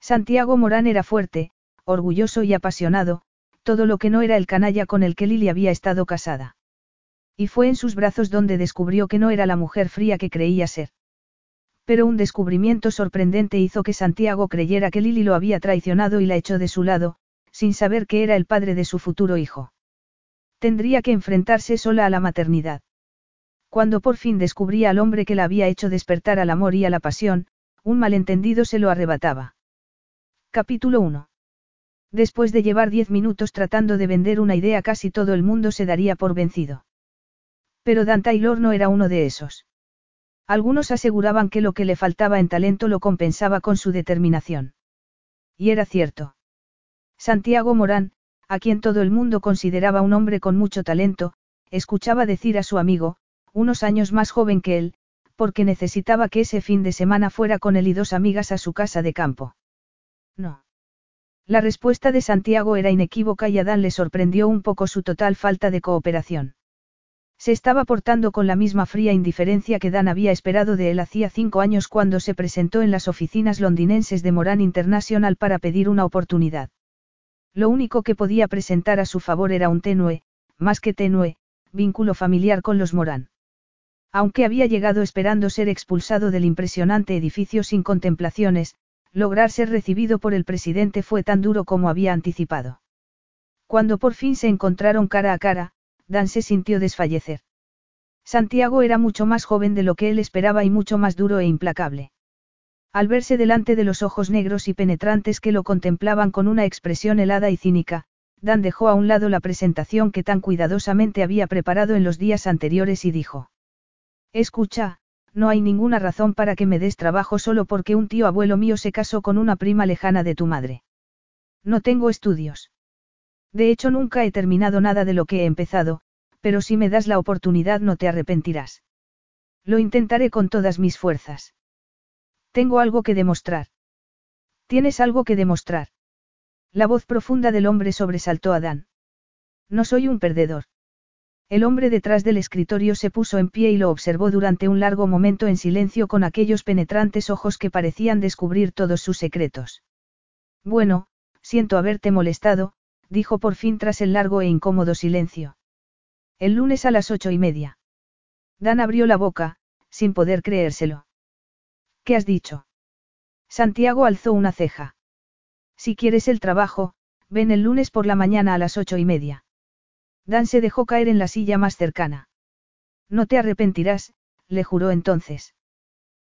Santiago Morán era fuerte, orgulloso y apasionado, todo lo que no era el canalla con el que Lili había estado casada. Y fue en sus brazos donde descubrió que no era la mujer fría que creía ser. Pero un descubrimiento sorprendente hizo que Santiago creyera que Lili lo había traicionado y la echó de su lado, sin saber que era el padre de su futuro hijo. Tendría que enfrentarse sola a la maternidad. Cuando por fin descubría al hombre que la había hecho despertar al amor y a la pasión, un malentendido se lo arrebataba. Capítulo 1. Después de llevar diez minutos tratando de vender una idea casi todo el mundo se daría por vencido. Pero Dan Taylor no era uno de esos. Algunos aseguraban que lo que le faltaba en talento lo compensaba con su determinación. Y era cierto. Santiago Morán, a quien todo el mundo consideraba un hombre con mucho talento, escuchaba decir a su amigo, unos años más joven que él, porque necesitaba que ese fin de semana fuera con él y dos amigas a su casa de campo. No. La respuesta de Santiago era inequívoca y a Dan le sorprendió un poco su total falta de cooperación. Se estaba portando con la misma fría indiferencia que Dan había esperado de él hacía cinco años cuando se presentó en las oficinas londinenses de Moran International para pedir una oportunidad. Lo único que podía presentar a su favor era un tenue, más que tenue, vínculo familiar con los Morán. Aunque había llegado esperando ser expulsado del impresionante edificio sin contemplaciones, lograr ser recibido por el presidente fue tan duro como había anticipado. Cuando por fin se encontraron cara a cara, Dan se sintió desfallecer. Santiago era mucho más joven de lo que él esperaba y mucho más duro e implacable. Al verse delante de los ojos negros y penetrantes que lo contemplaban con una expresión helada y cínica, Dan dejó a un lado la presentación que tan cuidadosamente había preparado en los días anteriores y dijo. Escucha, no hay ninguna razón para que me des trabajo solo porque un tío abuelo mío se casó con una prima lejana de tu madre. No tengo estudios. De hecho, nunca he terminado nada de lo que he empezado, pero si me das la oportunidad no te arrepentirás. Lo intentaré con todas mis fuerzas. Tengo algo que demostrar. Tienes algo que demostrar. La voz profunda del hombre sobresaltó a Dan. No soy un perdedor. El hombre detrás del escritorio se puso en pie y lo observó durante un largo momento en silencio con aquellos penetrantes ojos que parecían descubrir todos sus secretos. Bueno, siento haberte molestado, dijo por fin tras el largo e incómodo silencio. El lunes a las ocho y media. Dan abrió la boca, sin poder creérselo. ¿Qué has dicho? Santiago alzó una ceja. Si quieres el trabajo, ven el lunes por la mañana a las ocho y media. Dan se dejó caer en la silla más cercana. No te arrepentirás, le juró entonces.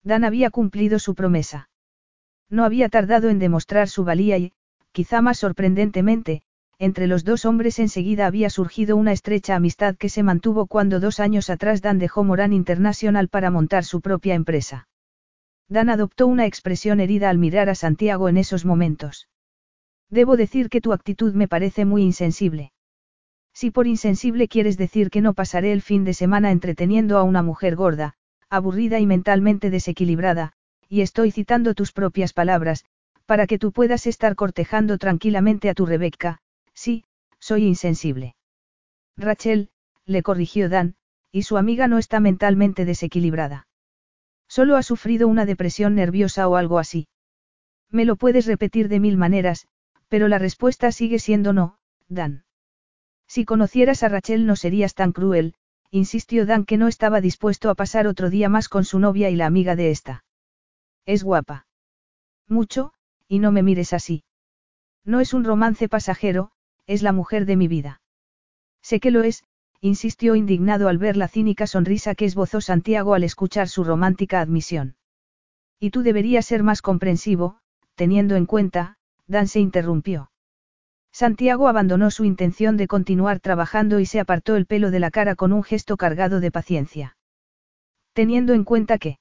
Dan había cumplido su promesa. No había tardado en demostrar su valía y, quizá más sorprendentemente, entre los dos hombres enseguida había surgido una estrecha amistad que se mantuvo cuando dos años atrás Dan dejó Moran International para montar su propia empresa. Dan adoptó una expresión herida al mirar a Santiago en esos momentos. Debo decir que tu actitud me parece muy insensible. Si por insensible quieres decir que no pasaré el fin de semana entreteniendo a una mujer gorda, aburrida y mentalmente desequilibrada, y estoy citando tus propias palabras, para que tú puedas estar cortejando tranquilamente a tu Rebecca, sí, soy insensible. Rachel, le corrigió Dan, y su amiga no está mentalmente desequilibrada. Solo ha sufrido una depresión nerviosa o algo así. Me lo puedes repetir de mil maneras, pero la respuesta sigue siendo no, Dan. Si conocieras a Rachel no serías tan cruel, insistió Dan que no estaba dispuesto a pasar otro día más con su novia y la amiga de esta. Es guapa. Mucho, y no me mires así. No es un romance pasajero, es la mujer de mi vida. Sé que lo es, insistió indignado al ver la cínica sonrisa que esbozó Santiago al escuchar su romántica admisión. Y tú deberías ser más comprensivo, teniendo en cuenta, Dan se interrumpió. Santiago abandonó su intención de continuar trabajando y se apartó el pelo de la cara con un gesto cargado de paciencia. Teniendo en cuenta que...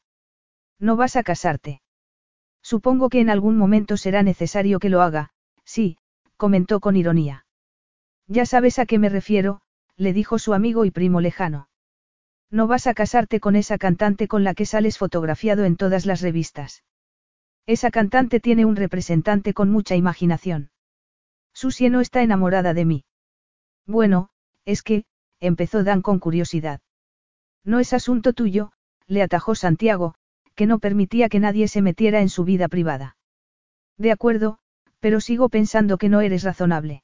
No vas a casarte. Supongo que en algún momento será necesario que lo haga, sí, comentó con ironía. Ya sabes a qué me refiero, le dijo su amigo y primo lejano. No vas a casarte con esa cantante con la que sales fotografiado en todas las revistas. Esa cantante tiene un representante con mucha imaginación. Susie no está enamorada de mí. Bueno, es que, empezó Dan con curiosidad. No es asunto tuyo, le atajó Santiago, que no permitía que nadie se metiera en su vida privada. De acuerdo, pero sigo pensando que no eres razonable.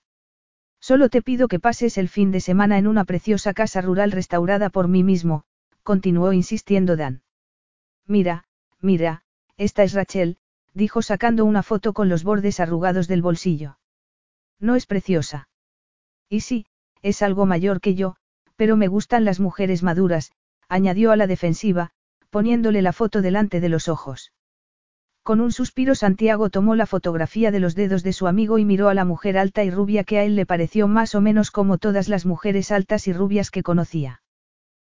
Solo te pido que pases el fin de semana en una preciosa casa rural restaurada por mí mismo, continuó insistiendo Dan. Mira, mira, esta es Rachel, dijo sacando una foto con los bordes arrugados del bolsillo. No es preciosa. Y sí, es algo mayor que yo, pero me gustan las mujeres maduras, añadió a la defensiva, poniéndole la foto delante de los ojos. Con un suspiro Santiago tomó la fotografía de los dedos de su amigo y miró a la mujer alta y rubia que a él le pareció más o menos como todas las mujeres altas y rubias que conocía.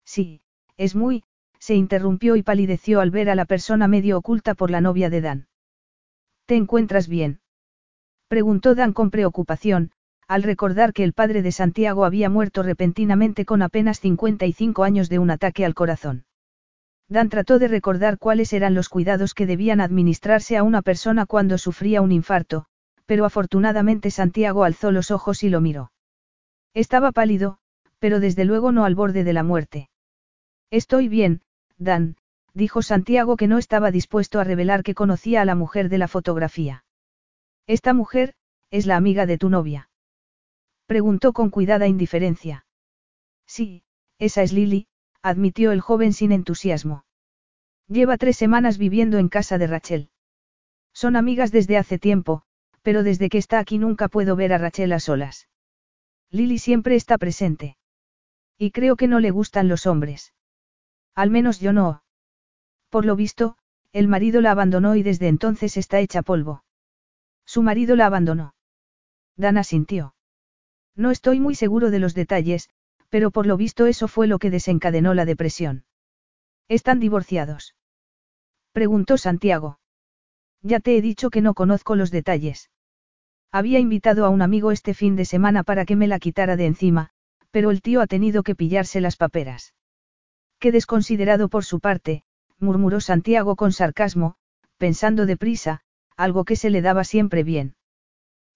Sí, es muy, se interrumpió y palideció al ver a la persona medio oculta por la novia de Dan. ¿Te encuentras bien? Preguntó Dan con preocupación, al recordar que el padre de Santiago había muerto repentinamente con apenas 55 años de un ataque al corazón. Dan trató de recordar cuáles eran los cuidados que debían administrarse a una persona cuando sufría un infarto, pero afortunadamente Santiago alzó los ojos y lo miró. Estaba pálido, pero desde luego no al borde de la muerte. Estoy bien, Dan, dijo Santiago que no estaba dispuesto a revelar que conocía a la mujer de la fotografía. Esta mujer, es la amiga de tu novia. Preguntó con cuidada indiferencia. Sí, esa es Lily, admitió el joven sin entusiasmo. Lleva tres semanas viviendo en casa de Rachel. Son amigas desde hace tiempo, pero desde que está aquí nunca puedo ver a Rachel a solas. Lily siempre está presente. Y creo que no le gustan los hombres. Al menos yo no. Por lo visto, el marido la abandonó y desde entonces está hecha polvo. Su marido la abandonó. Dana sintió. No estoy muy seguro de los detalles, pero por lo visto eso fue lo que desencadenó la depresión. ¿Están divorciados? Preguntó Santiago. Ya te he dicho que no conozco los detalles. Había invitado a un amigo este fin de semana para que me la quitara de encima, pero el tío ha tenido que pillarse las paperas. Qué desconsiderado por su parte, murmuró Santiago con sarcasmo, pensando deprisa, algo que se le daba siempre bien.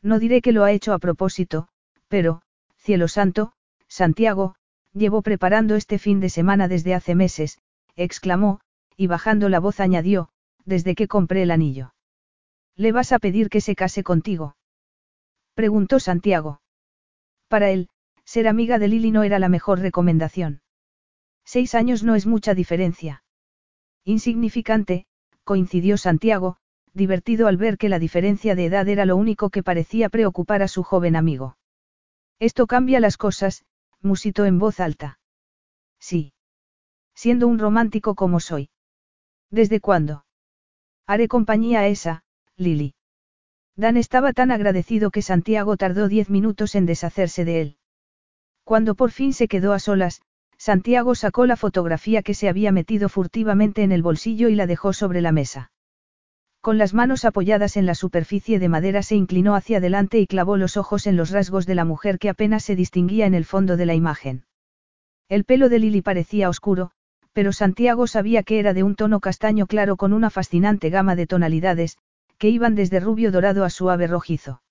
No diré que lo ha hecho a propósito, pero, cielo santo, Santiago, llevo preparando este fin de semana desde hace meses, exclamó, y bajando la voz añadió, desde que compré el anillo. ¿Le vas a pedir que se case contigo? Preguntó Santiago. Para él, ser amiga de Lili no era la mejor recomendación. Seis años no es mucha diferencia. Insignificante, coincidió Santiago, divertido al ver que la diferencia de edad era lo único que parecía preocupar a su joven amigo. Esto cambia las cosas, musitó en voz alta. Sí. Siendo un romántico como soy. ¿Desde cuándo? Haré compañía a esa, Lily. Dan estaba tan agradecido que Santiago tardó diez minutos en deshacerse de él. Cuando por fin se quedó a solas, Santiago sacó la fotografía que se había metido furtivamente en el bolsillo y la dejó sobre la mesa. Con las manos apoyadas en la superficie de madera se inclinó hacia adelante y clavó los ojos en los rasgos de la mujer que apenas se distinguía en el fondo de la imagen. El pelo de Lily parecía oscuro, pero Santiago sabía que era de un tono castaño claro con una fascinante gama de tonalidades, que iban desde rubio dorado a suave rojizo.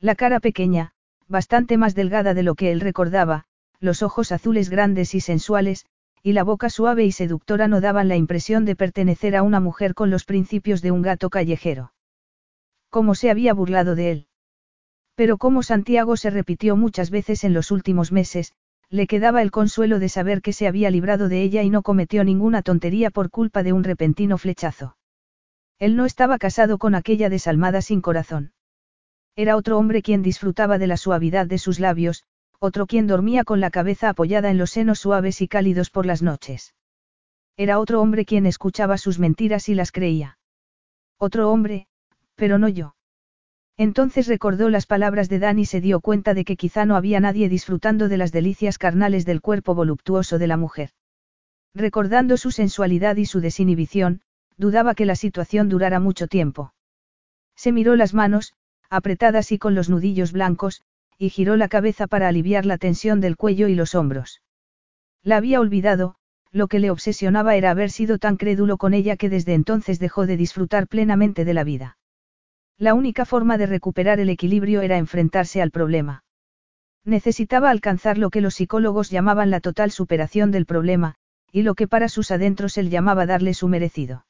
La cara pequeña, bastante más delgada de lo que él recordaba, los ojos azules grandes y sensuales, y la boca suave y seductora no daban la impresión de pertenecer a una mujer con los principios de un gato callejero. ¿Cómo se había burlado de él? Pero como Santiago se repitió muchas veces en los últimos meses, le quedaba el consuelo de saber que se había librado de ella y no cometió ninguna tontería por culpa de un repentino flechazo. Él no estaba casado con aquella desalmada sin corazón. Era otro hombre quien disfrutaba de la suavidad de sus labios, otro quien dormía con la cabeza apoyada en los senos suaves y cálidos por las noches. Era otro hombre quien escuchaba sus mentiras y las creía. Otro hombre, pero no yo. Entonces recordó las palabras de Dan y se dio cuenta de que quizá no había nadie disfrutando de las delicias carnales del cuerpo voluptuoso de la mujer. Recordando su sensualidad y su desinhibición, dudaba que la situación durara mucho tiempo. Se miró las manos, apretadas y con los nudillos blancos, y giró la cabeza para aliviar la tensión del cuello y los hombros. La había olvidado, lo que le obsesionaba era haber sido tan crédulo con ella que desde entonces dejó de disfrutar plenamente de la vida. La única forma de recuperar el equilibrio era enfrentarse al problema. Necesitaba alcanzar lo que los psicólogos llamaban la total superación del problema, y lo que para sus adentros él llamaba darle su merecido.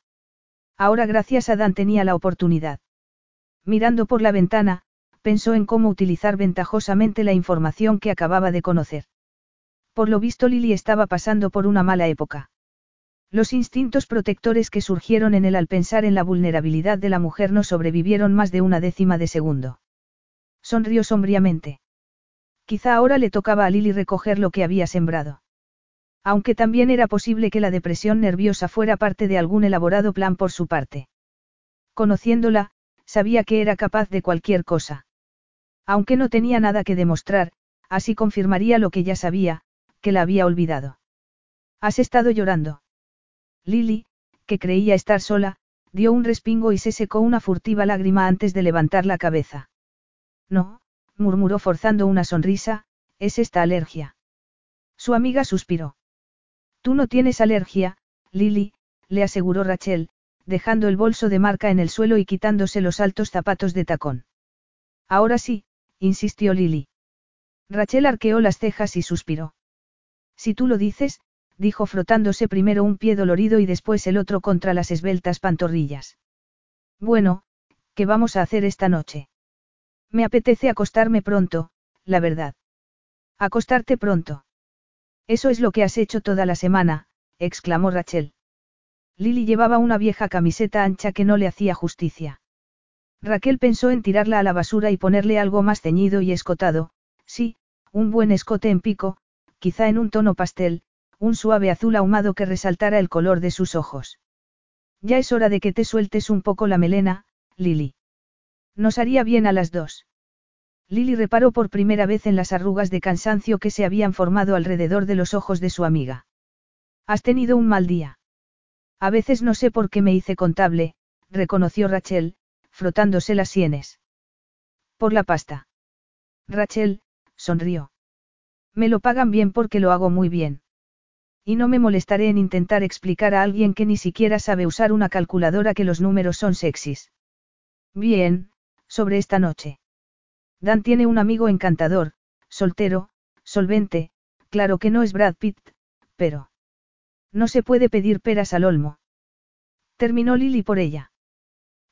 Ahora gracias a Dan tenía la oportunidad. Mirando por la ventana, pensó en cómo utilizar ventajosamente la información que acababa de conocer. Por lo visto Lily estaba pasando por una mala época. Los instintos protectores que surgieron en él al pensar en la vulnerabilidad de la mujer no sobrevivieron más de una décima de segundo. Sonrió sombríamente. Quizá ahora le tocaba a Lily recoger lo que había sembrado. Aunque también era posible que la depresión nerviosa fuera parte de algún elaborado plan por su parte. Conociéndola, sabía que era capaz de cualquier cosa. Aunque no tenía nada que demostrar, así confirmaría lo que ya sabía, que la había olvidado. ¿Has estado llorando? Lily, que creía estar sola, dio un respingo y se secó una furtiva lágrima antes de levantar la cabeza. No, murmuró forzando una sonrisa, es esta alergia. Su amiga suspiró. Tú no tienes alergia, Lily, le aseguró Rachel, dejando el bolso de marca en el suelo y quitándose los altos zapatos de tacón. Ahora sí, insistió Lily. Rachel arqueó las cejas y suspiró. Si tú lo dices, dijo frotándose primero un pie dolorido y después el otro contra las esbeltas pantorrillas. Bueno, ¿qué vamos a hacer esta noche? Me apetece acostarme pronto, la verdad. Acostarte pronto. Eso es lo que has hecho toda la semana, exclamó Rachel. Lily llevaba una vieja camiseta ancha que no le hacía justicia. Raquel pensó en tirarla a la basura y ponerle algo más ceñido y escotado, sí, un buen escote en pico, quizá en un tono pastel, un suave azul ahumado que resaltara el color de sus ojos. Ya es hora de que te sueltes un poco la melena, Lily. Nos haría bien a las dos. Lily reparó por primera vez en las arrugas de cansancio que se habían formado alrededor de los ojos de su amiga. Has tenido un mal día. A veces no sé por qué me hice contable, reconoció Rachel, frotándose las sienes. Por la pasta. Rachel, sonrió. Me lo pagan bien porque lo hago muy bien. Y no me molestaré en intentar explicar a alguien que ni siquiera sabe usar una calculadora que los números son sexys. Bien, sobre esta noche. Dan tiene un amigo encantador, soltero, solvente, claro que no es Brad Pitt, pero... No se puede pedir peras al olmo. Terminó Lily por ella.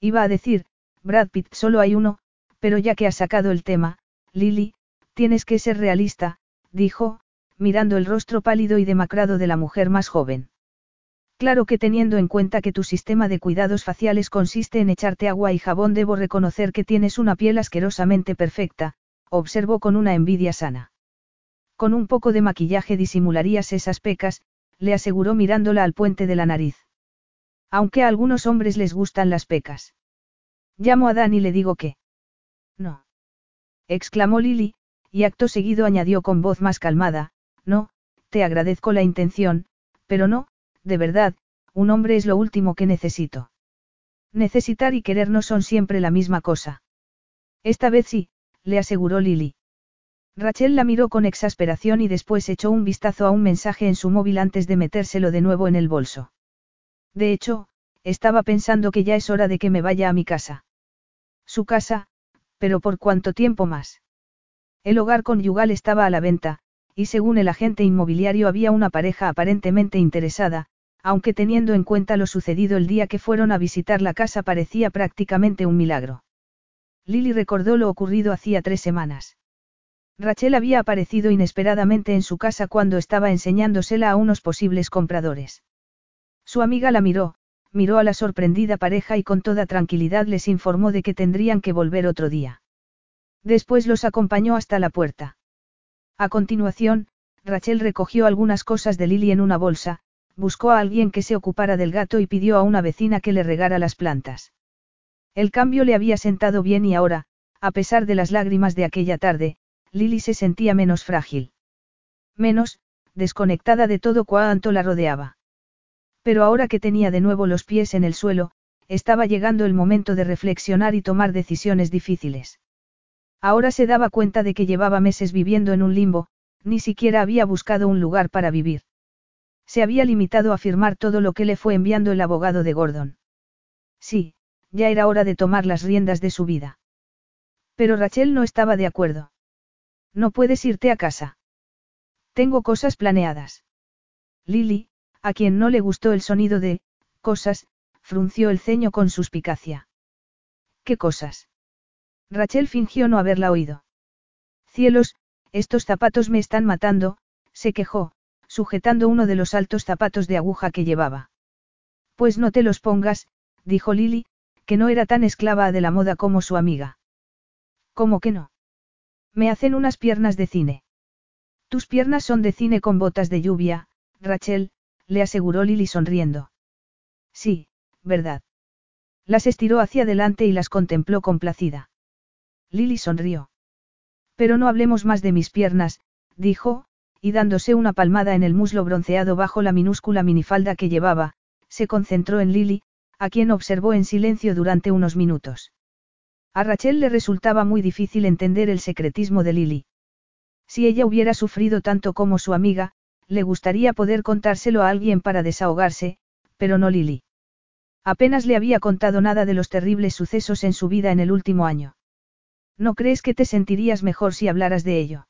Iba a decir, Brad Pitt solo hay uno, pero ya que has sacado el tema, Lily, tienes que ser realista, dijo, mirando el rostro pálido y demacrado de la mujer más joven. Claro que teniendo en cuenta que tu sistema de cuidados faciales consiste en echarte agua y jabón, debo reconocer que tienes una piel asquerosamente perfecta, observó con una envidia sana. Con un poco de maquillaje disimularías esas pecas, le aseguró mirándola al puente de la nariz. Aunque a algunos hombres les gustan las pecas. Llamo a Dan y le digo que. No. exclamó Lily, y acto seguido añadió con voz más calmada, no, te agradezco la intención, pero no, de verdad, un hombre es lo último que necesito. Necesitar y querer no son siempre la misma cosa. Esta vez sí, le aseguró Lily. Rachel la miró con exasperación y después echó un vistazo a un mensaje en su móvil antes de metérselo de nuevo en el bolso. De hecho, estaba pensando que ya es hora de que me vaya a mi casa. Su casa, pero ¿por cuánto tiempo más? El hogar conyugal estaba a la venta, y según el agente inmobiliario había una pareja aparentemente interesada, aunque teniendo en cuenta lo sucedido el día que fueron a visitar la casa parecía prácticamente un milagro. Lily recordó lo ocurrido hacía tres semanas. Rachel había aparecido inesperadamente en su casa cuando estaba enseñándosela a unos posibles compradores. Su amiga la miró, miró a la sorprendida pareja y con toda tranquilidad les informó de que tendrían que volver otro día. Después los acompañó hasta la puerta. A continuación, Rachel recogió algunas cosas de Lily en una bolsa, buscó a alguien que se ocupara del gato y pidió a una vecina que le regara las plantas. El cambio le había sentado bien y ahora, a pesar de las lágrimas de aquella tarde, Lily se sentía menos frágil. Menos, desconectada de todo cuanto la rodeaba. Pero ahora que tenía de nuevo los pies en el suelo, estaba llegando el momento de reflexionar y tomar decisiones difíciles. Ahora se daba cuenta de que llevaba meses viviendo en un limbo, ni siquiera había buscado un lugar para vivir. Se había limitado a firmar todo lo que le fue enviando el abogado de Gordon. Sí, ya era hora de tomar las riendas de su vida. Pero Rachel no estaba de acuerdo. No puedes irte a casa. Tengo cosas planeadas. Lily, a quien no le gustó el sonido de cosas, frunció el ceño con suspicacia. ¿Qué cosas? Rachel fingió no haberla oído. Cielos, estos zapatos me están matando, se quejó, sujetando uno de los altos zapatos de aguja que llevaba. Pues no te los pongas, dijo Lily, que no era tan esclava de la moda como su amiga. ¿Cómo que no? Me hacen unas piernas de cine. Tus piernas son de cine con botas de lluvia, Rachel, le aseguró Lily sonriendo. Sí, verdad. Las estiró hacia adelante y las contempló complacida. Lily sonrió. Pero no hablemos más de mis piernas, dijo, y dándose una palmada en el muslo bronceado bajo la minúscula minifalda que llevaba, se concentró en Lily, a quien observó en silencio durante unos minutos. A Rachel le resultaba muy difícil entender el secretismo de Lily. Si ella hubiera sufrido tanto como su amiga, le gustaría poder contárselo a alguien para desahogarse, pero no Lily. Apenas le había contado nada de los terribles sucesos en su vida en el último año. ¿No crees que te sentirías mejor si hablaras de ello?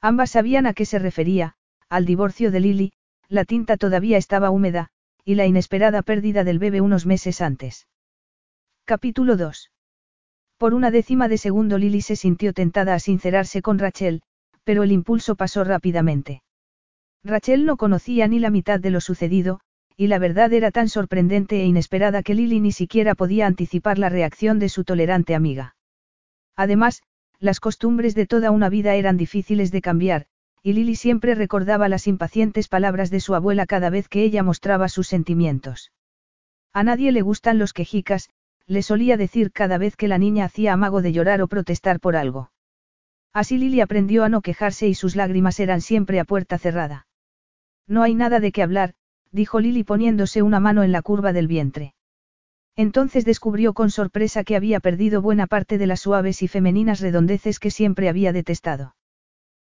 Ambas sabían a qué se refería, al divorcio de Lily, la tinta todavía estaba húmeda, y la inesperada pérdida del bebé unos meses antes. Capítulo 2. Por una décima de segundo Lily se sintió tentada a sincerarse con Rachel, pero el impulso pasó rápidamente. Rachel no conocía ni la mitad de lo sucedido, y la verdad era tan sorprendente e inesperada que Lily ni siquiera podía anticipar la reacción de su tolerante amiga. Además, las costumbres de toda una vida eran difíciles de cambiar, y Lily siempre recordaba las impacientes palabras de su abuela cada vez que ella mostraba sus sentimientos. A nadie le gustan los quejicas, le solía decir cada vez que la niña hacía amago de llorar o protestar por algo. Así Lily aprendió a no quejarse y sus lágrimas eran siempre a puerta cerrada. No hay nada de qué hablar, dijo Lily poniéndose una mano en la curva del vientre. Entonces descubrió con sorpresa que había perdido buena parte de las suaves y femeninas redondeces que siempre había detestado.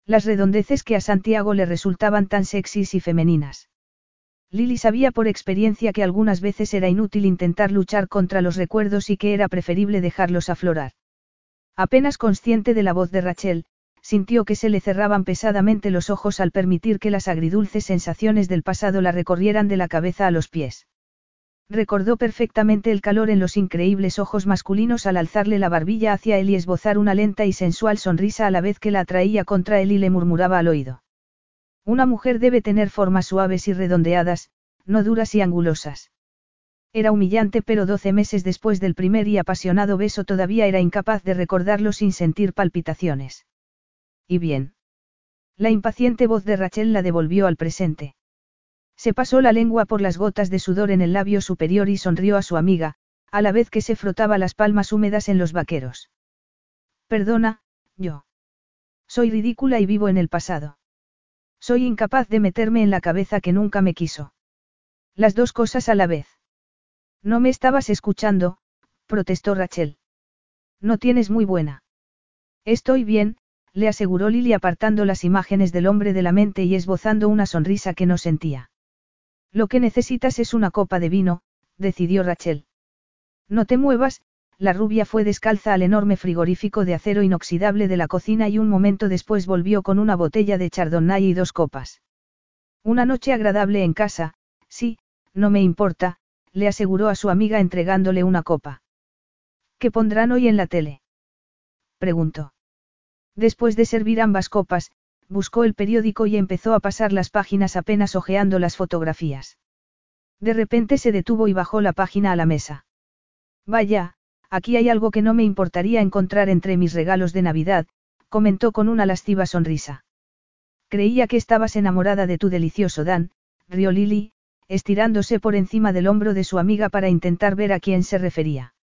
Las redondeces que a Santiago le resultaban tan sexys y femeninas. Lily sabía por experiencia que algunas veces era inútil intentar luchar contra los recuerdos y que era preferible dejarlos aflorar. Apenas consciente de la voz de Rachel, sintió que se le cerraban pesadamente los ojos al permitir que las agridulces sensaciones del pasado la recorrieran de la cabeza a los pies. Recordó perfectamente el calor en los increíbles ojos masculinos al alzarle la barbilla hacia él y esbozar una lenta y sensual sonrisa a la vez que la atraía contra él y le murmuraba al oído. Una mujer debe tener formas suaves y redondeadas, no duras y angulosas. Era humillante pero doce meses después del primer y apasionado beso todavía era incapaz de recordarlo sin sentir palpitaciones. ¿Y bien? La impaciente voz de Rachel la devolvió al presente. Se pasó la lengua por las gotas de sudor en el labio superior y sonrió a su amiga, a la vez que se frotaba las palmas húmedas en los vaqueros. Perdona, yo. Soy ridícula y vivo en el pasado. Soy incapaz de meterme en la cabeza que nunca me quiso. Las dos cosas a la vez. No me estabas escuchando, protestó Rachel. No tienes muy buena. Estoy bien, le aseguró Lily apartando las imágenes del hombre de la mente y esbozando una sonrisa que no sentía. Lo que necesitas es una copa de vino, decidió Rachel. No te muevas, la rubia fue descalza al enorme frigorífico de acero inoxidable de la cocina y un momento después volvió con una botella de chardonnay y dos copas. Una noche agradable en casa, sí, no me importa, le aseguró a su amiga entregándole una copa. ¿Qué pondrán hoy en la tele? preguntó. Después de servir ambas copas, buscó el periódico y empezó a pasar las páginas apenas hojeando las fotografías. De repente se detuvo y bajó la página a la mesa. Vaya, aquí hay algo que no me importaría encontrar entre mis regalos de Navidad, comentó con una lasciva sonrisa. Creía que estabas enamorada de tu delicioso Dan, rió Lily, estirándose por encima del hombro de su amiga para intentar ver a quién se refería.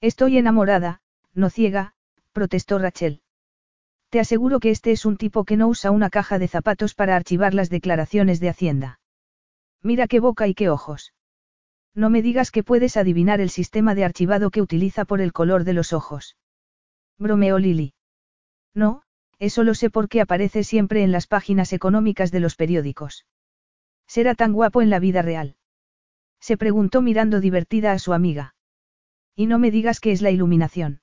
Estoy enamorada, no ciega, protestó Rachel. Te aseguro que este es un tipo que no usa una caja de zapatos para archivar las declaraciones de Hacienda. Mira qué boca y qué ojos. No me digas que puedes adivinar el sistema de archivado que utiliza por el color de los ojos. Bromeó Lily. No, eso lo sé porque aparece siempre en las páginas económicas de los periódicos. ¿Será tan guapo en la vida real? Se preguntó mirando divertida a su amiga. Y no me digas que es la iluminación.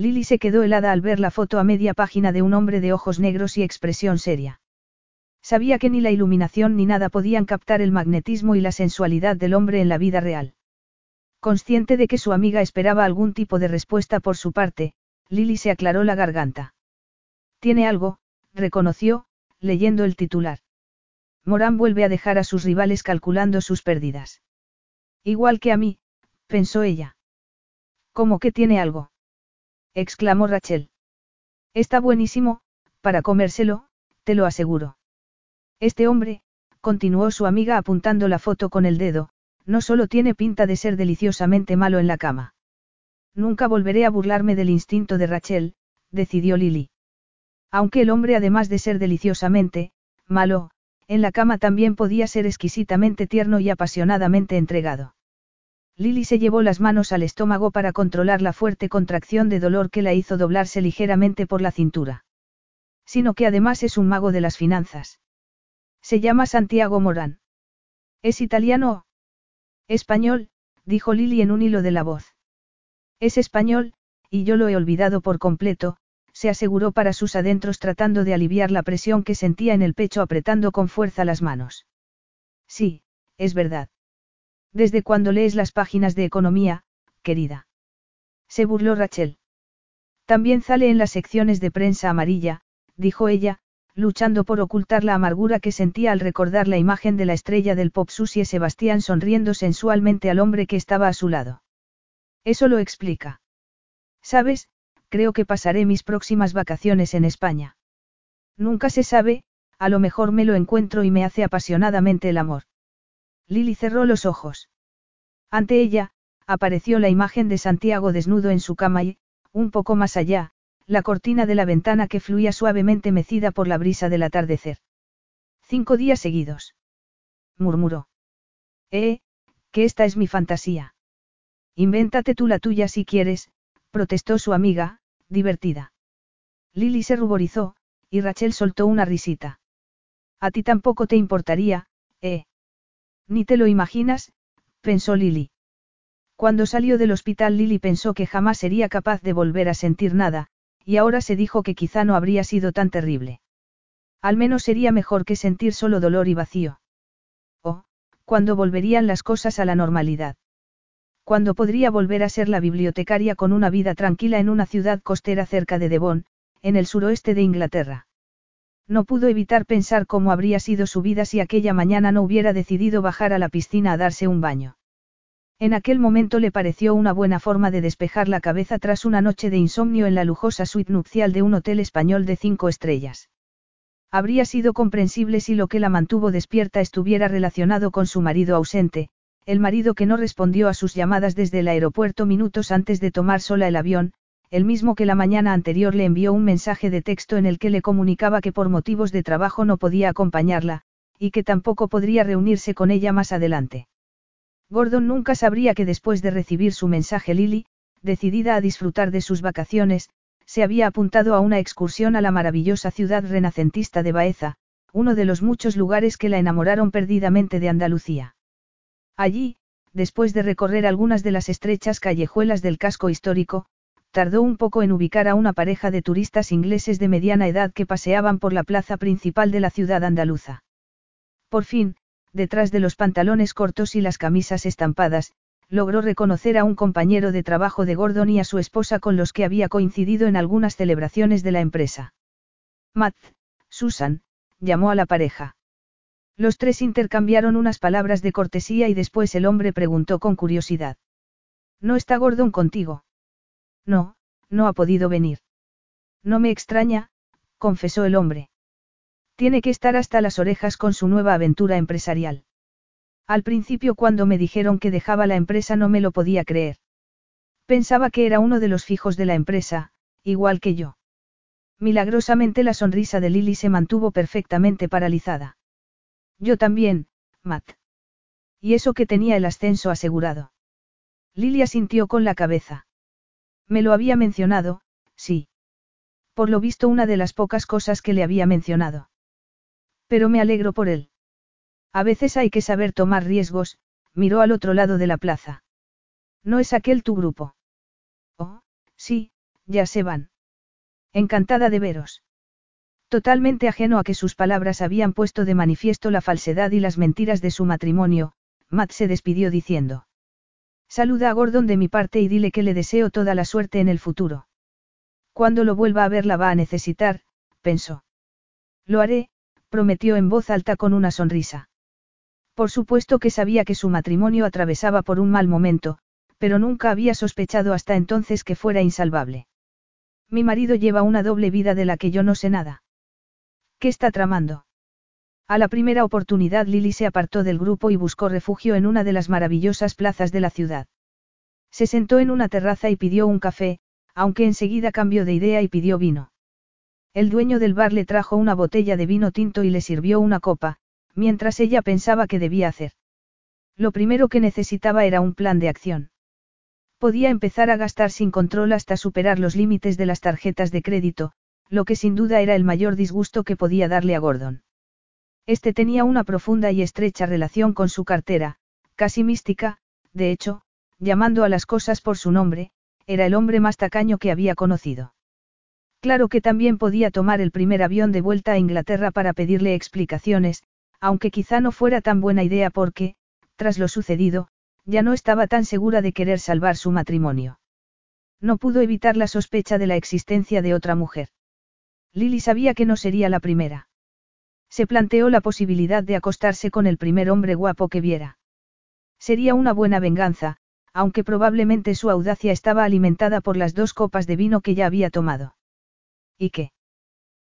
Lily se quedó helada al ver la foto a media página de un hombre de ojos negros y expresión seria. Sabía que ni la iluminación ni nada podían captar el magnetismo y la sensualidad del hombre en la vida real. Consciente de que su amiga esperaba algún tipo de respuesta por su parte, Lily se aclaró la garganta. Tiene algo, reconoció, leyendo el titular. Morán vuelve a dejar a sus rivales calculando sus pérdidas. Igual que a mí, pensó ella. ¿Cómo que tiene algo? Exclamó Rachel. Está buenísimo, para comérselo, te lo aseguro. Este hombre, continuó su amiga apuntando la foto con el dedo, no solo tiene pinta de ser deliciosamente malo en la cama. Nunca volveré a burlarme del instinto de Rachel, decidió Lily. Aunque el hombre además de ser deliciosamente, malo, en la cama también podía ser exquisitamente tierno y apasionadamente entregado. Lily se llevó las manos al estómago para controlar la fuerte contracción de dolor que la hizo doblarse ligeramente por la cintura. Sino que además es un mago de las finanzas. Se llama Santiago Morán. ¿Es italiano? Español, dijo Lily en un hilo de la voz. Es español, y yo lo he olvidado por completo, se aseguró para sus adentros tratando de aliviar la presión que sentía en el pecho apretando con fuerza las manos. Sí, es verdad. ¿Desde cuándo lees las páginas de economía, querida? Se burló Rachel. También sale en las secciones de prensa amarilla, dijo ella, luchando por ocultar la amargura que sentía al recordar la imagen de la estrella del pop Susie Sebastián sonriendo sensualmente al hombre que estaba a su lado. Eso lo explica. ¿Sabes? creo que pasaré mis próximas vacaciones en España. Nunca se sabe, a lo mejor me lo encuentro y me hace apasionadamente el amor. Lily cerró los ojos. Ante ella, apareció la imagen de Santiago desnudo en su cama y, un poco más allá, la cortina de la ventana que fluía suavemente mecida por la brisa del atardecer. Cinco días seguidos. murmuró. Eh, que esta es mi fantasía. Invéntate tú la tuya si quieres, protestó su amiga, divertida. Lily se ruborizó, y Rachel soltó una risita. A ti tampoco te importaría, ¿eh? Ni te lo imaginas, pensó Lily. Cuando salió del hospital Lily pensó que jamás sería capaz de volver a sentir nada, y ahora se dijo que quizá no habría sido tan terrible. Al menos sería mejor que sentir solo dolor y vacío. O, cuando volverían las cosas a la normalidad. Cuando podría volver a ser la bibliotecaria con una vida tranquila en una ciudad costera cerca de Devon, en el suroeste de Inglaterra. No pudo evitar pensar cómo habría sido su vida si aquella mañana no hubiera decidido bajar a la piscina a darse un baño. En aquel momento le pareció una buena forma de despejar la cabeza tras una noche de insomnio en la lujosa suite nupcial de un hotel español de cinco estrellas. Habría sido comprensible si lo que la mantuvo despierta estuviera relacionado con su marido ausente, el marido que no respondió a sus llamadas desde el aeropuerto minutos antes de tomar sola el avión, el mismo que la mañana anterior le envió un mensaje de texto en el que le comunicaba que por motivos de trabajo no podía acompañarla, y que tampoco podría reunirse con ella más adelante. Gordon nunca sabría que después de recibir su mensaje Lily, decidida a disfrutar de sus vacaciones, se había apuntado a una excursión a la maravillosa ciudad renacentista de Baeza, uno de los muchos lugares que la enamoraron perdidamente de Andalucía. Allí, después de recorrer algunas de las estrechas callejuelas del casco histórico, tardó un poco en ubicar a una pareja de turistas ingleses de mediana edad que paseaban por la plaza principal de la ciudad andaluza. Por fin, detrás de los pantalones cortos y las camisas estampadas, logró reconocer a un compañero de trabajo de Gordon y a su esposa con los que había coincidido en algunas celebraciones de la empresa. Matt, Susan, llamó a la pareja. Los tres intercambiaron unas palabras de cortesía y después el hombre preguntó con curiosidad. ¿No está Gordon contigo? No, no ha podido venir. No me extraña, confesó el hombre. Tiene que estar hasta las orejas con su nueva aventura empresarial. Al principio cuando me dijeron que dejaba la empresa no me lo podía creer. Pensaba que era uno de los fijos de la empresa, igual que yo. Milagrosamente la sonrisa de Lily se mantuvo perfectamente paralizada. Yo también, Matt. Y eso que tenía el ascenso asegurado. Lilia sintió con la cabeza. Me lo había mencionado, sí. Por lo visto una de las pocas cosas que le había mencionado. Pero me alegro por él. A veces hay que saber tomar riesgos, miró al otro lado de la plaza. ¿No es aquel tu grupo? Oh, sí, ya se van. Encantada de veros. Totalmente ajeno a que sus palabras habían puesto de manifiesto la falsedad y las mentiras de su matrimonio, Matt se despidió diciendo. Saluda a Gordon de mi parte y dile que le deseo toda la suerte en el futuro. Cuando lo vuelva a ver la va a necesitar, pensó. Lo haré, prometió en voz alta con una sonrisa. Por supuesto que sabía que su matrimonio atravesaba por un mal momento, pero nunca había sospechado hasta entonces que fuera insalvable. Mi marido lleva una doble vida de la que yo no sé nada. ¿Qué está tramando? A la primera oportunidad Lily se apartó del grupo y buscó refugio en una de las maravillosas plazas de la ciudad. Se sentó en una terraza y pidió un café, aunque enseguida cambió de idea y pidió vino. El dueño del bar le trajo una botella de vino tinto y le sirvió una copa, mientras ella pensaba qué debía hacer. Lo primero que necesitaba era un plan de acción. Podía empezar a gastar sin control hasta superar los límites de las tarjetas de crédito, lo que sin duda era el mayor disgusto que podía darle a Gordon. Este tenía una profunda y estrecha relación con su cartera, casi mística, de hecho, llamando a las cosas por su nombre, era el hombre más tacaño que había conocido. Claro que también podía tomar el primer avión de vuelta a Inglaterra para pedirle explicaciones, aunque quizá no fuera tan buena idea porque, tras lo sucedido, ya no estaba tan segura de querer salvar su matrimonio. No pudo evitar la sospecha de la existencia de otra mujer. Lily sabía que no sería la primera. Se planteó la posibilidad de acostarse con el primer hombre guapo que viera. Sería una buena venganza, aunque probablemente su audacia estaba alimentada por las dos copas de vino que ya había tomado. ¿Y qué?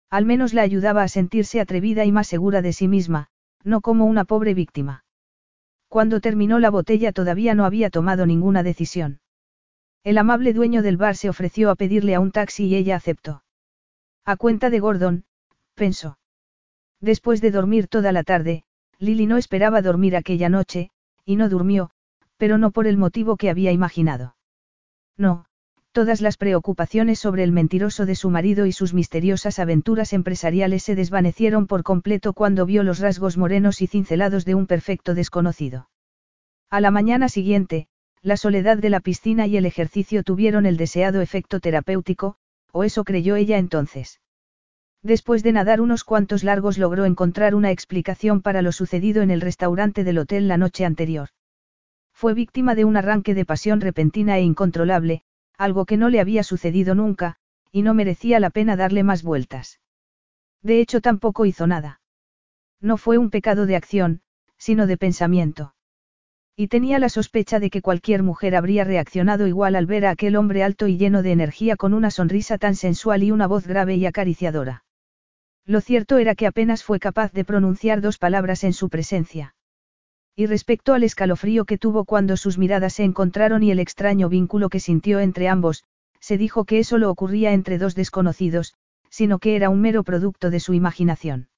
Al menos la ayudaba a sentirse atrevida y más segura de sí misma, no como una pobre víctima. Cuando terminó la botella todavía no había tomado ninguna decisión. El amable dueño del bar se ofreció a pedirle a un taxi y ella aceptó. A cuenta de Gordon, pensó. Después de dormir toda la tarde, Lily no esperaba dormir aquella noche, y no durmió, pero no por el motivo que había imaginado. No, todas las preocupaciones sobre el mentiroso de su marido y sus misteriosas aventuras empresariales se desvanecieron por completo cuando vio los rasgos morenos y cincelados de un perfecto desconocido. A la mañana siguiente, la soledad de la piscina y el ejercicio tuvieron el deseado efecto terapéutico, o eso creyó ella entonces. Después de nadar unos cuantos largos logró encontrar una explicación para lo sucedido en el restaurante del hotel la noche anterior. Fue víctima de un arranque de pasión repentina e incontrolable, algo que no le había sucedido nunca, y no merecía la pena darle más vueltas. De hecho tampoco hizo nada. No fue un pecado de acción, sino de pensamiento. Y tenía la sospecha de que cualquier mujer habría reaccionado igual al ver a aquel hombre alto y lleno de energía con una sonrisa tan sensual y una voz grave y acariciadora. Lo cierto era que apenas fue capaz de pronunciar dos palabras en su presencia. Y respecto al escalofrío que tuvo cuando sus miradas se encontraron y el extraño vínculo que sintió entre ambos, se dijo que eso lo ocurría entre dos desconocidos, sino que era un mero producto de su imaginación.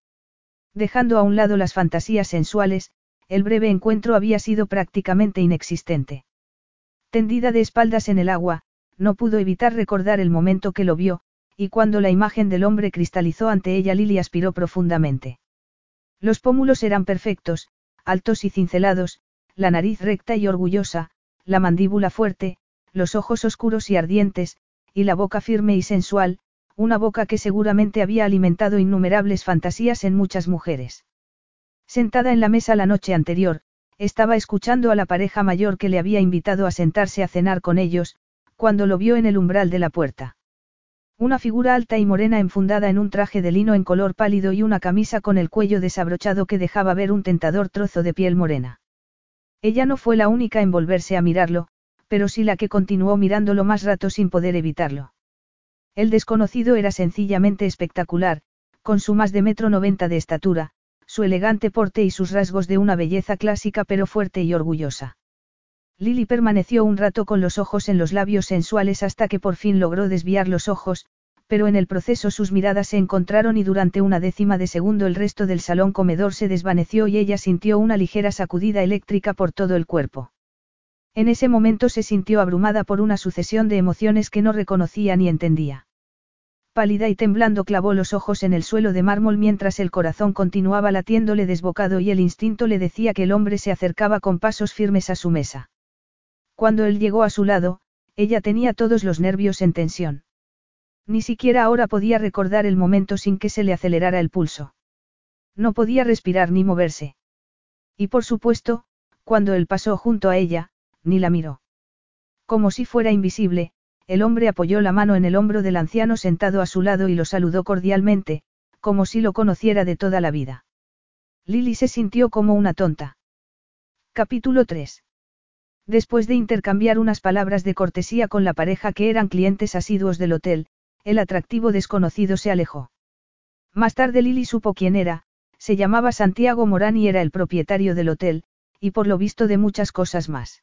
Dejando a un lado las fantasías sensuales, el breve encuentro había sido prácticamente inexistente. Tendida de espaldas en el agua, no pudo evitar recordar el momento que lo vio, y cuando la imagen del hombre cristalizó ante ella Lily aspiró profundamente. Los pómulos eran perfectos, altos y cincelados, la nariz recta y orgullosa, la mandíbula fuerte, los ojos oscuros y ardientes, y la boca firme y sensual, una boca que seguramente había alimentado innumerables fantasías en muchas mujeres. Sentada en la mesa la noche anterior, estaba escuchando a la pareja mayor que le había invitado a sentarse a cenar con ellos, cuando lo vio en el umbral de la puerta. Una figura alta y morena enfundada en un traje de lino en color pálido y una camisa con el cuello desabrochado que dejaba ver un tentador trozo de piel morena. Ella no fue la única en volverse a mirarlo, pero sí la que continuó mirándolo más rato sin poder evitarlo. El desconocido era sencillamente espectacular, con su más de metro noventa de estatura, su elegante porte y sus rasgos de una belleza clásica pero fuerte y orgullosa. Lily permaneció un rato con los ojos en los labios sensuales hasta que por fin logró desviar los ojos, pero en el proceso sus miradas se encontraron y durante una décima de segundo el resto del salón comedor se desvaneció y ella sintió una ligera sacudida eléctrica por todo el cuerpo. En ese momento se sintió abrumada por una sucesión de emociones que no reconocía ni entendía. Pálida y temblando clavó los ojos en el suelo de mármol mientras el corazón continuaba latiéndole desbocado y el instinto le decía que el hombre se acercaba con pasos firmes a su mesa. Cuando él llegó a su lado, ella tenía todos los nervios en tensión. Ni siquiera ahora podía recordar el momento sin que se le acelerara el pulso. No podía respirar ni moverse. Y por supuesto, cuando él pasó junto a ella, ni la miró. Como si fuera invisible, el hombre apoyó la mano en el hombro del anciano sentado a su lado y lo saludó cordialmente, como si lo conociera de toda la vida. Lily se sintió como una tonta. Capítulo 3. Después de intercambiar unas palabras de cortesía con la pareja que eran clientes asiduos del hotel, el atractivo desconocido se alejó. Más tarde Lily supo quién era, se llamaba Santiago Morán y era el propietario del hotel, y por lo visto de muchas cosas más.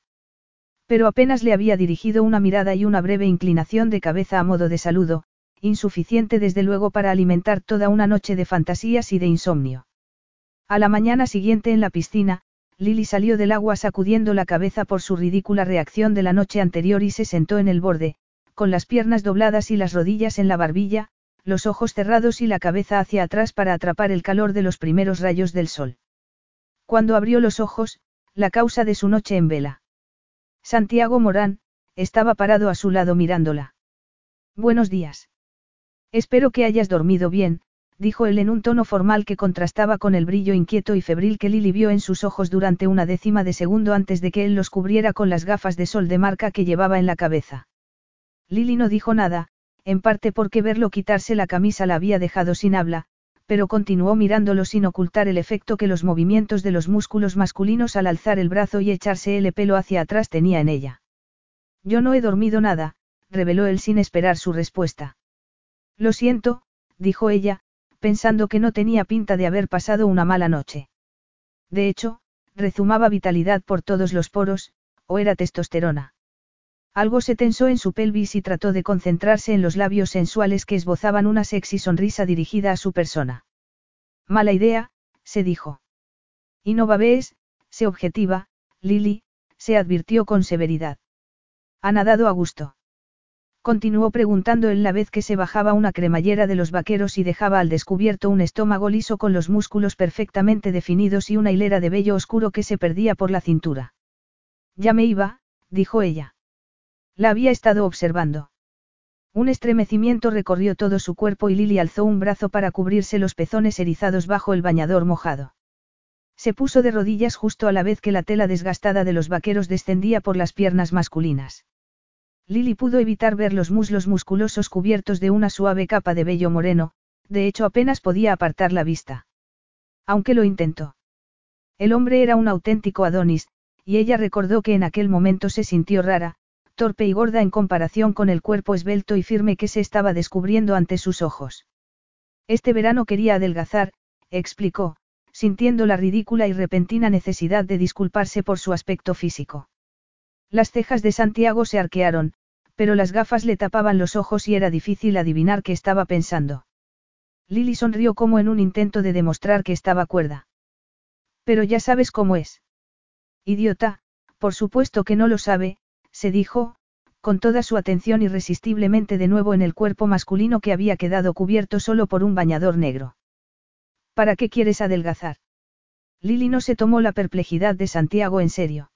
Pero apenas le había dirigido una mirada y una breve inclinación de cabeza a modo de saludo, insuficiente desde luego para alimentar toda una noche de fantasías y de insomnio. A la mañana siguiente en la piscina, Lily salió del agua sacudiendo la cabeza por su ridícula reacción de la noche anterior y se sentó en el borde, con las piernas dobladas y las rodillas en la barbilla, los ojos cerrados y la cabeza hacia atrás para atrapar el calor de los primeros rayos del sol. Cuando abrió los ojos, la causa de su noche en vela. Santiago Morán, estaba parado a su lado mirándola. Buenos días. Espero que hayas dormido bien, dijo él en un tono formal que contrastaba con el brillo inquieto y febril que Lily vio en sus ojos durante una décima de segundo antes de que él los cubriera con las gafas de sol de marca que llevaba en la cabeza. Lily no dijo nada, en parte porque verlo quitarse la camisa la había dejado sin habla, pero continuó mirándolo sin ocultar el efecto que los movimientos de los músculos masculinos al alzar el brazo y echarse el pelo hacia atrás tenía en ella. Yo no he dormido nada, reveló él sin esperar su respuesta. Lo siento, dijo ella, pensando que no tenía pinta de haber pasado una mala noche. De hecho, rezumaba vitalidad por todos los poros, o era testosterona. Algo se tensó en su pelvis y trató de concentrarse en los labios sensuales que esbozaban una sexy sonrisa dirigida a su persona. Mala idea, se dijo. Y no babes, se objetiva, Lily, se advirtió con severidad. Ha nadado a gusto. Continuó preguntando él la vez que se bajaba una cremallera de los vaqueros y dejaba al descubierto un estómago liso con los músculos perfectamente definidos y una hilera de vello oscuro que se perdía por la cintura. Ya me iba, dijo ella. La había estado observando. Un estremecimiento recorrió todo su cuerpo y Lily alzó un brazo para cubrirse los pezones erizados bajo el bañador mojado. Se puso de rodillas justo a la vez que la tela desgastada de los vaqueros descendía por las piernas masculinas. Lily pudo evitar ver los muslos musculosos cubiertos de una suave capa de vello moreno, de hecho apenas podía apartar la vista. Aunque lo intentó. El hombre era un auténtico Adonis, y ella recordó que en aquel momento se sintió rara, torpe y gorda en comparación con el cuerpo esbelto y firme que se estaba descubriendo ante sus ojos. Este verano quería adelgazar, explicó, sintiendo la ridícula y repentina necesidad de disculparse por su aspecto físico. Las cejas de Santiago se arquearon, pero las gafas le tapaban los ojos y era difícil adivinar qué estaba pensando. Lily sonrió como en un intento de demostrar que estaba cuerda. Pero ya sabes cómo es. Idiota, por supuesto que no lo sabe, se dijo, con toda su atención irresistiblemente de nuevo en el cuerpo masculino que había quedado cubierto solo por un bañador negro. ¿Para qué quieres adelgazar? Lili no se tomó la perplejidad de Santiago en serio.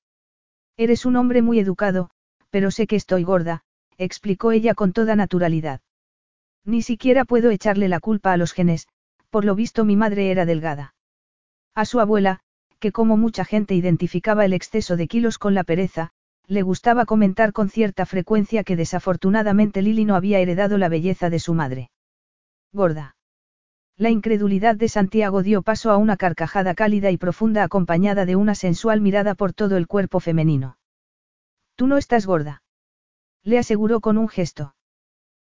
Eres un hombre muy educado, pero sé que estoy gorda, explicó ella con toda naturalidad. Ni siquiera puedo echarle la culpa a los genes, por lo visto mi madre era delgada. A su abuela, que como mucha gente identificaba el exceso de kilos con la pereza, le gustaba comentar con cierta frecuencia que desafortunadamente Lily no había heredado la belleza de su madre. Gorda. La incredulidad de Santiago dio paso a una carcajada cálida y profunda acompañada de una sensual mirada por todo el cuerpo femenino. Tú no estás gorda. Le aseguró con un gesto.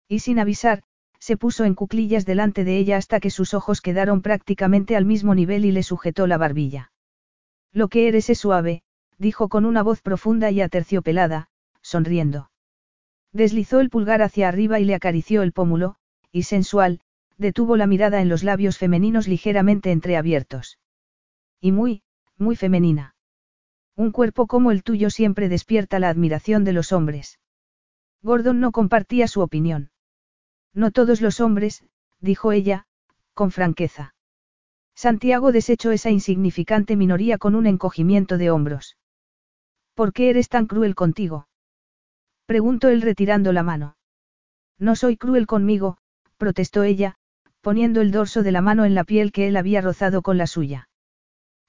Y sin avisar, se puso en cuclillas delante de ella hasta que sus ojos quedaron prácticamente al mismo nivel y le sujetó la barbilla. Lo que eres es suave, dijo con una voz profunda y aterciopelada, sonriendo. Deslizó el pulgar hacia arriba y le acarició el pómulo, y sensual, detuvo la mirada en los labios femeninos ligeramente entreabiertos. Y muy, muy femenina. Un cuerpo como el tuyo siempre despierta la admiración de los hombres. Gordon no compartía su opinión. No todos los hombres, dijo ella, con franqueza. Santiago desechó esa insignificante minoría con un encogimiento de hombros. ¿Por qué eres tan cruel contigo? Preguntó él retirando la mano. No soy cruel conmigo, protestó ella, poniendo el dorso de la mano en la piel que él había rozado con la suya.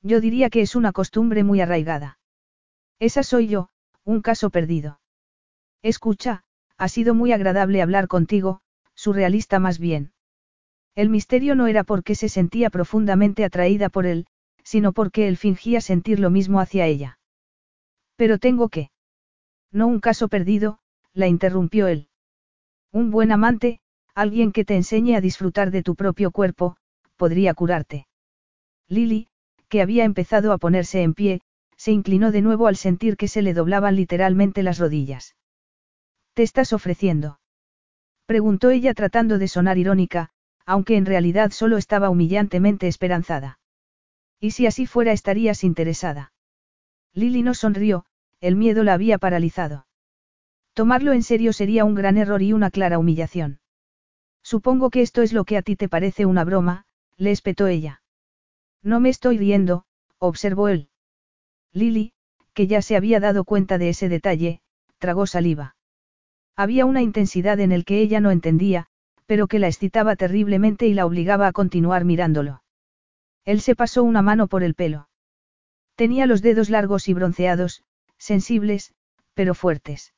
Yo diría que es una costumbre muy arraigada. Esa soy yo, un caso perdido. Escucha, ha sido muy agradable hablar contigo, surrealista más bien. El misterio no era porque se sentía profundamente atraída por él, sino porque él fingía sentir lo mismo hacia ella. Pero tengo que. No un caso perdido, la interrumpió él. Un buen amante, alguien que te enseñe a disfrutar de tu propio cuerpo, podría curarte. Lily, que había empezado a ponerse en pie, se inclinó de nuevo al sentir que se le doblaban literalmente las rodillas. ¿Te estás ofreciendo? Preguntó ella tratando de sonar irónica, aunque en realidad solo estaba humillantemente esperanzada. ¿Y si así fuera estarías interesada? Lily no sonrió, el miedo la había paralizado. Tomarlo en serio sería un gran error y una clara humillación. Supongo que esto es lo que a ti te parece una broma, le espetó ella. No me estoy riendo, observó él. Lily, que ya se había dado cuenta de ese detalle, tragó saliva. Había una intensidad en el que ella no entendía, pero que la excitaba terriblemente y la obligaba a continuar mirándolo. Él se pasó una mano por el pelo. Tenía los dedos largos y bronceados, sensibles, pero fuertes.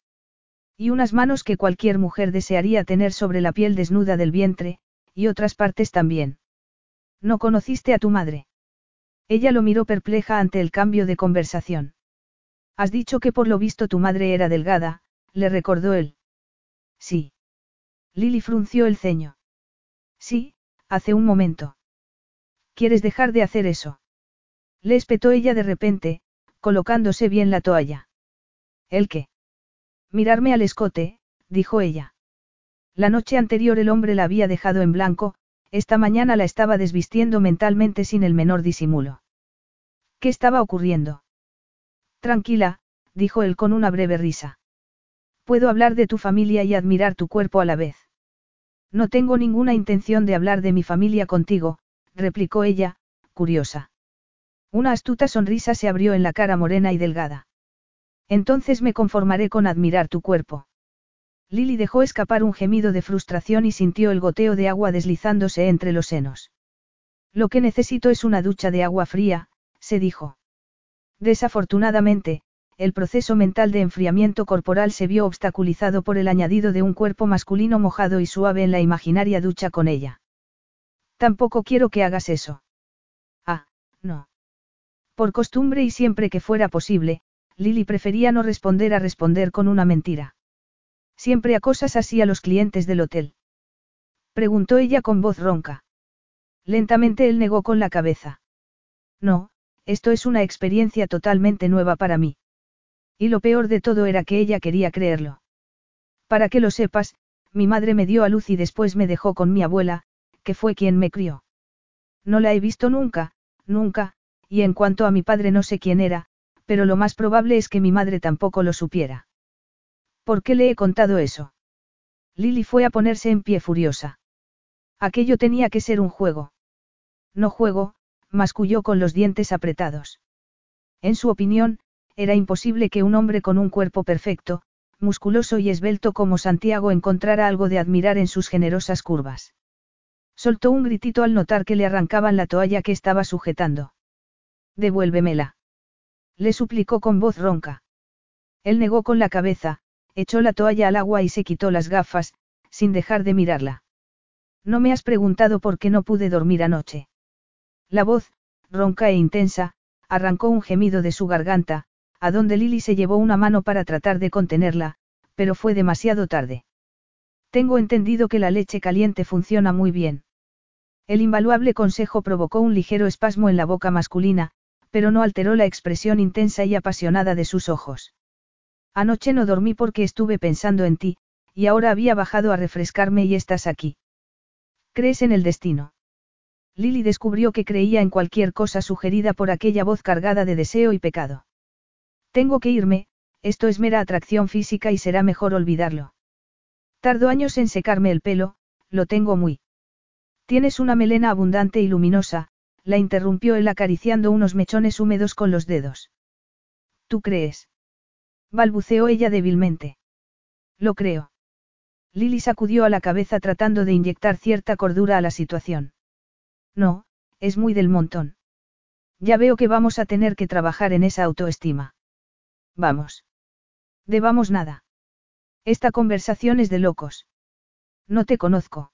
Y unas manos que cualquier mujer desearía tener sobre la piel desnuda del vientre, y otras partes también. ¿No conociste a tu madre? Ella lo miró perpleja ante el cambio de conversación. Has dicho que por lo visto tu madre era delgada, le recordó él. Sí. Lily frunció el ceño. Sí, hace un momento. ¿Quieres dejar de hacer eso? Le espetó ella de repente, colocándose bien la toalla. ¿El qué? Mirarme al escote, dijo ella. La noche anterior el hombre la había dejado en blanco, esta mañana la estaba desvistiendo mentalmente sin el menor disimulo. ¿Qué estaba ocurriendo? Tranquila, dijo él con una breve risa. Puedo hablar de tu familia y admirar tu cuerpo a la vez. No tengo ninguna intención de hablar de mi familia contigo, replicó ella, curiosa. Una astuta sonrisa se abrió en la cara morena y delgada. Entonces me conformaré con admirar tu cuerpo. Lily dejó escapar un gemido de frustración y sintió el goteo de agua deslizándose entre los senos. Lo que necesito es una ducha de agua fría, se dijo. Desafortunadamente, el proceso mental de enfriamiento corporal se vio obstaculizado por el añadido de un cuerpo masculino mojado y suave en la imaginaria ducha con ella. Tampoco quiero que hagas eso. Ah, no. Por costumbre y siempre que fuera posible, Lily prefería no responder a responder con una mentira. Siempre acosas así a los clientes del hotel. Preguntó ella con voz ronca. Lentamente él negó con la cabeza. No, esto es una experiencia totalmente nueva para mí. Y lo peor de todo era que ella quería creerlo. Para que lo sepas, mi madre me dio a luz y después me dejó con mi abuela, que fue quien me crió. No la he visto nunca, nunca, y en cuanto a mi padre no sé quién era, pero lo más probable es que mi madre tampoco lo supiera. ¿Por qué le he contado eso? Lily fue a ponerse en pie furiosa. Aquello tenía que ser un juego. No juego, masculló con los dientes apretados. En su opinión, era imposible que un hombre con un cuerpo perfecto, musculoso y esbelto como Santiago encontrara algo de admirar en sus generosas curvas. Soltó un gritito al notar que le arrancaban la toalla que estaba sujetando. Devuélvemela. Le suplicó con voz ronca. Él negó con la cabeza, echó la toalla al agua y se quitó las gafas, sin dejar de mirarla. No me has preguntado por qué no pude dormir anoche. La voz, ronca e intensa, arrancó un gemido de su garganta, a donde Lily se llevó una mano para tratar de contenerla, pero fue demasiado tarde. Tengo entendido que la leche caliente funciona muy bien. El invaluable consejo provocó un ligero espasmo en la boca masculina, pero no alteró la expresión intensa y apasionada de sus ojos. Anoche no dormí porque estuve pensando en ti, y ahora había bajado a refrescarme y estás aquí. ¿Crees en el destino? Lily descubrió que creía en cualquier cosa sugerida por aquella voz cargada de deseo y pecado. Tengo que irme, esto es mera atracción física y será mejor olvidarlo. Tardo años en secarme el pelo, lo tengo muy. Tienes una melena abundante y luminosa, la interrumpió él acariciando unos mechones húmedos con los dedos. ¿Tú crees? balbuceó ella débilmente. Lo creo. Lily sacudió a la cabeza tratando de inyectar cierta cordura a la situación. No, es muy del montón. Ya veo que vamos a tener que trabajar en esa autoestima. Vamos. Debamos nada. Esta conversación es de locos. No te conozco.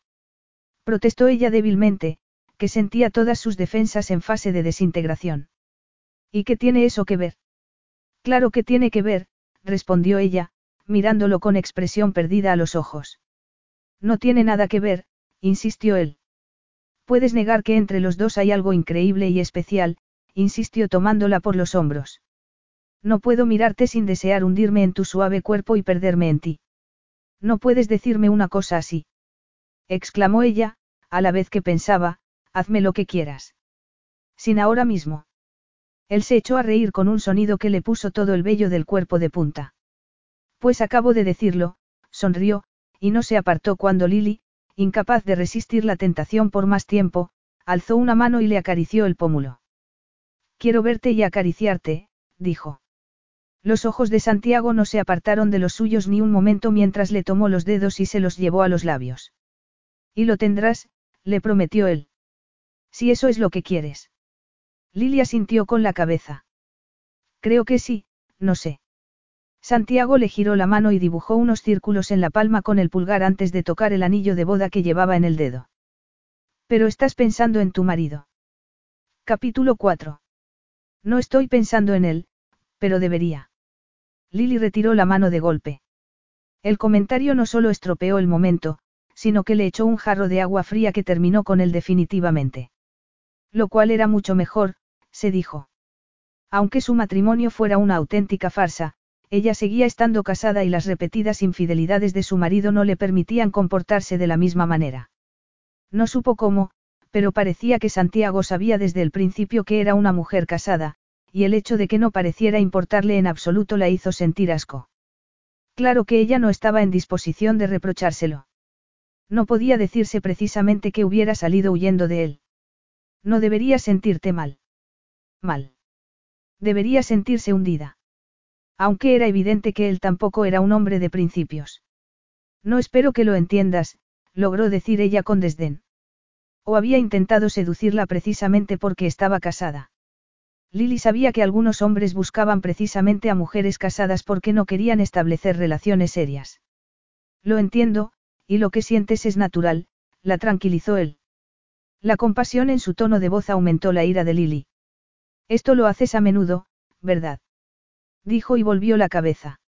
Protestó ella débilmente, que sentía todas sus defensas en fase de desintegración. ¿Y qué tiene eso que ver? Claro que tiene que ver, respondió ella, mirándolo con expresión perdida a los ojos. No tiene nada que ver, insistió él. Puedes negar que entre los dos hay algo increíble y especial, insistió tomándola por los hombros. No puedo mirarte sin desear hundirme en tu suave cuerpo y perderme en ti. No puedes decirme una cosa así. exclamó ella, a la vez que pensaba, hazme lo que quieras. Sin ahora mismo. Él se echó a reír con un sonido que le puso todo el vello del cuerpo de punta. Pues acabo de decirlo, sonrió, y no se apartó cuando Lily, incapaz de resistir la tentación por más tiempo, alzó una mano y le acarició el pómulo. Quiero verte y acariciarte, dijo. Los ojos de Santiago no se apartaron de los suyos ni un momento mientras le tomó los dedos y se los llevó a los labios. Y lo tendrás, le prometió él. Si eso es lo que quieres. Lilia sintió con la cabeza. Creo que sí, no sé. Santiago le giró la mano y dibujó unos círculos en la palma con el pulgar antes de tocar el anillo de boda que llevaba en el dedo. Pero estás pensando en tu marido. Capítulo 4. No estoy pensando en él, pero debería. Lily retiró la mano de golpe. El comentario no solo estropeó el momento, sino que le echó un jarro de agua fría que terminó con él definitivamente. Lo cual era mucho mejor, se dijo. Aunque su matrimonio fuera una auténtica farsa, ella seguía estando casada y las repetidas infidelidades de su marido no le permitían comportarse de la misma manera. No supo cómo, pero parecía que Santiago sabía desde el principio que era una mujer casada, y el hecho de que no pareciera importarle en absoluto la hizo sentir asco. Claro que ella no estaba en disposición de reprochárselo. No podía decirse precisamente que hubiera salido huyendo de él. No debería sentirte mal. Mal. Debería sentirse hundida. Aunque era evidente que él tampoco era un hombre de principios. No espero que lo entiendas, logró decir ella con desdén. O había intentado seducirla precisamente porque estaba casada. Lily sabía que algunos hombres buscaban precisamente a mujeres casadas porque no querían establecer relaciones serias. Lo entiendo, y lo que sientes es natural, la tranquilizó él. La compasión en su tono de voz aumentó la ira de Lily. Esto lo haces a menudo, ¿verdad? dijo y volvió la cabeza.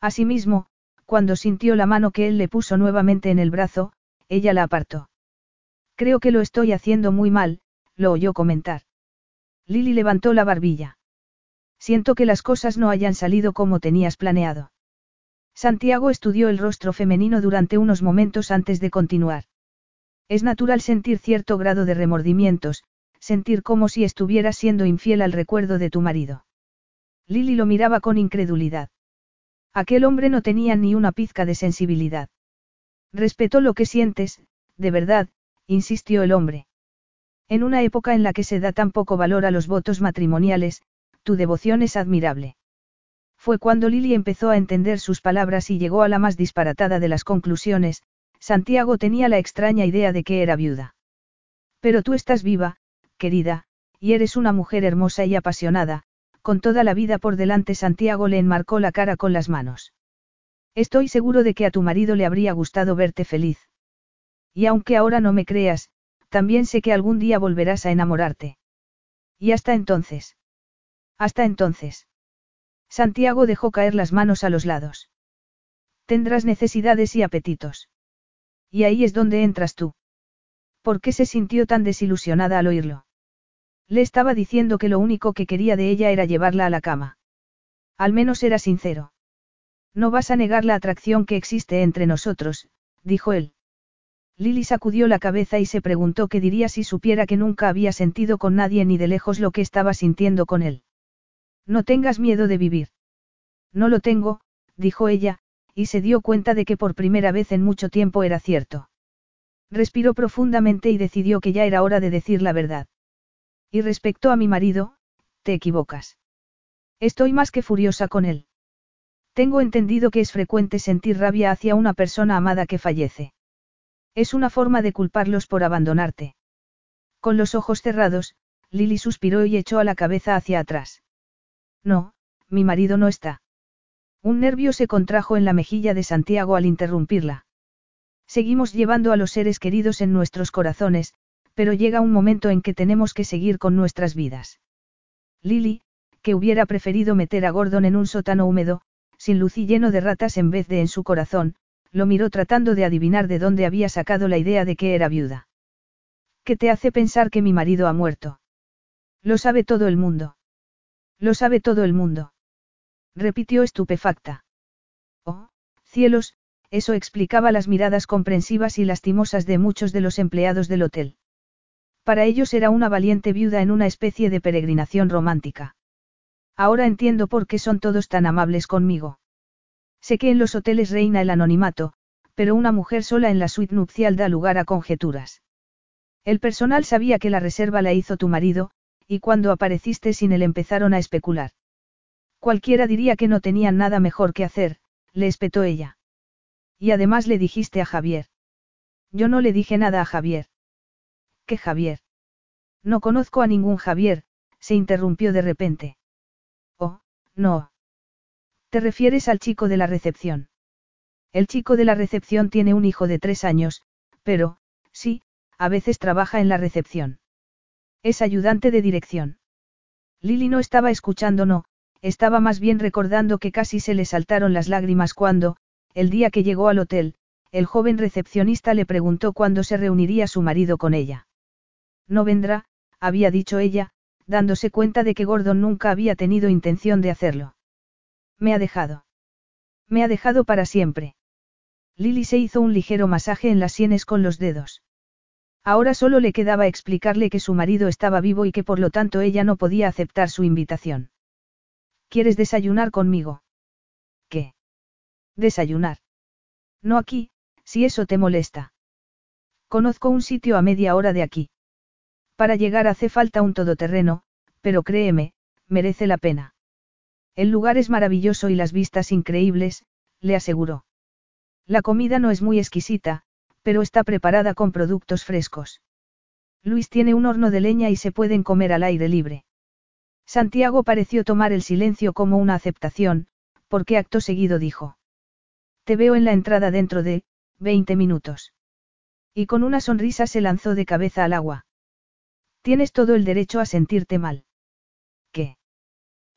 Asimismo, cuando sintió la mano que él le puso nuevamente en el brazo, ella la apartó. Creo que lo estoy haciendo muy mal, lo oyó comentar. Lily levantó la barbilla. Siento que las cosas no hayan salido como tenías planeado. Santiago estudió el rostro femenino durante unos momentos antes de continuar. Es natural sentir cierto grado de remordimientos, sentir como si estuvieras siendo infiel al recuerdo de tu marido. Lily lo miraba con incredulidad. Aquel hombre no tenía ni una pizca de sensibilidad. Respeto lo que sientes, de verdad, insistió el hombre. En una época en la que se da tan poco valor a los votos matrimoniales, tu devoción es admirable. Fue cuando Lily empezó a entender sus palabras y llegó a la más disparatada de las conclusiones, Santiago tenía la extraña idea de que era viuda. Pero tú estás viva, querida, y eres una mujer hermosa y apasionada, con toda la vida por delante Santiago le enmarcó la cara con las manos. Estoy seguro de que a tu marido le habría gustado verte feliz. Y aunque ahora no me creas, también sé que algún día volverás a enamorarte. Y hasta entonces. Hasta entonces. Santiago dejó caer las manos a los lados. Tendrás necesidades y apetitos. Y ahí es donde entras tú. ¿Por qué se sintió tan desilusionada al oírlo? Le estaba diciendo que lo único que quería de ella era llevarla a la cama. Al menos era sincero. No vas a negar la atracción que existe entre nosotros, dijo él. Lily sacudió la cabeza y se preguntó qué diría si supiera que nunca había sentido con nadie ni de lejos lo que estaba sintiendo con él. No tengas miedo de vivir. No lo tengo, dijo ella, y se dio cuenta de que por primera vez en mucho tiempo era cierto. Respiró profundamente y decidió que ya era hora de decir la verdad. Y respecto a mi marido, te equivocas. Estoy más que furiosa con él. Tengo entendido que es frecuente sentir rabia hacia una persona amada que fallece. Es una forma de culparlos por abandonarte. Con los ojos cerrados, Lily suspiró y echó a la cabeza hacia atrás. No, mi marido no está. Un nervio se contrajo en la mejilla de Santiago al interrumpirla. Seguimos llevando a los seres queridos en nuestros corazones, pero llega un momento en que tenemos que seguir con nuestras vidas. Lily, que hubiera preferido meter a Gordon en un sótano húmedo, sin luz y lleno de ratas en vez de en su corazón, lo miró tratando de adivinar de dónde había sacado la idea de que era viuda. ¿Qué te hace pensar que mi marido ha muerto? Lo sabe todo el mundo. Lo sabe todo el mundo repitió estupefacta. Oh, cielos, eso explicaba las miradas comprensivas y lastimosas de muchos de los empleados del hotel. Para ellos era una valiente viuda en una especie de peregrinación romántica. Ahora entiendo por qué son todos tan amables conmigo. Sé que en los hoteles reina el anonimato, pero una mujer sola en la suite nupcial da lugar a conjeturas. El personal sabía que la reserva la hizo tu marido, y cuando apareciste sin él empezaron a especular. Cualquiera diría que no tenían nada mejor que hacer, le espetó ella. Y además le dijiste a Javier. Yo no le dije nada a Javier. ¿Qué Javier? No conozco a ningún Javier, se interrumpió de repente. Oh, no. ¿Te refieres al chico de la recepción? El chico de la recepción tiene un hijo de tres años, pero, sí, a veces trabaja en la recepción. Es ayudante de dirección. Lily no estaba escuchando, no, estaba más bien recordando que casi se le saltaron las lágrimas cuando, el día que llegó al hotel, el joven recepcionista le preguntó cuándo se reuniría su marido con ella. No vendrá, había dicho ella, dándose cuenta de que Gordon nunca había tenido intención de hacerlo. Me ha dejado. Me ha dejado para siempre. Lily se hizo un ligero masaje en las sienes con los dedos. Ahora solo le quedaba explicarle que su marido estaba vivo y que por lo tanto ella no podía aceptar su invitación. ¿Quieres desayunar conmigo? ¿Qué? Desayunar. No aquí, si eso te molesta. Conozco un sitio a media hora de aquí. Para llegar hace falta un todoterreno, pero créeme, merece la pena. El lugar es maravilloso y las vistas increíbles, le aseguró. La comida no es muy exquisita, pero está preparada con productos frescos. Luis tiene un horno de leña y se pueden comer al aire libre. Santiago pareció tomar el silencio como una aceptación, porque acto seguido dijo. Te veo en la entrada dentro de, 20 minutos. Y con una sonrisa se lanzó de cabeza al agua. Tienes todo el derecho a sentirte mal. ¿Qué?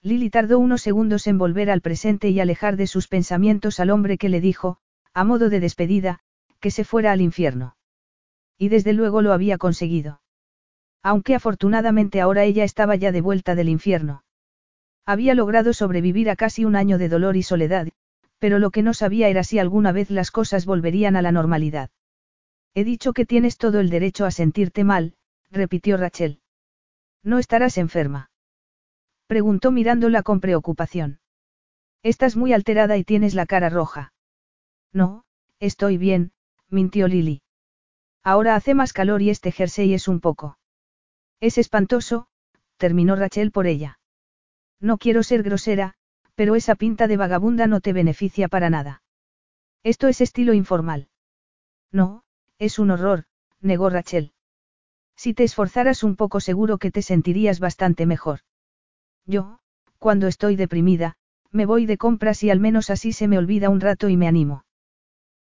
Lily tardó unos segundos en volver al presente y alejar de sus pensamientos al hombre que le dijo, a modo de despedida, que se fuera al infierno. Y desde luego lo había conseguido. Aunque afortunadamente ahora ella estaba ya de vuelta del infierno. Había logrado sobrevivir a casi un año de dolor y soledad, pero lo que no sabía era si alguna vez las cosas volverían a la normalidad. He dicho que tienes todo el derecho a sentirte mal, repitió Rachel. ¿No estarás enferma? Preguntó mirándola con preocupación. Estás muy alterada y tienes la cara roja. No, estoy bien, mintió Lily. Ahora hace más calor y este jersey es un poco. Es espantoso, terminó Rachel por ella. No quiero ser grosera, pero esa pinta de vagabunda no te beneficia para nada. Esto es estilo informal. No, es un horror, negó Rachel. Si te esforzaras un poco seguro que te sentirías bastante mejor. Yo, cuando estoy deprimida, me voy de compras y al menos así se me olvida un rato y me animo.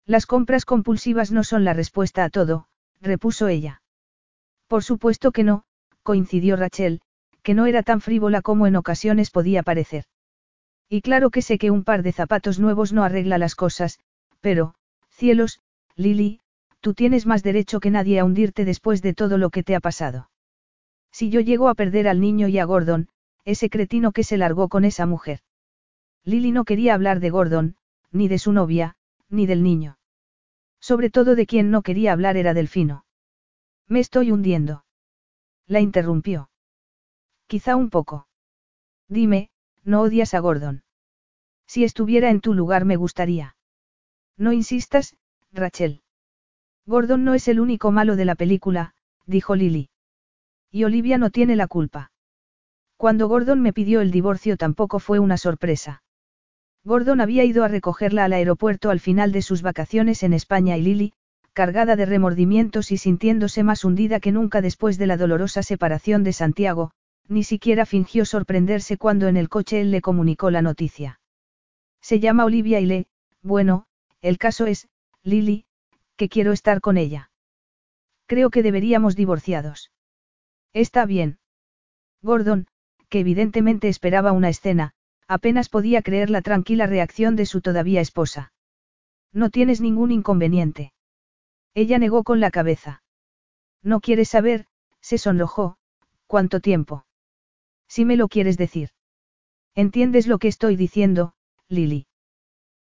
Las compras compulsivas no son la respuesta a todo, repuso ella. Por supuesto que no, coincidió Rachel, que no era tan frívola como en ocasiones podía parecer. Y claro que sé que un par de zapatos nuevos no arregla las cosas, pero, cielos, Lily, tú tienes más derecho que nadie a hundirte después de todo lo que te ha pasado. Si yo llego a perder al niño y a Gordon, ese cretino que se largó con esa mujer. Lily no quería hablar de Gordon, ni de su novia, ni del niño. Sobre todo de quien no quería hablar era Delfino. Me estoy hundiendo. La interrumpió. Quizá un poco. Dime, ¿no odias a Gordon? Si estuviera en tu lugar me gustaría. No insistas, Rachel. Gordon no es el único malo de la película, dijo Lily. Y Olivia no tiene la culpa. Cuando Gordon me pidió el divorcio tampoco fue una sorpresa. Gordon había ido a recogerla al aeropuerto al final de sus vacaciones en España y Lily, cargada de remordimientos y sintiéndose más hundida que nunca después de la dolorosa separación de Santiago, ni siquiera fingió sorprenderse cuando en el coche él le comunicó la noticia. Se llama Olivia y le, bueno, el caso es, Lily, que quiero estar con ella. Creo que deberíamos divorciados. Está bien. Gordon, que evidentemente esperaba una escena, apenas podía creer la tranquila reacción de su todavía esposa. No tienes ningún inconveniente. Ella negó con la cabeza. No quieres saber, se sonrojó, ¿cuánto tiempo? Si me lo quieres decir. ¿Entiendes lo que estoy diciendo, Lily?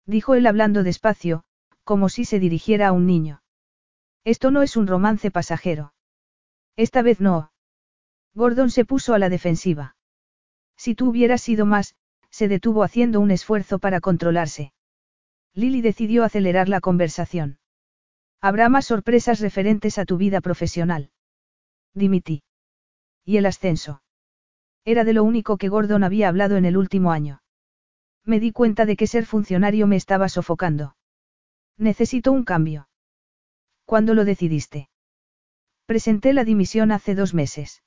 Dijo él hablando despacio, como si se dirigiera a un niño. Esto no es un romance pasajero. Esta vez no. Gordon se puso a la defensiva. Si tú hubieras sido más, se detuvo haciendo un esfuerzo para controlarse. Lily decidió acelerar la conversación. Habrá más sorpresas referentes a tu vida profesional. Dimití. ¿Y el ascenso? Era de lo único que Gordon había hablado en el último año. Me di cuenta de que ser funcionario me estaba sofocando. Necesito un cambio. ¿Cuándo lo decidiste? Presenté la dimisión hace dos meses.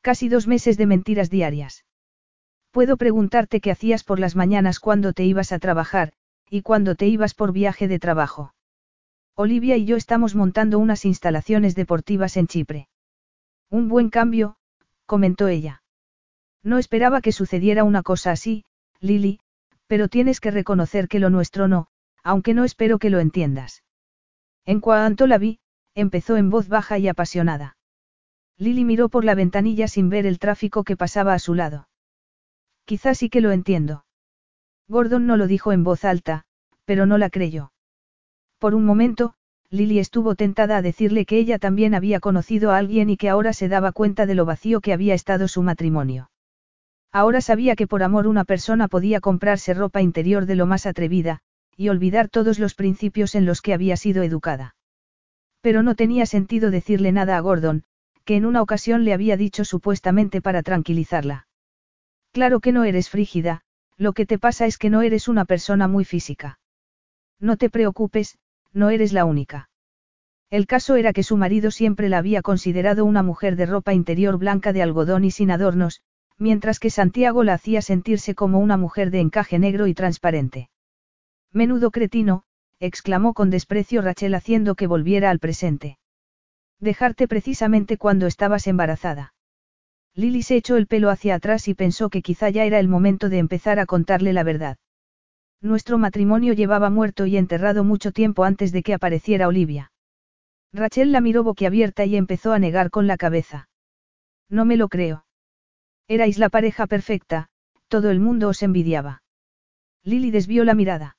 Casi dos meses de mentiras diarias. Puedo preguntarte qué hacías por las mañanas cuando te ibas a trabajar, y cuando te ibas por viaje de trabajo. Olivia y yo estamos montando unas instalaciones deportivas en Chipre. Un buen cambio, comentó ella. No esperaba que sucediera una cosa así, Lily, pero tienes que reconocer que lo nuestro no, aunque no espero que lo entiendas. En cuanto la vi, empezó en voz baja y apasionada. Lily miró por la ventanilla sin ver el tráfico que pasaba a su lado. Quizás sí que lo entiendo. Gordon no lo dijo en voz alta, pero no la creyó. Por un momento, Lily estuvo tentada a decirle que ella también había conocido a alguien y que ahora se daba cuenta de lo vacío que había estado su matrimonio. Ahora sabía que por amor una persona podía comprarse ropa interior de lo más atrevida, y olvidar todos los principios en los que había sido educada. Pero no tenía sentido decirle nada a Gordon, que en una ocasión le había dicho supuestamente para tranquilizarla. Claro que no eres frígida, lo que te pasa es que no eres una persona muy física. No te preocupes, no eres la única. El caso era que su marido siempre la había considerado una mujer de ropa interior blanca de algodón y sin adornos, mientras que Santiago la hacía sentirse como una mujer de encaje negro y transparente. Menudo cretino, exclamó con desprecio Rachel haciendo que volviera al presente. Dejarte precisamente cuando estabas embarazada. Lily se echó el pelo hacia atrás y pensó que quizá ya era el momento de empezar a contarle la verdad. Nuestro matrimonio llevaba muerto y enterrado mucho tiempo antes de que apareciera Olivia. Rachel la miró boquiabierta y empezó a negar con la cabeza. No me lo creo. Erais la pareja perfecta, todo el mundo os envidiaba. Lily desvió la mirada.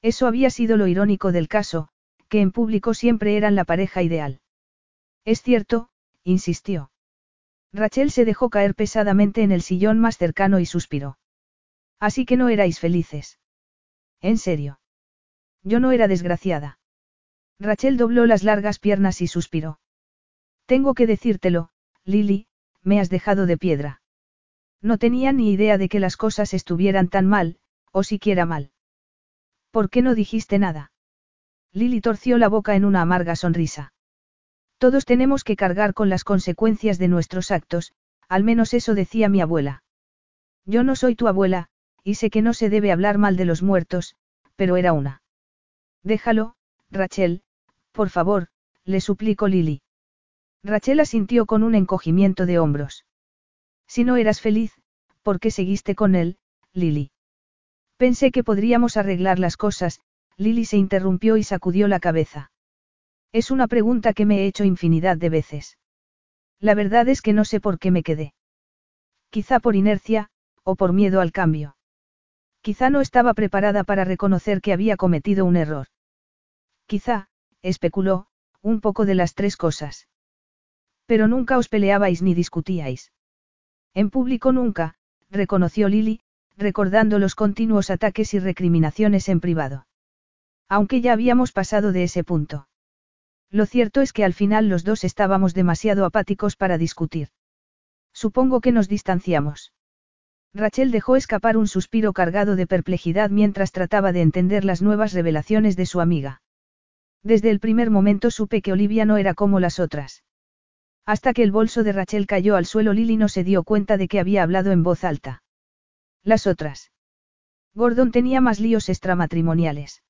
Eso había sido lo irónico del caso, que en público siempre eran la pareja ideal. Es cierto, insistió. Rachel se dejó caer pesadamente en el sillón más cercano y suspiró. Así que no erais felices. En serio. Yo no era desgraciada. Rachel dobló las largas piernas y suspiró. Tengo que decírtelo, Lily, me has dejado de piedra. No tenía ni idea de que las cosas estuvieran tan mal, o siquiera mal. ¿Por qué no dijiste nada? Lily torció la boca en una amarga sonrisa. Todos tenemos que cargar con las consecuencias de nuestros actos, al menos eso decía mi abuela. Yo no soy tu abuela, y sé que no se debe hablar mal de los muertos, pero era una. Déjalo, Rachel, por favor, le suplicó Lily. Rachel asintió con un encogimiento de hombros. Si no eras feliz, ¿por qué seguiste con él, Lily? Pensé que podríamos arreglar las cosas, Lily se interrumpió y sacudió la cabeza. Es una pregunta que me he hecho infinidad de veces. La verdad es que no sé por qué me quedé. Quizá por inercia, o por miedo al cambio. Quizá no estaba preparada para reconocer que había cometido un error. Quizá, especuló, un poco de las tres cosas. Pero nunca os peleabais ni discutíais. En público nunca, reconoció Lily, recordando los continuos ataques y recriminaciones en privado. Aunque ya habíamos pasado de ese punto. Lo cierto es que al final los dos estábamos demasiado apáticos para discutir. Supongo que nos distanciamos. Rachel dejó escapar un suspiro cargado de perplejidad mientras trataba de entender las nuevas revelaciones de su amiga. Desde el primer momento supe que Olivia no era como las otras. Hasta que el bolso de Rachel cayó al suelo, Lily no se dio cuenta de que había hablado en voz alta. Las otras. Gordon tenía más líos extramatrimoniales.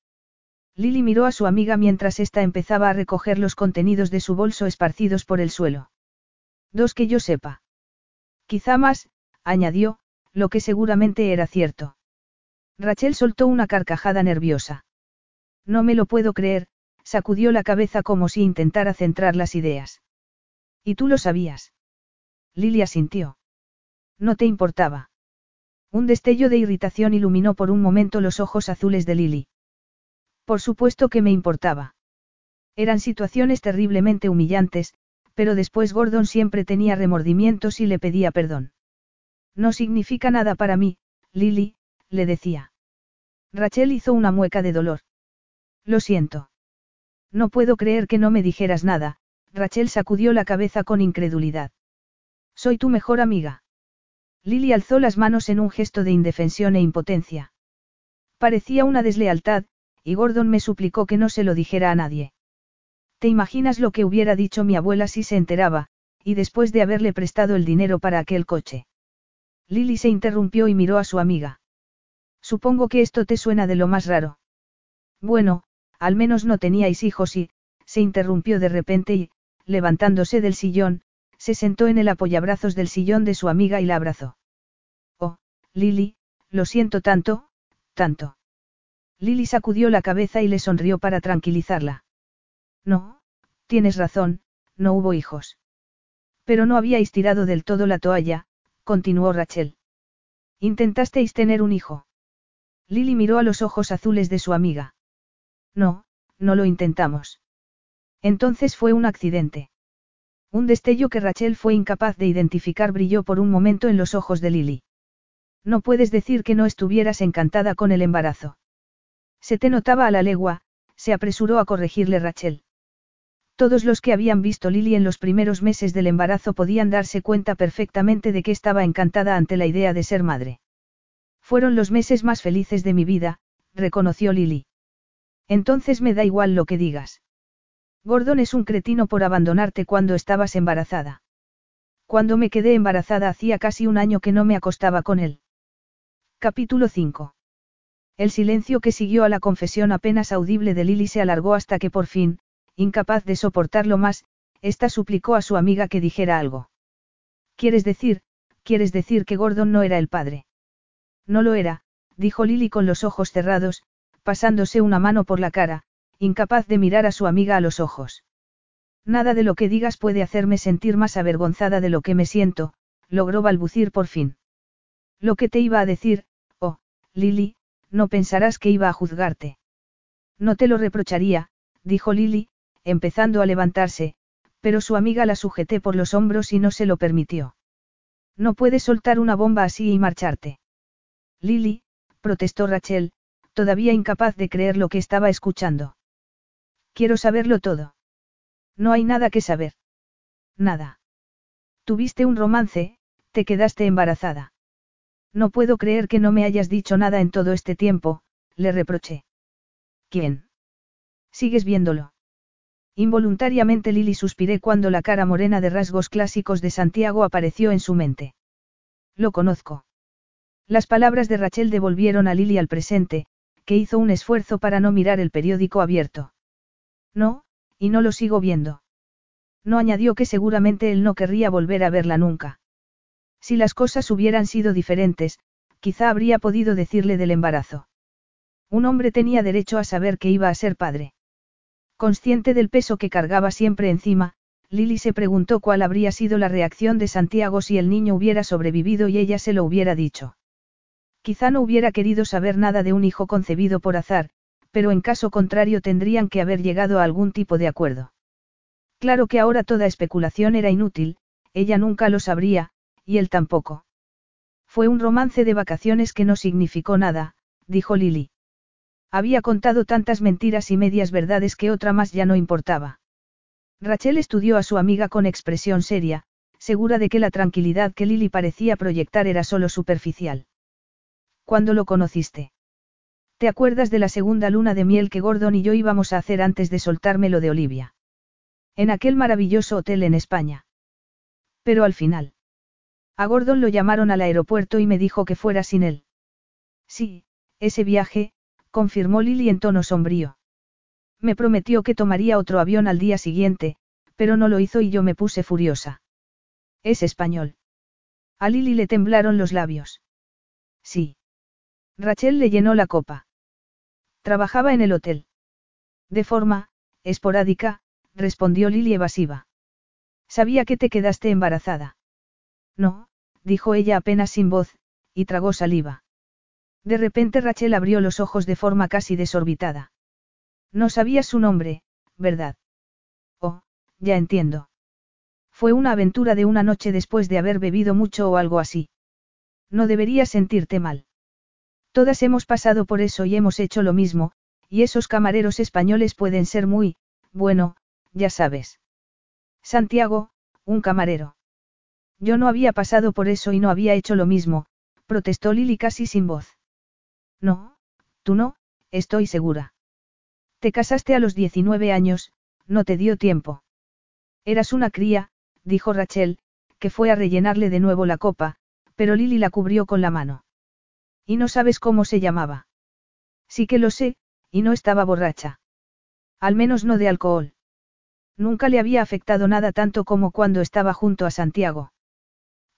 Lily miró a su amiga mientras ésta empezaba a recoger los contenidos de su bolso esparcidos por el suelo. Dos que yo sepa. Quizá más, añadió, lo que seguramente era cierto. Rachel soltó una carcajada nerviosa. No me lo puedo creer, sacudió la cabeza como si intentara centrar las ideas. ¿Y tú lo sabías? Lilia sintió. No te importaba. Un destello de irritación iluminó por un momento los ojos azules de Lily. Por supuesto que me importaba. Eran situaciones terriblemente humillantes, pero después Gordon siempre tenía remordimientos y le pedía perdón. No significa nada para mí, Lily, le decía. Rachel hizo una mueca de dolor. Lo siento. No puedo creer que no me dijeras nada, Rachel sacudió la cabeza con incredulidad. Soy tu mejor amiga. Lily alzó las manos en un gesto de indefensión e impotencia. Parecía una deslealtad, y Gordon me suplicó que no se lo dijera a nadie. ¿Te imaginas lo que hubiera dicho mi abuela si se enteraba, y después de haberle prestado el dinero para aquel coche? Lily se interrumpió y miró a su amiga. Supongo que esto te suena de lo más raro. Bueno, al menos no teníais hijos y, se interrumpió de repente y, levantándose del sillón, se sentó en el apoyabrazos del sillón de su amiga y la abrazó. Oh, Lily, lo siento tanto, tanto. Lily sacudió la cabeza y le sonrió para tranquilizarla. No, tienes razón, no hubo hijos. Pero no habíais tirado del todo la toalla, continuó Rachel. Intentasteis tener un hijo. Lily miró a los ojos azules de su amiga. No, no lo intentamos. Entonces fue un accidente. Un destello que Rachel fue incapaz de identificar brilló por un momento en los ojos de Lily. No puedes decir que no estuvieras encantada con el embarazo. Se te notaba a la legua, se apresuró a corregirle Rachel. Todos los que habían visto Lily en los primeros meses del embarazo podían darse cuenta perfectamente de que estaba encantada ante la idea de ser madre. Fueron los meses más felices de mi vida, reconoció Lily. Entonces me da igual lo que digas. Gordon es un cretino por abandonarte cuando estabas embarazada. Cuando me quedé embarazada hacía casi un año que no me acostaba con él. Capítulo 5. El silencio que siguió a la confesión apenas audible de Lily se alargó hasta que por fin, incapaz de soportarlo más, ésta suplicó a su amiga que dijera algo. ¿Quieres decir, quieres decir que Gordon no era el padre? No lo era, dijo Lily con los ojos cerrados, pasándose una mano por la cara, incapaz de mirar a su amiga a los ojos. Nada de lo que digas puede hacerme sentir más avergonzada de lo que me siento, logró balbucir por fin. Lo que te iba a decir, oh, Lily, no pensarás que iba a juzgarte. No te lo reprocharía, dijo Lily, empezando a levantarse, pero su amiga la sujeté por los hombros y no se lo permitió. No puedes soltar una bomba así y marcharte. Lily, protestó Rachel, todavía incapaz de creer lo que estaba escuchando. Quiero saberlo todo. No hay nada que saber. Nada. Tuviste un romance, te quedaste embarazada. No puedo creer que no me hayas dicho nada en todo este tiempo, le reproché. ¿Quién? ¿Sigues viéndolo? Involuntariamente Lily suspiré cuando la cara morena de rasgos clásicos de Santiago apareció en su mente. Lo conozco. Las palabras de Rachel devolvieron a Lily al presente, que hizo un esfuerzo para no mirar el periódico abierto. No, y no lo sigo viendo. No añadió que seguramente él no querría volver a verla nunca. Si las cosas hubieran sido diferentes, quizá habría podido decirle del embarazo. Un hombre tenía derecho a saber que iba a ser padre. Consciente del peso que cargaba siempre encima, Lily se preguntó cuál habría sido la reacción de Santiago si el niño hubiera sobrevivido y ella se lo hubiera dicho. Quizá no hubiera querido saber nada de un hijo concebido por azar, pero en caso contrario tendrían que haber llegado a algún tipo de acuerdo. Claro que ahora toda especulación era inútil, ella nunca lo sabría, y él tampoco. Fue un romance de vacaciones que no significó nada, dijo Lily. Había contado tantas mentiras y medias verdades que otra más ya no importaba. Rachel estudió a su amiga con expresión seria, segura de que la tranquilidad que Lily parecía proyectar era solo superficial. ¿Cuándo lo conociste? ¿Te acuerdas de la segunda luna de miel que Gordon y yo íbamos a hacer antes de soltarme lo de Olivia? En aquel maravilloso hotel en España. Pero al final. A Gordon lo llamaron al aeropuerto y me dijo que fuera sin él. Sí, ese viaje, confirmó Lily en tono sombrío. Me prometió que tomaría otro avión al día siguiente, pero no lo hizo y yo me puse furiosa. Es español. A Lily le temblaron los labios. Sí. Rachel le llenó la copa. Trabajaba en el hotel. De forma, esporádica, respondió Lily evasiva. Sabía que te quedaste embarazada. No, dijo ella apenas sin voz, y tragó saliva. De repente Rachel abrió los ojos de forma casi desorbitada. No sabía su nombre, ¿verdad? Oh, ya entiendo. Fue una aventura de una noche después de haber bebido mucho o algo así. No deberías sentirte mal. Todas hemos pasado por eso y hemos hecho lo mismo, y esos camareros españoles pueden ser muy, bueno, ya sabes. Santiago, un camarero. Yo no había pasado por eso y no había hecho lo mismo, protestó Lily casi sin voz. No, tú no, estoy segura. Te casaste a los 19 años, no te dio tiempo. Eras una cría, dijo Rachel, que fue a rellenarle de nuevo la copa, pero Lily la cubrió con la mano. Y no sabes cómo se llamaba. Sí que lo sé, y no estaba borracha. Al menos no de alcohol. Nunca le había afectado nada tanto como cuando estaba junto a Santiago.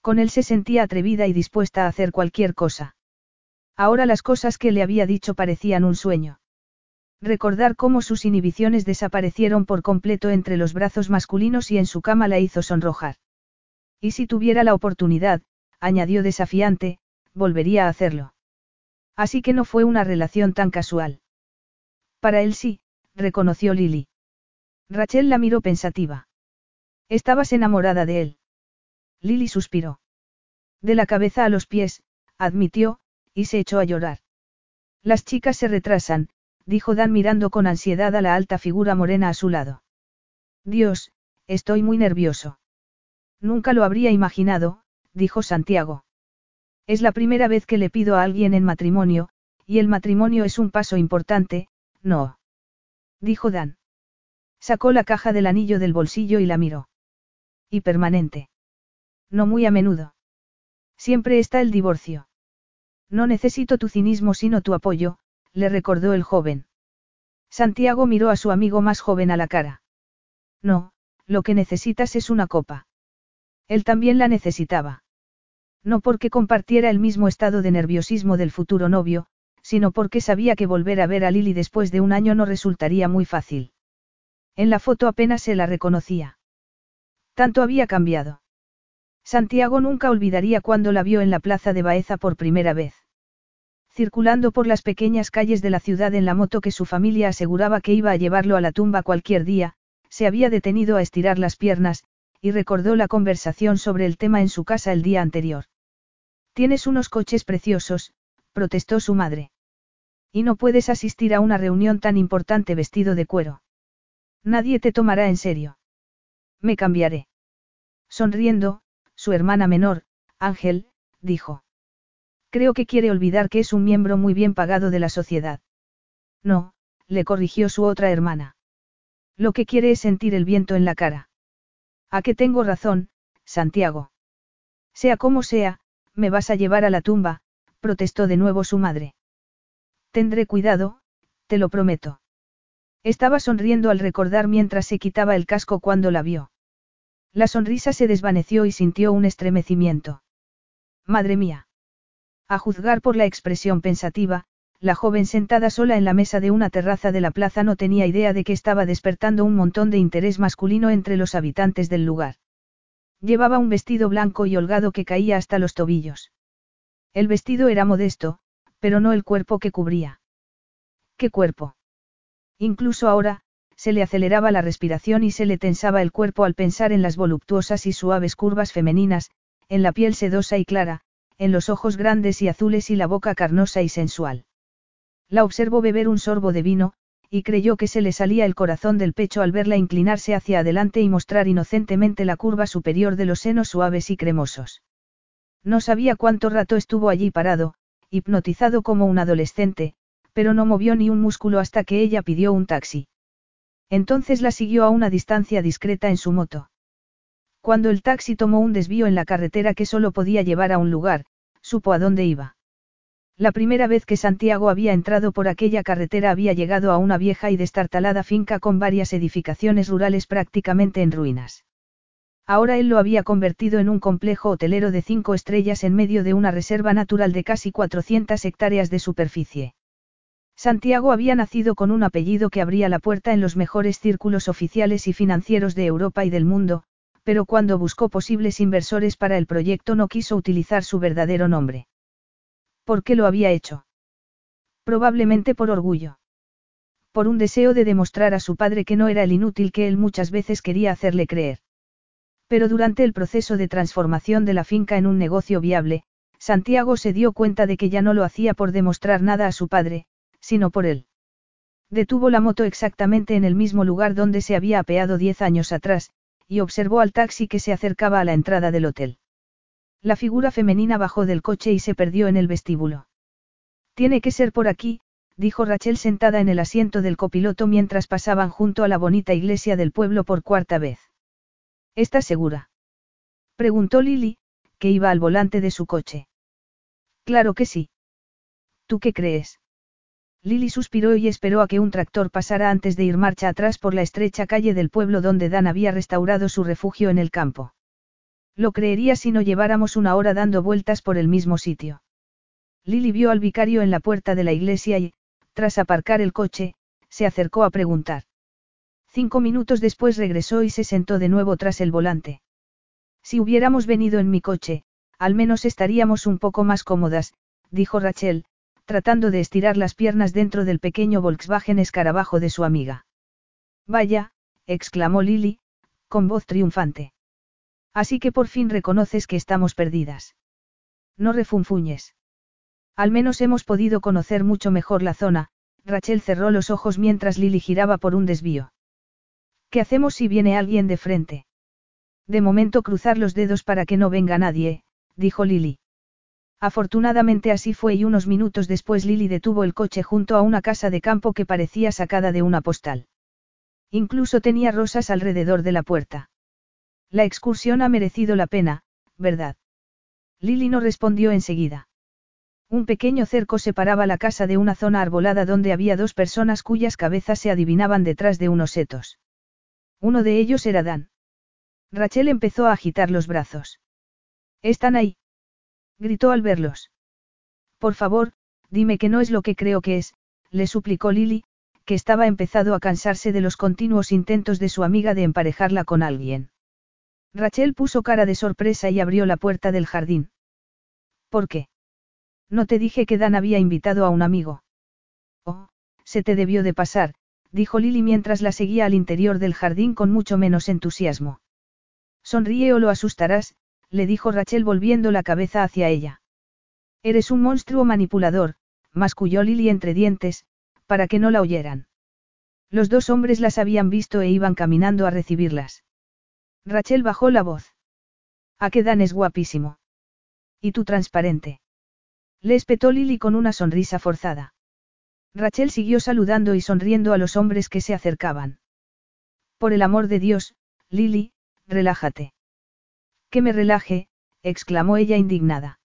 Con él se sentía atrevida y dispuesta a hacer cualquier cosa. Ahora las cosas que le había dicho parecían un sueño. Recordar cómo sus inhibiciones desaparecieron por completo entre los brazos masculinos y en su cama la hizo sonrojar. Y si tuviera la oportunidad, añadió desafiante, volvería a hacerlo. Así que no fue una relación tan casual. Para él sí, reconoció Lily. Rachel la miró pensativa. Estabas enamorada de él. Lily suspiró. De la cabeza a los pies, admitió, y se echó a llorar. Las chicas se retrasan, dijo Dan mirando con ansiedad a la alta figura morena a su lado. Dios, estoy muy nervioso. Nunca lo habría imaginado, dijo Santiago. Es la primera vez que le pido a alguien en matrimonio, y el matrimonio es un paso importante, no. Dijo Dan. Sacó la caja del anillo del bolsillo y la miró. Y permanente. No muy a menudo. Siempre está el divorcio. No necesito tu cinismo sino tu apoyo, le recordó el joven. Santiago miró a su amigo más joven a la cara. No, lo que necesitas es una copa. Él también la necesitaba. No porque compartiera el mismo estado de nerviosismo del futuro novio, sino porque sabía que volver a ver a Lily después de un año no resultaría muy fácil. En la foto apenas se la reconocía. Tanto había cambiado. Santiago nunca olvidaría cuando la vio en la plaza de Baeza por primera vez. Circulando por las pequeñas calles de la ciudad en la moto que su familia aseguraba que iba a llevarlo a la tumba cualquier día, se había detenido a estirar las piernas, y recordó la conversación sobre el tema en su casa el día anterior. Tienes unos coches preciosos, protestó su madre. Y no puedes asistir a una reunión tan importante vestido de cuero. Nadie te tomará en serio. Me cambiaré. Sonriendo, su hermana menor, Ángel, dijo. Creo que quiere olvidar que es un miembro muy bien pagado de la sociedad. No, le corrigió su otra hermana. Lo que quiere es sentir el viento en la cara. ¿A qué tengo razón, Santiago? Sea como sea, me vas a llevar a la tumba, protestó de nuevo su madre. Tendré cuidado, te lo prometo. Estaba sonriendo al recordar mientras se quitaba el casco cuando la vio. La sonrisa se desvaneció y sintió un estremecimiento. Madre mía. A juzgar por la expresión pensativa, la joven sentada sola en la mesa de una terraza de la plaza no tenía idea de que estaba despertando un montón de interés masculino entre los habitantes del lugar. Llevaba un vestido blanco y holgado que caía hasta los tobillos. El vestido era modesto, pero no el cuerpo que cubría. ¿Qué cuerpo? Incluso ahora, se le aceleraba la respiración y se le tensaba el cuerpo al pensar en las voluptuosas y suaves curvas femeninas, en la piel sedosa y clara, en los ojos grandes y azules y la boca carnosa y sensual. La observó beber un sorbo de vino, y creyó que se le salía el corazón del pecho al verla inclinarse hacia adelante y mostrar inocentemente la curva superior de los senos suaves y cremosos. No sabía cuánto rato estuvo allí parado, hipnotizado como un adolescente, pero no movió ni un músculo hasta que ella pidió un taxi. Entonces la siguió a una distancia discreta en su moto. Cuando el taxi tomó un desvío en la carretera que solo podía llevar a un lugar, supo a dónde iba. La primera vez que Santiago había entrado por aquella carretera había llegado a una vieja y destartalada finca con varias edificaciones rurales prácticamente en ruinas. Ahora él lo había convertido en un complejo hotelero de cinco estrellas en medio de una reserva natural de casi 400 hectáreas de superficie. Santiago había nacido con un apellido que abría la puerta en los mejores círculos oficiales y financieros de Europa y del mundo, pero cuando buscó posibles inversores para el proyecto no quiso utilizar su verdadero nombre. ¿Por qué lo había hecho? Probablemente por orgullo. Por un deseo de demostrar a su padre que no era el inútil que él muchas veces quería hacerle creer. Pero durante el proceso de transformación de la finca en un negocio viable, Santiago se dio cuenta de que ya no lo hacía por demostrar nada a su padre, sino por él. Detuvo la moto exactamente en el mismo lugar donde se había apeado diez años atrás, y observó al taxi que se acercaba a la entrada del hotel. La figura femenina bajó del coche y se perdió en el vestíbulo. Tiene que ser por aquí, dijo Rachel sentada en el asiento del copiloto mientras pasaban junto a la bonita iglesia del pueblo por cuarta vez. ¿Estás segura? preguntó Lily, que iba al volante de su coche. Claro que sí. ¿Tú qué crees? Lily suspiró y esperó a que un tractor pasara antes de ir marcha atrás por la estrecha calle del pueblo donde Dan había restaurado su refugio en el campo. Lo creería si no lleváramos una hora dando vueltas por el mismo sitio. Lily vio al vicario en la puerta de la iglesia y, tras aparcar el coche, se acercó a preguntar. Cinco minutos después regresó y se sentó de nuevo tras el volante. Si hubiéramos venido en mi coche, al menos estaríamos un poco más cómodas, dijo Rachel, tratando de estirar las piernas dentro del pequeño Volkswagen escarabajo de su amiga. Vaya, exclamó Lily, con voz triunfante. Así que por fin reconoces que estamos perdidas. No refunfuñes. Al menos hemos podido conocer mucho mejor la zona, Rachel cerró los ojos mientras Lily giraba por un desvío. ¿Qué hacemos si viene alguien de frente? De momento cruzar los dedos para que no venga nadie, dijo Lily. Afortunadamente así fue y unos minutos después Lily detuvo el coche junto a una casa de campo que parecía sacada de una postal. Incluso tenía rosas alrededor de la puerta. La excursión ha merecido la pena, ¿verdad? Lily no respondió enseguida. Un pequeño cerco separaba la casa de una zona arbolada donde había dos personas cuyas cabezas se adivinaban detrás de unos setos. Uno de ellos era Dan. Rachel empezó a agitar los brazos. Están ahí. Gritó al verlos. Por favor, dime que no es lo que creo que es, le suplicó Lily, que estaba empezado a cansarse de los continuos intentos de su amiga de emparejarla con alguien. Rachel puso cara de sorpresa y abrió la puerta del jardín. ¿Por qué? No te dije que Dan había invitado a un amigo. Oh, se te debió de pasar, dijo Lily mientras la seguía al interior del jardín con mucho menos entusiasmo. Sonríe o lo asustarás, le dijo Rachel volviendo la cabeza hacia ella. Eres un monstruo manipulador, masculló Lily entre dientes, para que no la oyeran. Los dos hombres las habían visto e iban caminando a recibirlas. Rachel bajó la voz. A que Dan es guapísimo. Y tú transparente. Le espetó Lily con una sonrisa forzada. Rachel siguió saludando y sonriendo a los hombres que se acercaban. Por el amor de Dios, Lily, relájate. Que me relaje, exclamó ella indignada.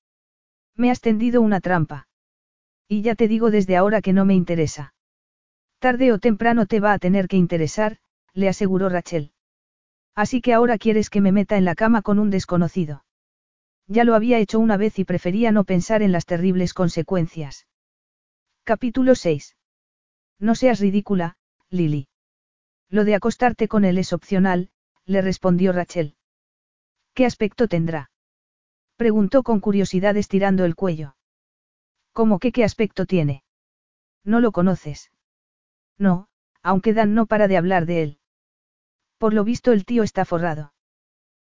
Me has tendido una trampa. Y ya te digo desde ahora que no me interesa. Tarde o temprano te va a tener que interesar, le aseguró Rachel. Así que ahora quieres que me meta en la cama con un desconocido. Ya lo había hecho una vez y prefería no pensar en las terribles consecuencias. Capítulo 6. No seas ridícula, Lily. Lo de acostarte con él es opcional, le respondió Rachel. ¿Qué aspecto tendrá? Preguntó con curiosidad estirando el cuello. ¿Cómo que qué aspecto tiene? ¿No lo conoces? No, aunque Dan no para de hablar de él. Por lo visto el tío está forrado.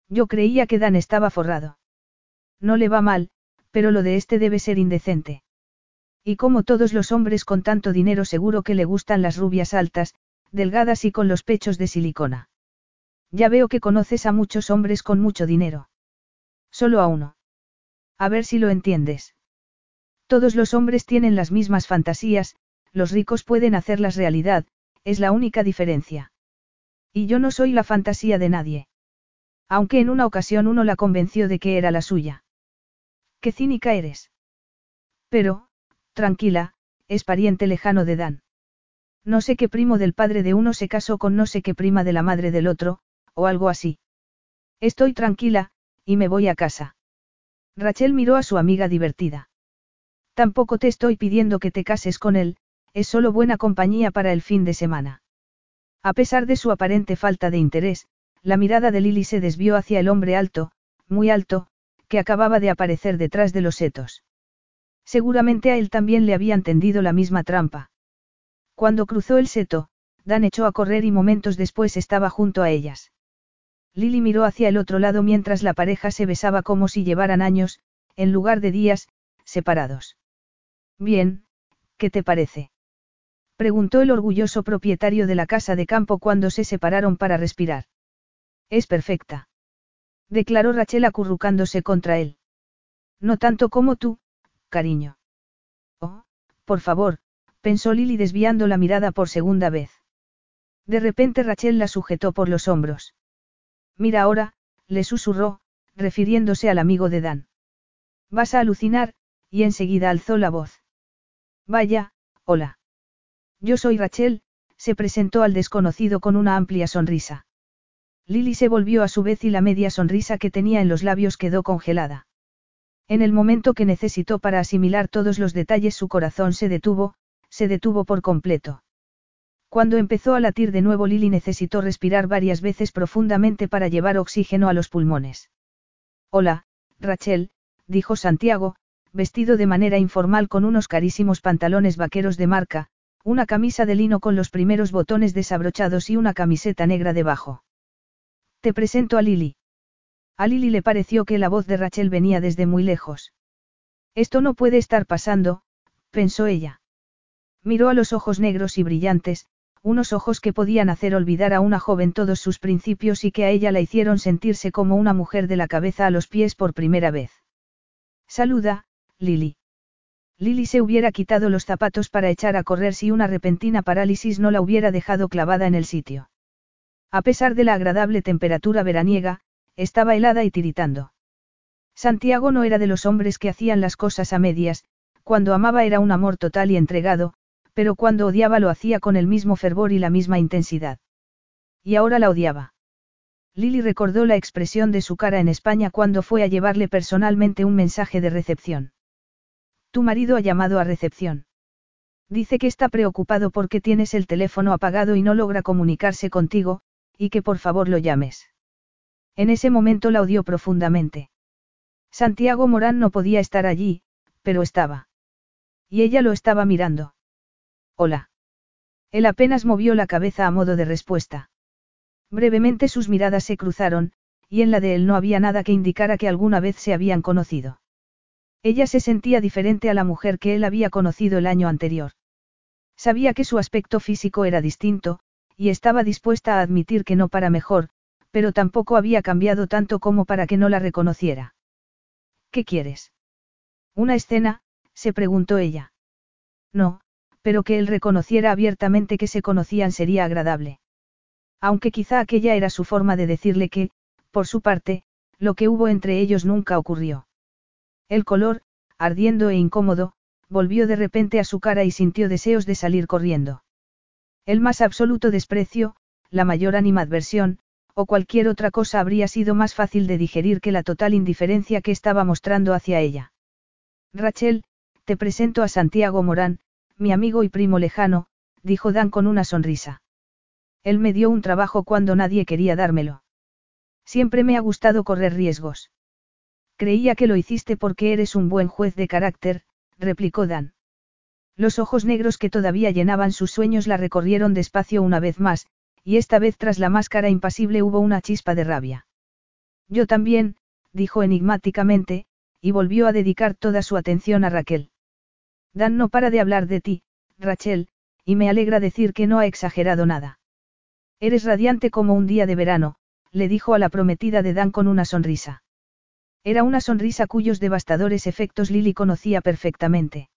Yo creía que Dan estaba forrado. No le va mal, pero lo de este debe ser indecente. Y como todos los hombres con tanto dinero seguro que le gustan las rubias altas, delgadas y con los pechos de silicona. Ya veo que conoces a muchos hombres con mucho dinero. Solo a uno. A ver si lo entiendes. Todos los hombres tienen las mismas fantasías, los ricos pueden hacerlas realidad, es la única diferencia. Y yo no soy la fantasía de nadie. Aunque en una ocasión uno la convenció de que era la suya. Qué cínica eres. Pero, tranquila, es pariente lejano de Dan. No sé qué primo del padre de uno se casó con no sé qué prima de la madre del otro, o algo así. Estoy tranquila, y me voy a casa. Rachel miró a su amiga divertida. Tampoco te estoy pidiendo que te cases con él, es solo buena compañía para el fin de semana. A pesar de su aparente falta de interés, la mirada de Lily se desvió hacia el hombre alto, muy alto, que acababa de aparecer detrás de los setos. Seguramente a él también le habían tendido la misma trampa. Cuando cruzó el seto, Dan echó a correr y momentos después estaba junto a ellas. Lily miró hacia el otro lado mientras la pareja se besaba como si llevaran años, en lugar de días, separados. Bien, ¿qué te parece? Preguntó el orgulloso propietario de la casa de campo cuando se separaron para respirar. Es perfecta. Declaró Rachel acurrucándose contra él. No tanto como tú, cariño. Oh, por favor, pensó Lily desviando la mirada por segunda vez. De repente Rachel la sujetó por los hombros. Mira ahora, le susurró, refiriéndose al amigo de Dan. Vas a alucinar, y enseguida alzó la voz. Vaya, hola. Yo soy Rachel, se presentó al desconocido con una amplia sonrisa. Lily se volvió a su vez y la media sonrisa que tenía en los labios quedó congelada. En el momento que necesitó para asimilar todos los detalles su corazón se detuvo, se detuvo por completo. Cuando empezó a latir de nuevo Lily necesitó respirar varias veces profundamente para llevar oxígeno a los pulmones. Hola, Rachel, dijo Santiago, vestido de manera informal con unos carísimos pantalones vaqueros de marca, una camisa de lino con los primeros botones desabrochados y una camiseta negra debajo. Te presento a Lily. A Lily le pareció que la voz de Rachel venía desde muy lejos. Esto no puede estar pasando, pensó ella. Miró a los ojos negros y brillantes, unos ojos que podían hacer olvidar a una joven todos sus principios y que a ella la hicieron sentirse como una mujer de la cabeza a los pies por primera vez. Saluda, Lily. Lily se hubiera quitado los zapatos para echar a correr si una repentina parálisis no la hubiera dejado clavada en el sitio. A pesar de la agradable temperatura veraniega, estaba helada y tiritando. Santiago no era de los hombres que hacían las cosas a medias, cuando amaba era un amor total y entregado, pero cuando odiaba lo hacía con el mismo fervor y la misma intensidad. Y ahora la odiaba. Lily recordó la expresión de su cara en España cuando fue a llevarle personalmente un mensaje de recepción. Tu marido ha llamado a recepción. Dice que está preocupado porque tienes el teléfono apagado y no logra comunicarse contigo, y que por favor lo llames. En ese momento la odió profundamente. Santiago Morán no podía estar allí, pero estaba. Y ella lo estaba mirando. Hola. Él apenas movió la cabeza a modo de respuesta. Brevemente sus miradas se cruzaron, y en la de él no había nada que indicara que alguna vez se habían conocido. Ella se sentía diferente a la mujer que él había conocido el año anterior. Sabía que su aspecto físico era distinto, y estaba dispuesta a admitir que no para mejor, pero tampoco había cambiado tanto como para que no la reconociera. ¿Qué quieres? ¿Una escena? se preguntó ella. No, pero que él reconociera abiertamente que se conocían sería agradable. Aunque quizá aquella era su forma de decirle que, por su parte, lo que hubo entre ellos nunca ocurrió. El color, ardiendo e incómodo, volvió de repente a su cara y sintió deseos de salir corriendo. El más absoluto desprecio, la mayor animadversión, o cualquier otra cosa habría sido más fácil de digerir que la total indiferencia que estaba mostrando hacia ella. Rachel, te presento a Santiago Morán, mi amigo y primo lejano, dijo Dan con una sonrisa. Él me dio un trabajo cuando nadie quería dármelo. Siempre me ha gustado correr riesgos. Creía que lo hiciste porque eres un buen juez de carácter, replicó Dan. Los ojos negros que todavía llenaban sus sueños la recorrieron despacio una vez más, y esta vez tras la máscara impasible hubo una chispa de rabia. Yo también, dijo enigmáticamente, y volvió a dedicar toda su atención a Raquel. Dan no para de hablar de ti, Rachel, y me alegra decir que no ha exagerado nada. Eres radiante como un día de verano, le dijo a la prometida de Dan con una sonrisa. Era una sonrisa cuyos devastadores efectos Lily conocía perfectamente.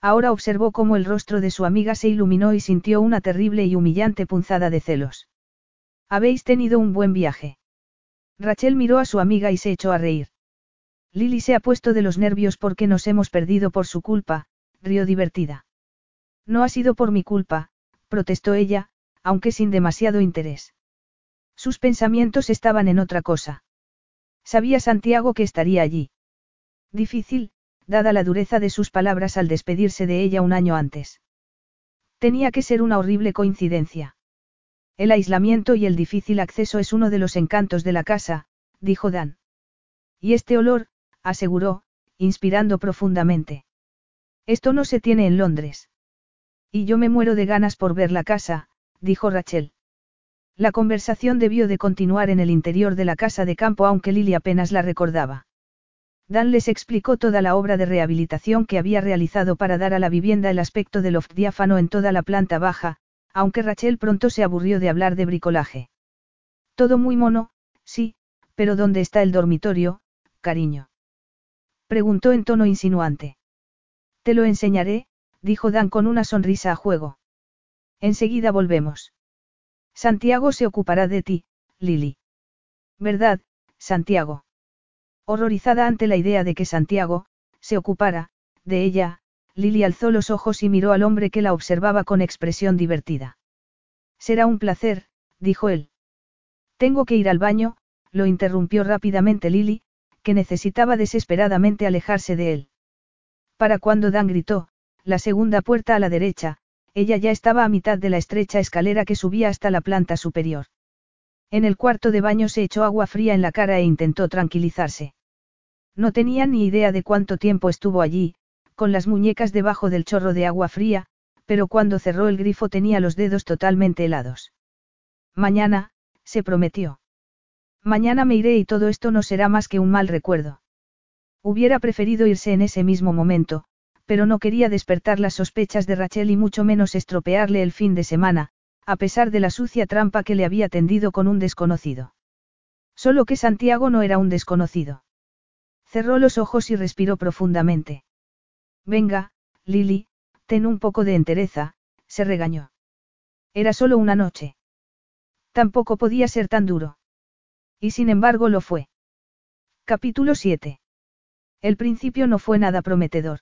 Ahora observó cómo el rostro de su amiga se iluminó y sintió una terrible y humillante punzada de celos. Habéis tenido un buen viaje. Rachel miró a su amiga y se echó a reír. Lily se ha puesto de los nervios porque nos hemos perdido por su culpa, rió divertida. No ha sido por mi culpa, protestó ella, aunque sin demasiado interés. Sus pensamientos estaban en otra cosa. Sabía Santiago que estaría allí. Difícil, dada la dureza de sus palabras al despedirse de ella un año antes. Tenía que ser una horrible coincidencia. El aislamiento y el difícil acceso es uno de los encantos de la casa, dijo Dan. Y este olor, aseguró, inspirando profundamente. Esto no se tiene en Londres. Y yo me muero de ganas por ver la casa, dijo Rachel. La conversación debió de continuar en el interior de la casa de campo aunque Lily apenas la recordaba. Dan les explicó toda la obra de rehabilitación que había realizado para dar a la vivienda el aspecto de loft diáfano en toda la planta baja, aunque Rachel pronto se aburrió de hablar de bricolaje. Todo muy mono, sí, pero ¿dónde está el dormitorio, cariño? Preguntó en tono insinuante. Te lo enseñaré, dijo Dan con una sonrisa a juego. Enseguida volvemos. Santiago se ocupará de ti, Lily. ¿Verdad, Santiago? Horrorizada ante la idea de que Santiago, se ocupara, de ella, Lily alzó los ojos y miró al hombre que la observaba con expresión divertida. Será un placer, dijo él. Tengo que ir al baño, lo interrumpió rápidamente Lily, que necesitaba desesperadamente alejarse de él. Para cuando Dan gritó, la segunda puerta a la derecha, ella ya estaba a mitad de la estrecha escalera que subía hasta la planta superior. En el cuarto de baño se echó agua fría en la cara e intentó tranquilizarse. No tenía ni idea de cuánto tiempo estuvo allí, con las muñecas debajo del chorro de agua fría, pero cuando cerró el grifo tenía los dedos totalmente helados. Mañana, se prometió. Mañana me iré y todo esto no será más que un mal recuerdo. Hubiera preferido irse en ese mismo momento, pero no quería despertar las sospechas de Rachel y mucho menos estropearle el fin de semana, a pesar de la sucia trampa que le había tendido con un desconocido. Solo que Santiago no era un desconocido. Cerró los ojos y respiró profundamente. Venga, Lily, ten un poco de entereza, se regañó. Era solo una noche. Tampoco podía ser tan duro. Y sin embargo lo fue. Capítulo 7. El principio no fue nada prometedor.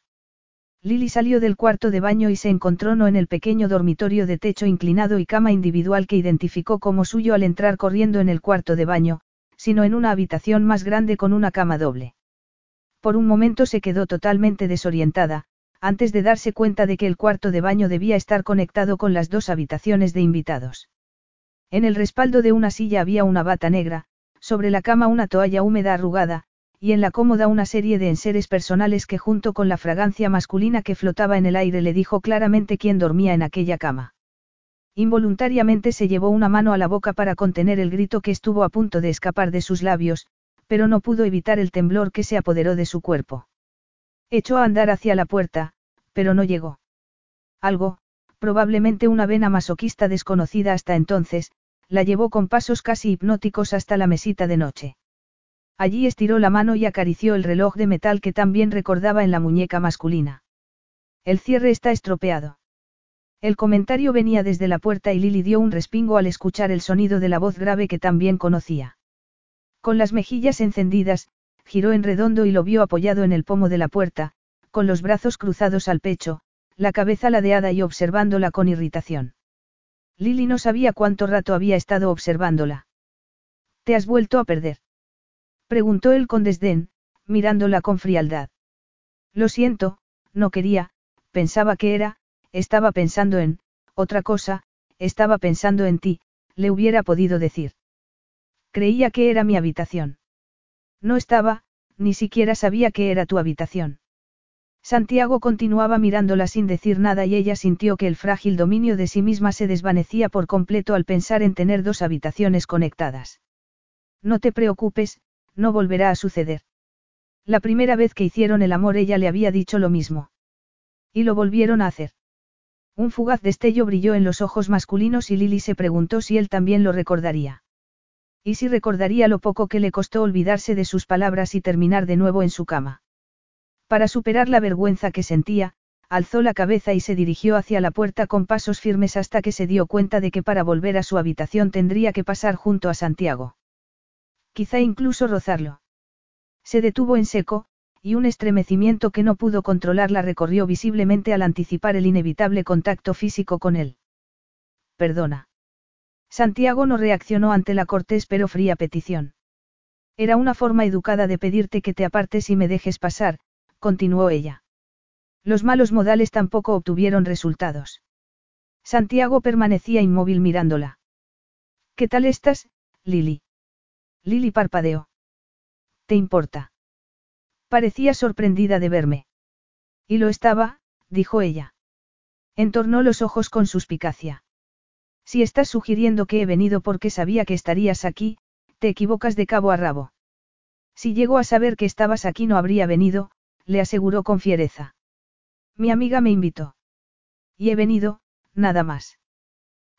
Lily salió del cuarto de baño y se encontró no en el pequeño dormitorio de techo inclinado y cama individual que identificó como suyo al entrar corriendo en el cuarto de baño, sino en una habitación más grande con una cama doble. Por un momento se quedó totalmente desorientada, antes de darse cuenta de que el cuarto de baño debía estar conectado con las dos habitaciones de invitados. En el respaldo de una silla había una bata negra, sobre la cama una toalla húmeda arrugada, y en la cómoda una serie de enseres personales que junto con la fragancia masculina que flotaba en el aire le dijo claramente quién dormía en aquella cama. Involuntariamente se llevó una mano a la boca para contener el grito que estuvo a punto de escapar de sus labios, pero no pudo evitar el temblor que se apoderó de su cuerpo. Echó a andar hacia la puerta, pero no llegó. Algo, probablemente una vena masoquista desconocida hasta entonces, la llevó con pasos casi hipnóticos hasta la mesita de noche. Allí estiró la mano y acarició el reloj de metal que también recordaba en la muñeca masculina. El cierre está estropeado. El comentario venía desde la puerta y Lily dio un respingo al escuchar el sonido de la voz grave que también conocía. Con las mejillas encendidas, giró en redondo y lo vio apoyado en el pomo de la puerta, con los brazos cruzados al pecho, la cabeza ladeada y observándola con irritación. Lily no sabía cuánto rato había estado observándola. ¿Te has vuelto a perder? Preguntó él con desdén, mirándola con frialdad. Lo siento, no quería, pensaba que era, estaba pensando en, otra cosa, estaba pensando en ti, le hubiera podido decir. Creía que era mi habitación. No estaba, ni siquiera sabía que era tu habitación. Santiago continuaba mirándola sin decir nada y ella sintió que el frágil dominio de sí misma se desvanecía por completo al pensar en tener dos habitaciones conectadas. No te preocupes, no volverá a suceder. La primera vez que hicieron el amor ella le había dicho lo mismo. Y lo volvieron a hacer. Un fugaz destello brilló en los ojos masculinos y Lily se preguntó si él también lo recordaría. Y si recordaría lo poco que le costó olvidarse de sus palabras y terminar de nuevo en su cama. Para superar la vergüenza que sentía, alzó la cabeza y se dirigió hacia la puerta con pasos firmes hasta que se dio cuenta de que para volver a su habitación tendría que pasar junto a Santiago. Quizá incluso rozarlo. Se detuvo en seco, y un estremecimiento que no pudo controlar la recorrió visiblemente al anticipar el inevitable contacto físico con él. Perdona. Santiago no reaccionó ante la cortés pero fría petición. Era una forma educada de pedirte que te apartes y me dejes pasar, continuó ella. Los malos modales tampoco obtuvieron resultados. Santiago permanecía inmóvil mirándola. ¿Qué tal estás, Lili? Lili parpadeó. ¿Te importa? Parecía sorprendida de verme. Y lo estaba, dijo ella. Entornó los ojos con suspicacia. Si estás sugiriendo que he venido porque sabía que estarías aquí, te equivocas de cabo a rabo. Si llegó a saber que estabas aquí no habría venido, le aseguró con fiereza. Mi amiga me invitó. Y he venido, nada más.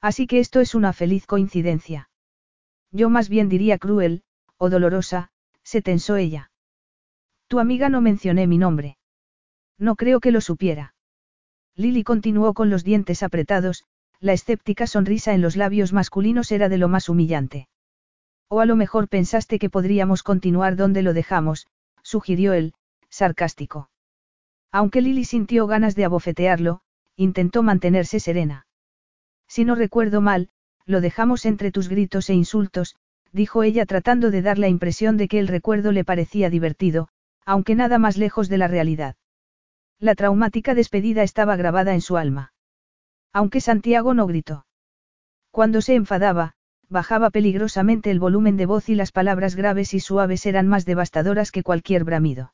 Así que esto es una feliz coincidencia. Yo más bien diría cruel, o dolorosa, se tensó ella. Tu amiga no mencioné mi nombre. No creo que lo supiera. Lily continuó con los dientes apretados, la escéptica sonrisa en los labios masculinos era de lo más humillante. O a lo mejor pensaste que podríamos continuar donde lo dejamos, sugirió él, sarcástico. Aunque Lily sintió ganas de abofetearlo, intentó mantenerse serena. Si no recuerdo mal, lo dejamos entre tus gritos e insultos, dijo ella tratando de dar la impresión de que el recuerdo le parecía divertido, aunque nada más lejos de la realidad. La traumática despedida estaba grabada en su alma. Aunque Santiago no gritó. Cuando se enfadaba, bajaba peligrosamente el volumen de voz y las palabras graves y suaves eran más devastadoras que cualquier bramido.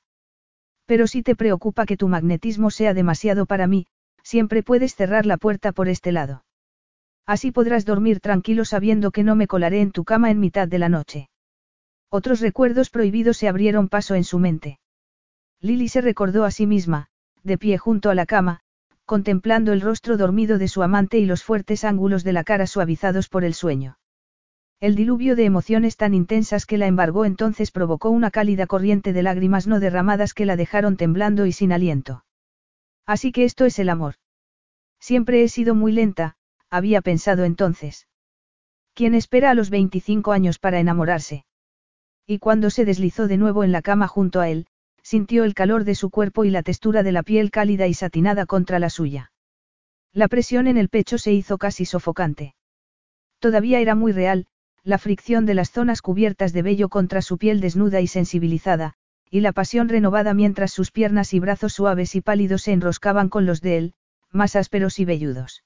Pero si te preocupa que tu magnetismo sea demasiado para mí, siempre puedes cerrar la puerta por este lado. Así podrás dormir tranquilo sabiendo que no me colaré en tu cama en mitad de la noche. Otros recuerdos prohibidos se abrieron paso en su mente. Lily se recordó a sí misma, de pie junto a la cama, contemplando el rostro dormido de su amante y los fuertes ángulos de la cara suavizados por el sueño. El diluvio de emociones tan intensas que la embargó entonces provocó una cálida corriente de lágrimas no derramadas que la dejaron temblando y sin aliento. Así que esto es el amor. Siempre he sido muy lenta, había pensado entonces. ¿Quién espera a los 25 años para enamorarse? Y cuando se deslizó de nuevo en la cama junto a él, sintió el calor de su cuerpo y la textura de la piel cálida y satinada contra la suya. La presión en el pecho se hizo casi sofocante. Todavía era muy real, la fricción de las zonas cubiertas de vello contra su piel desnuda y sensibilizada, y la pasión renovada mientras sus piernas y brazos suaves y pálidos se enroscaban con los de él, más ásperos y velludos.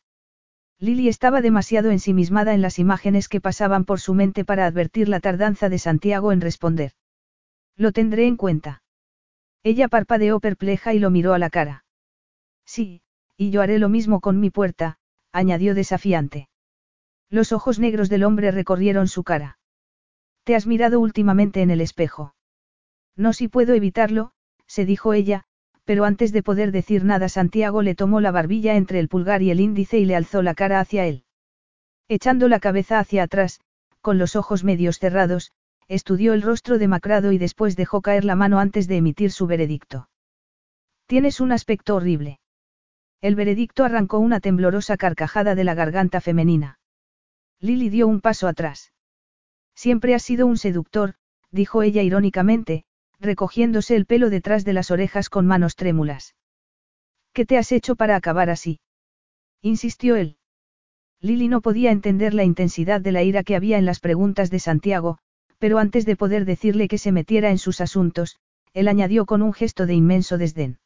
Lily estaba demasiado ensimismada en las imágenes que pasaban por su mente para advertir la tardanza de Santiago en responder. Lo tendré en cuenta. Ella parpadeó perpleja y lo miró a la cara. Sí, y yo haré lo mismo con mi puerta, añadió desafiante. Los ojos negros del hombre recorrieron su cara. ¿Te has mirado últimamente en el espejo? No si puedo evitarlo, se dijo ella, pero antes de poder decir nada Santiago le tomó la barbilla entre el pulgar y el índice y le alzó la cara hacia él. Echando la cabeza hacia atrás, con los ojos medios cerrados, estudió el rostro demacrado y después dejó caer la mano antes de emitir su veredicto. Tienes un aspecto horrible. El veredicto arrancó una temblorosa carcajada de la garganta femenina. Lily dio un paso atrás. Siempre has sido un seductor, dijo ella irónicamente, recogiéndose el pelo detrás de las orejas con manos trémulas. ¿Qué te has hecho para acabar así? insistió él. Lily no podía entender la intensidad de la ira que había en las preguntas de Santiago, pero antes de poder decirle que se metiera en sus asuntos, él añadió con un gesto de inmenso desdén.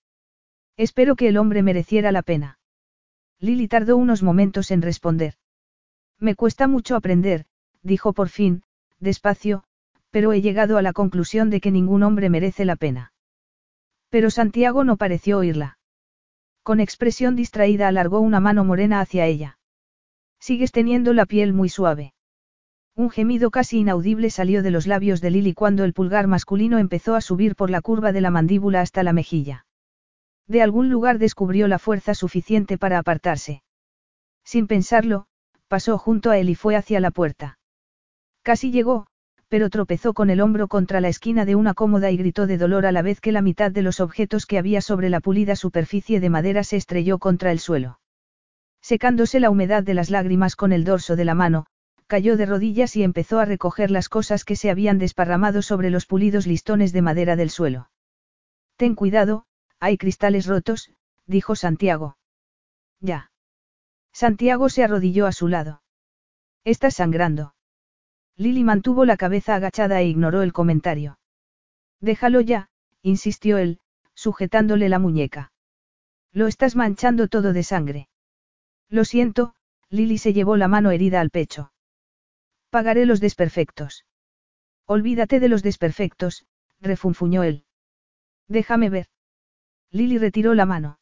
Espero que el hombre mereciera la pena. Lily tardó unos momentos en responder. Me cuesta mucho aprender, dijo por fin, despacio, pero he llegado a la conclusión de que ningún hombre merece la pena. Pero Santiago no pareció oírla. Con expresión distraída alargó una mano morena hacia ella. Sigues teniendo la piel muy suave. Un gemido casi inaudible salió de los labios de Lily cuando el pulgar masculino empezó a subir por la curva de la mandíbula hasta la mejilla. De algún lugar descubrió la fuerza suficiente para apartarse. Sin pensarlo, pasó junto a él y fue hacia la puerta. Casi llegó, pero tropezó con el hombro contra la esquina de una cómoda y gritó de dolor a la vez que la mitad de los objetos que había sobre la pulida superficie de madera se estrelló contra el suelo. Secándose la humedad de las lágrimas con el dorso de la mano, cayó de rodillas y empezó a recoger las cosas que se habían desparramado sobre los pulidos listones de madera del suelo. Ten cuidado, hay cristales rotos, dijo Santiago. Ya. Santiago se arrodilló a su lado. Estás sangrando. Lily mantuvo la cabeza agachada e ignoró el comentario. Déjalo ya, insistió él, sujetándole la muñeca. Lo estás manchando todo de sangre. Lo siento, Lily se llevó la mano herida al pecho. Pagaré los desperfectos. Olvídate de los desperfectos, refunfuñó él. Déjame ver. Lily retiró la mano.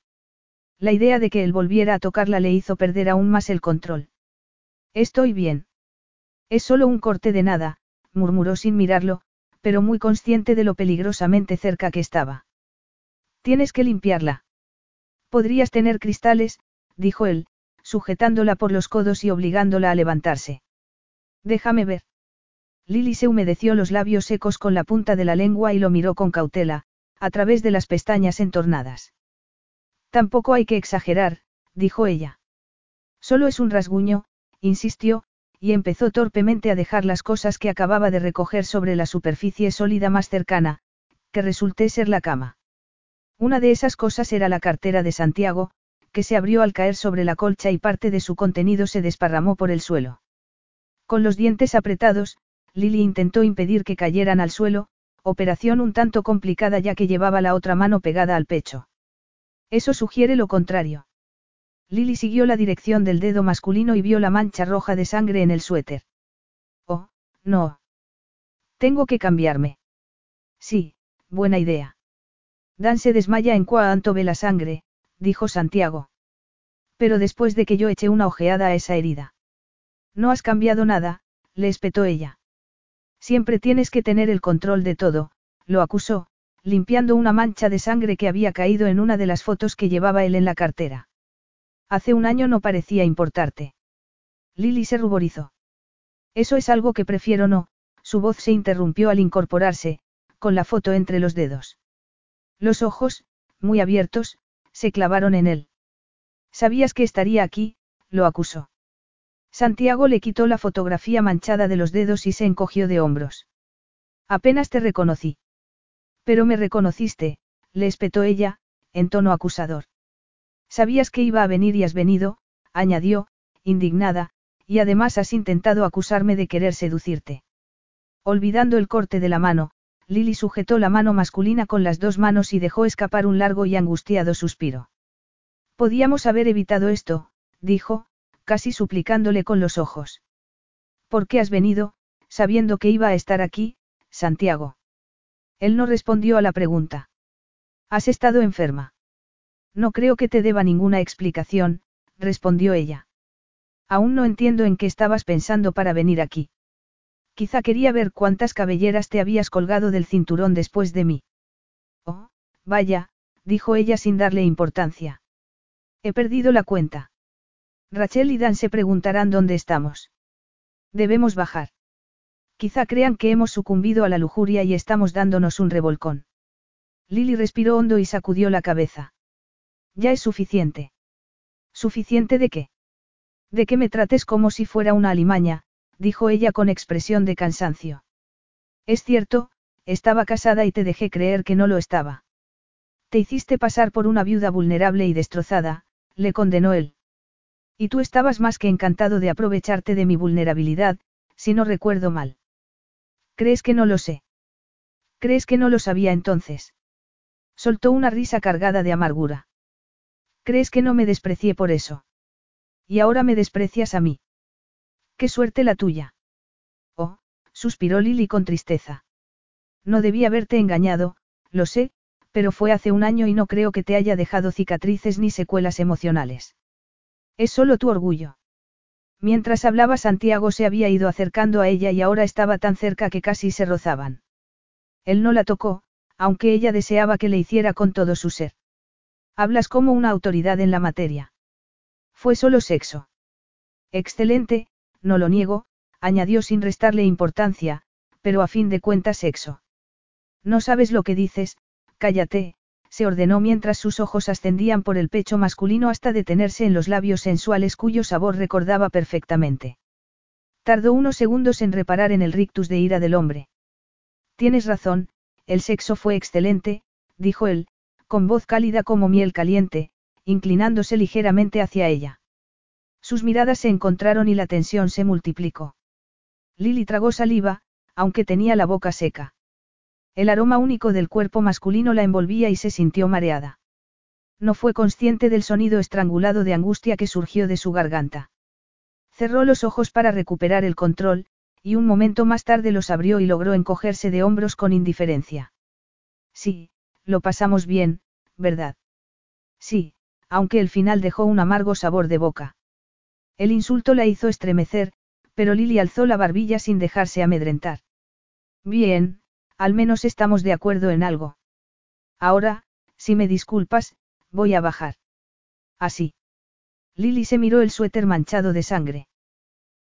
La idea de que él volviera a tocarla le hizo perder aún más el control. Estoy bien. Es solo un corte de nada, murmuró sin mirarlo, pero muy consciente de lo peligrosamente cerca que estaba. Tienes que limpiarla. Podrías tener cristales, dijo él, sujetándola por los codos y obligándola a levantarse. Déjame ver. Lily se humedeció los labios secos con la punta de la lengua y lo miró con cautela, a través de las pestañas entornadas. Tampoco hay que exagerar, dijo ella. Solo es un rasguño, insistió, y empezó torpemente a dejar las cosas que acababa de recoger sobre la superficie sólida más cercana, que resulté ser la cama. Una de esas cosas era la cartera de Santiago, que se abrió al caer sobre la colcha y parte de su contenido se desparramó por el suelo. Con los dientes apretados, Lily intentó impedir que cayeran al suelo, operación un tanto complicada ya que llevaba la otra mano pegada al pecho. Eso sugiere lo contrario. Lily siguió la dirección del dedo masculino y vio la mancha roja de sangre en el suéter. Oh, no. Tengo que cambiarme. Sí, buena idea. Dan se desmaya en cuanto ve la sangre, dijo Santiago. Pero después de que yo eché una ojeada a esa herida. No has cambiado nada, le espetó ella. Siempre tienes que tener el control de todo, lo acusó, limpiando una mancha de sangre que había caído en una de las fotos que llevaba él en la cartera. Hace un año no parecía importarte. Lily se ruborizó. Eso es algo que prefiero no, su voz se interrumpió al incorporarse, con la foto entre los dedos. Los ojos, muy abiertos, se clavaron en él. Sabías que estaría aquí, lo acusó. Santiago le quitó la fotografía manchada de los dedos y se encogió de hombros. Apenas te reconocí. Pero me reconociste, le espetó ella, en tono acusador. Sabías que iba a venir y has venido, añadió, indignada, y además has intentado acusarme de querer seducirte. Olvidando el corte de la mano, Lily sujetó la mano masculina con las dos manos y dejó escapar un largo y angustiado suspiro. Podíamos haber evitado esto, dijo, casi suplicándole con los ojos. ¿Por qué has venido, sabiendo que iba a estar aquí, Santiago? Él no respondió a la pregunta. ¿Has estado enferma? No creo que te deba ninguna explicación, respondió ella. Aún no entiendo en qué estabas pensando para venir aquí. Quizá quería ver cuántas cabelleras te habías colgado del cinturón después de mí. Oh, vaya, dijo ella sin darle importancia. He perdido la cuenta. Rachel y Dan se preguntarán dónde estamos. Debemos bajar. Quizá crean que hemos sucumbido a la lujuria y estamos dándonos un revolcón. Lily respiró hondo y sacudió la cabeza. Ya es suficiente. ¿Suficiente de qué? De que me trates como si fuera una alimaña, dijo ella con expresión de cansancio. Es cierto, estaba casada y te dejé creer que no lo estaba. Te hiciste pasar por una viuda vulnerable y destrozada, le condenó él. Y tú estabas más que encantado de aprovecharte de mi vulnerabilidad, si no recuerdo mal. ¿Crees que no lo sé? ¿Crees que no lo sabía entonces? Soltó una risa cargada de amargura. ¿Crees que no me desprecié por eso? Y ahora me desprecias a mí. Qué suerte la tuya. Oh, suspiró Lily con tristeza. No debí haberte engañado, lo sé, pero fue hace un año y no creo que te haya dejado cicatrices ni secuelas emocionales. Es solo tu orgullo. Mientras hablaba Santiago se había ido acercando a ella y ahora estaba tan cerca que casi se rozaban. Él no la tocó, aunque ella deseaba que le hiciera con todo su ser. Hablas como una autoridad en la materia. Fue solo sexo. Excelente, no lo niego, añadió sin restarle importancia, pero a fin de cuentas sexo. No sabes lo que dices, cállate, se ordenó mientras sus ojos ascendían por el pecho masculino hasta detenerse en los labios sensuales cuyo sabor recordaba perfectamente. Tardó unos segundos en reparar en el rictus de ira del hombre. Tienes razón, el sexo fue excelente, dijo él, con voz cálida como miel caliente, inclinándose ligeramente hacia ella. Sus miradas se encontraron y la tensión se multiplicó. Lily tragó saliva, aunque tenía la boca seca. El aroma único del cuerpo masculino la envolvía y se sintió mareada. No fue consciente del sonido estrangulado de angustia que surgió de su garganta. Cerró los ojos para recuperar el control, y un momento más tarde los abrió y logró encogerse de hombros con indiferencia. Sí, lo pasamos bien, ¿verdad? Sí, aunque el final dejó un amargo sabor de boca. El insulto la hizo estremecer, pero Lily alzó la barbilla sin dejarse amedrentar. Bien, al menos estamos de acuerdo en algo. Ahora, si me disculpas, voy a bajar. Así. Lily se miró el suéter manchado de sangre.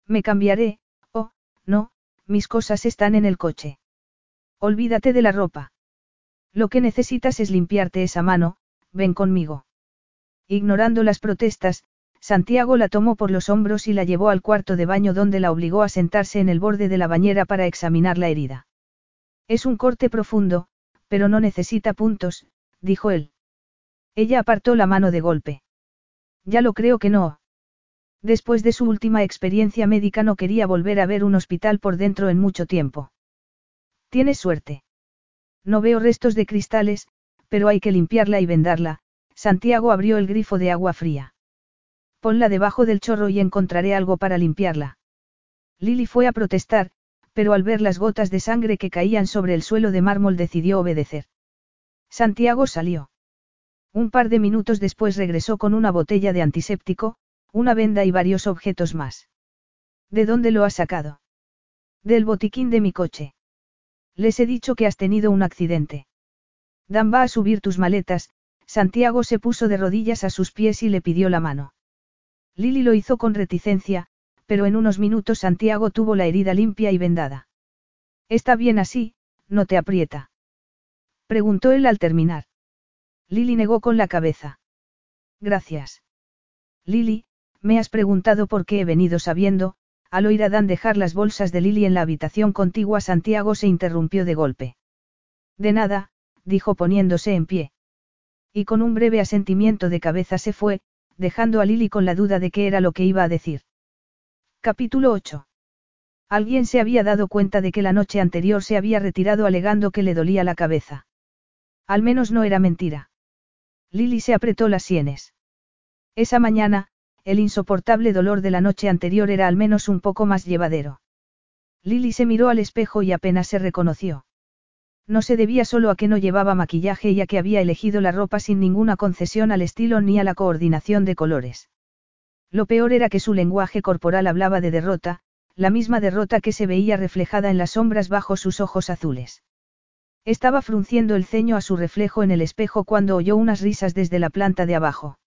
Me cambiaré, oh, no, mis cosas están en el coche. Olvídate de la ropa. Lo que necesitas es limpiarte esa mano, ven conmigo. Ignorando las protestas, Santiago la tomó por los hombros y la llevó al cuarto de baño donde la obligó a sentarse en el borde de la bañera para examinar la herida. Es un corte profundo, pero no necesita puntos, dijo él. Ella apartó la mano de golpe. Ya lo creo que no. Después de su última experiencia médica no quería volver a ver un hospital por dentro en mucho tiempo. Tienes suerte. No veo restos de cristales, pero hay que limpiarla y vendarla. Santiago abrió el grifo de agua fría. Ponla debajo del chorro y encontraré algo para limpiarla. Lily fue a protestar, pero al ver las gotas de sangre que caían sobre el suelo de mármol decidió obedecer. Santiago salió. Un par de minutos después regresó con una botella de antiséptico, una venda y varios objetos más. ¿De dónde lo has sacado? Del botiquín de mi coche. Les he dicho que has tenido un accidente. Dan va a subir tus maletas, Santiago se puso de rodillas a sus pies y le pidió la mano. Lili lo hizo con reticencia, pero en unos minutos Santiago tuvo la herida limpia y vendada. Está bien así, no te aprieta. Preguntó él al terminar. Lily negó con la cabeza. Gracias. Lily, me has preguntado por qué he venido sabiendo, al oír a Dan dejar las bolsas de Lily en la habitación contigua Santiago se interrumpió de golpe. De nada, dijo poniéndose en pie. Y con un breve asentimiento de cabeza se fue, dejando a Lily con la duda de qué era lo que iba a decir. Capítulo 8. Alguien se había dado cuenta de que la noche anterior se había retirado alegando que le dolía la cabeza. Al menos no era mentira. Lily se apretó las sienes. Esa mañana, el insoportable dolor de la noche anterior era al menos un poco más llevadero. Lily se miró al espejo y apenas se reconoció. No se debía solo a que no llevaba maquillaje y a que había elegido la ropa sin ninguna concesión al estilo ni a la coordinación de colores. Lo peor era que su lenguaje corporal hablaba de derrota, la misma derrota que se veía reflejada en las sombras bajo sus ojos azules. Estaba frunciendo el ceño a su reflejo en el espejo cuando oyó unas risas desde la planta de abajo.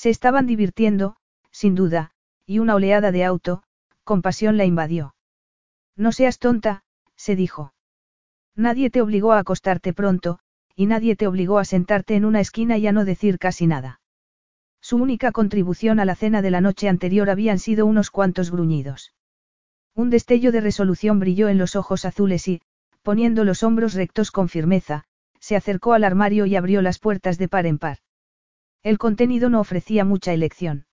Se estaban divirtiendo, sin duda, y una oleada de auto, compasión la invadió. No seas tonta, se dijo. Nadie te obligó a acostarte pronto, y nadie te obligó a sentarte en una esquina y a no decir casi nada. Su única contribución a la cena de la noche anterior habían sido unos cuantos gruñidos. Un destello de resolución brilló en los ojos azules y, poniendo los hombros rectos con firmeza, se acercó al armario y abrió las puertas de par en par. El contenido no ofrecía mucha elección.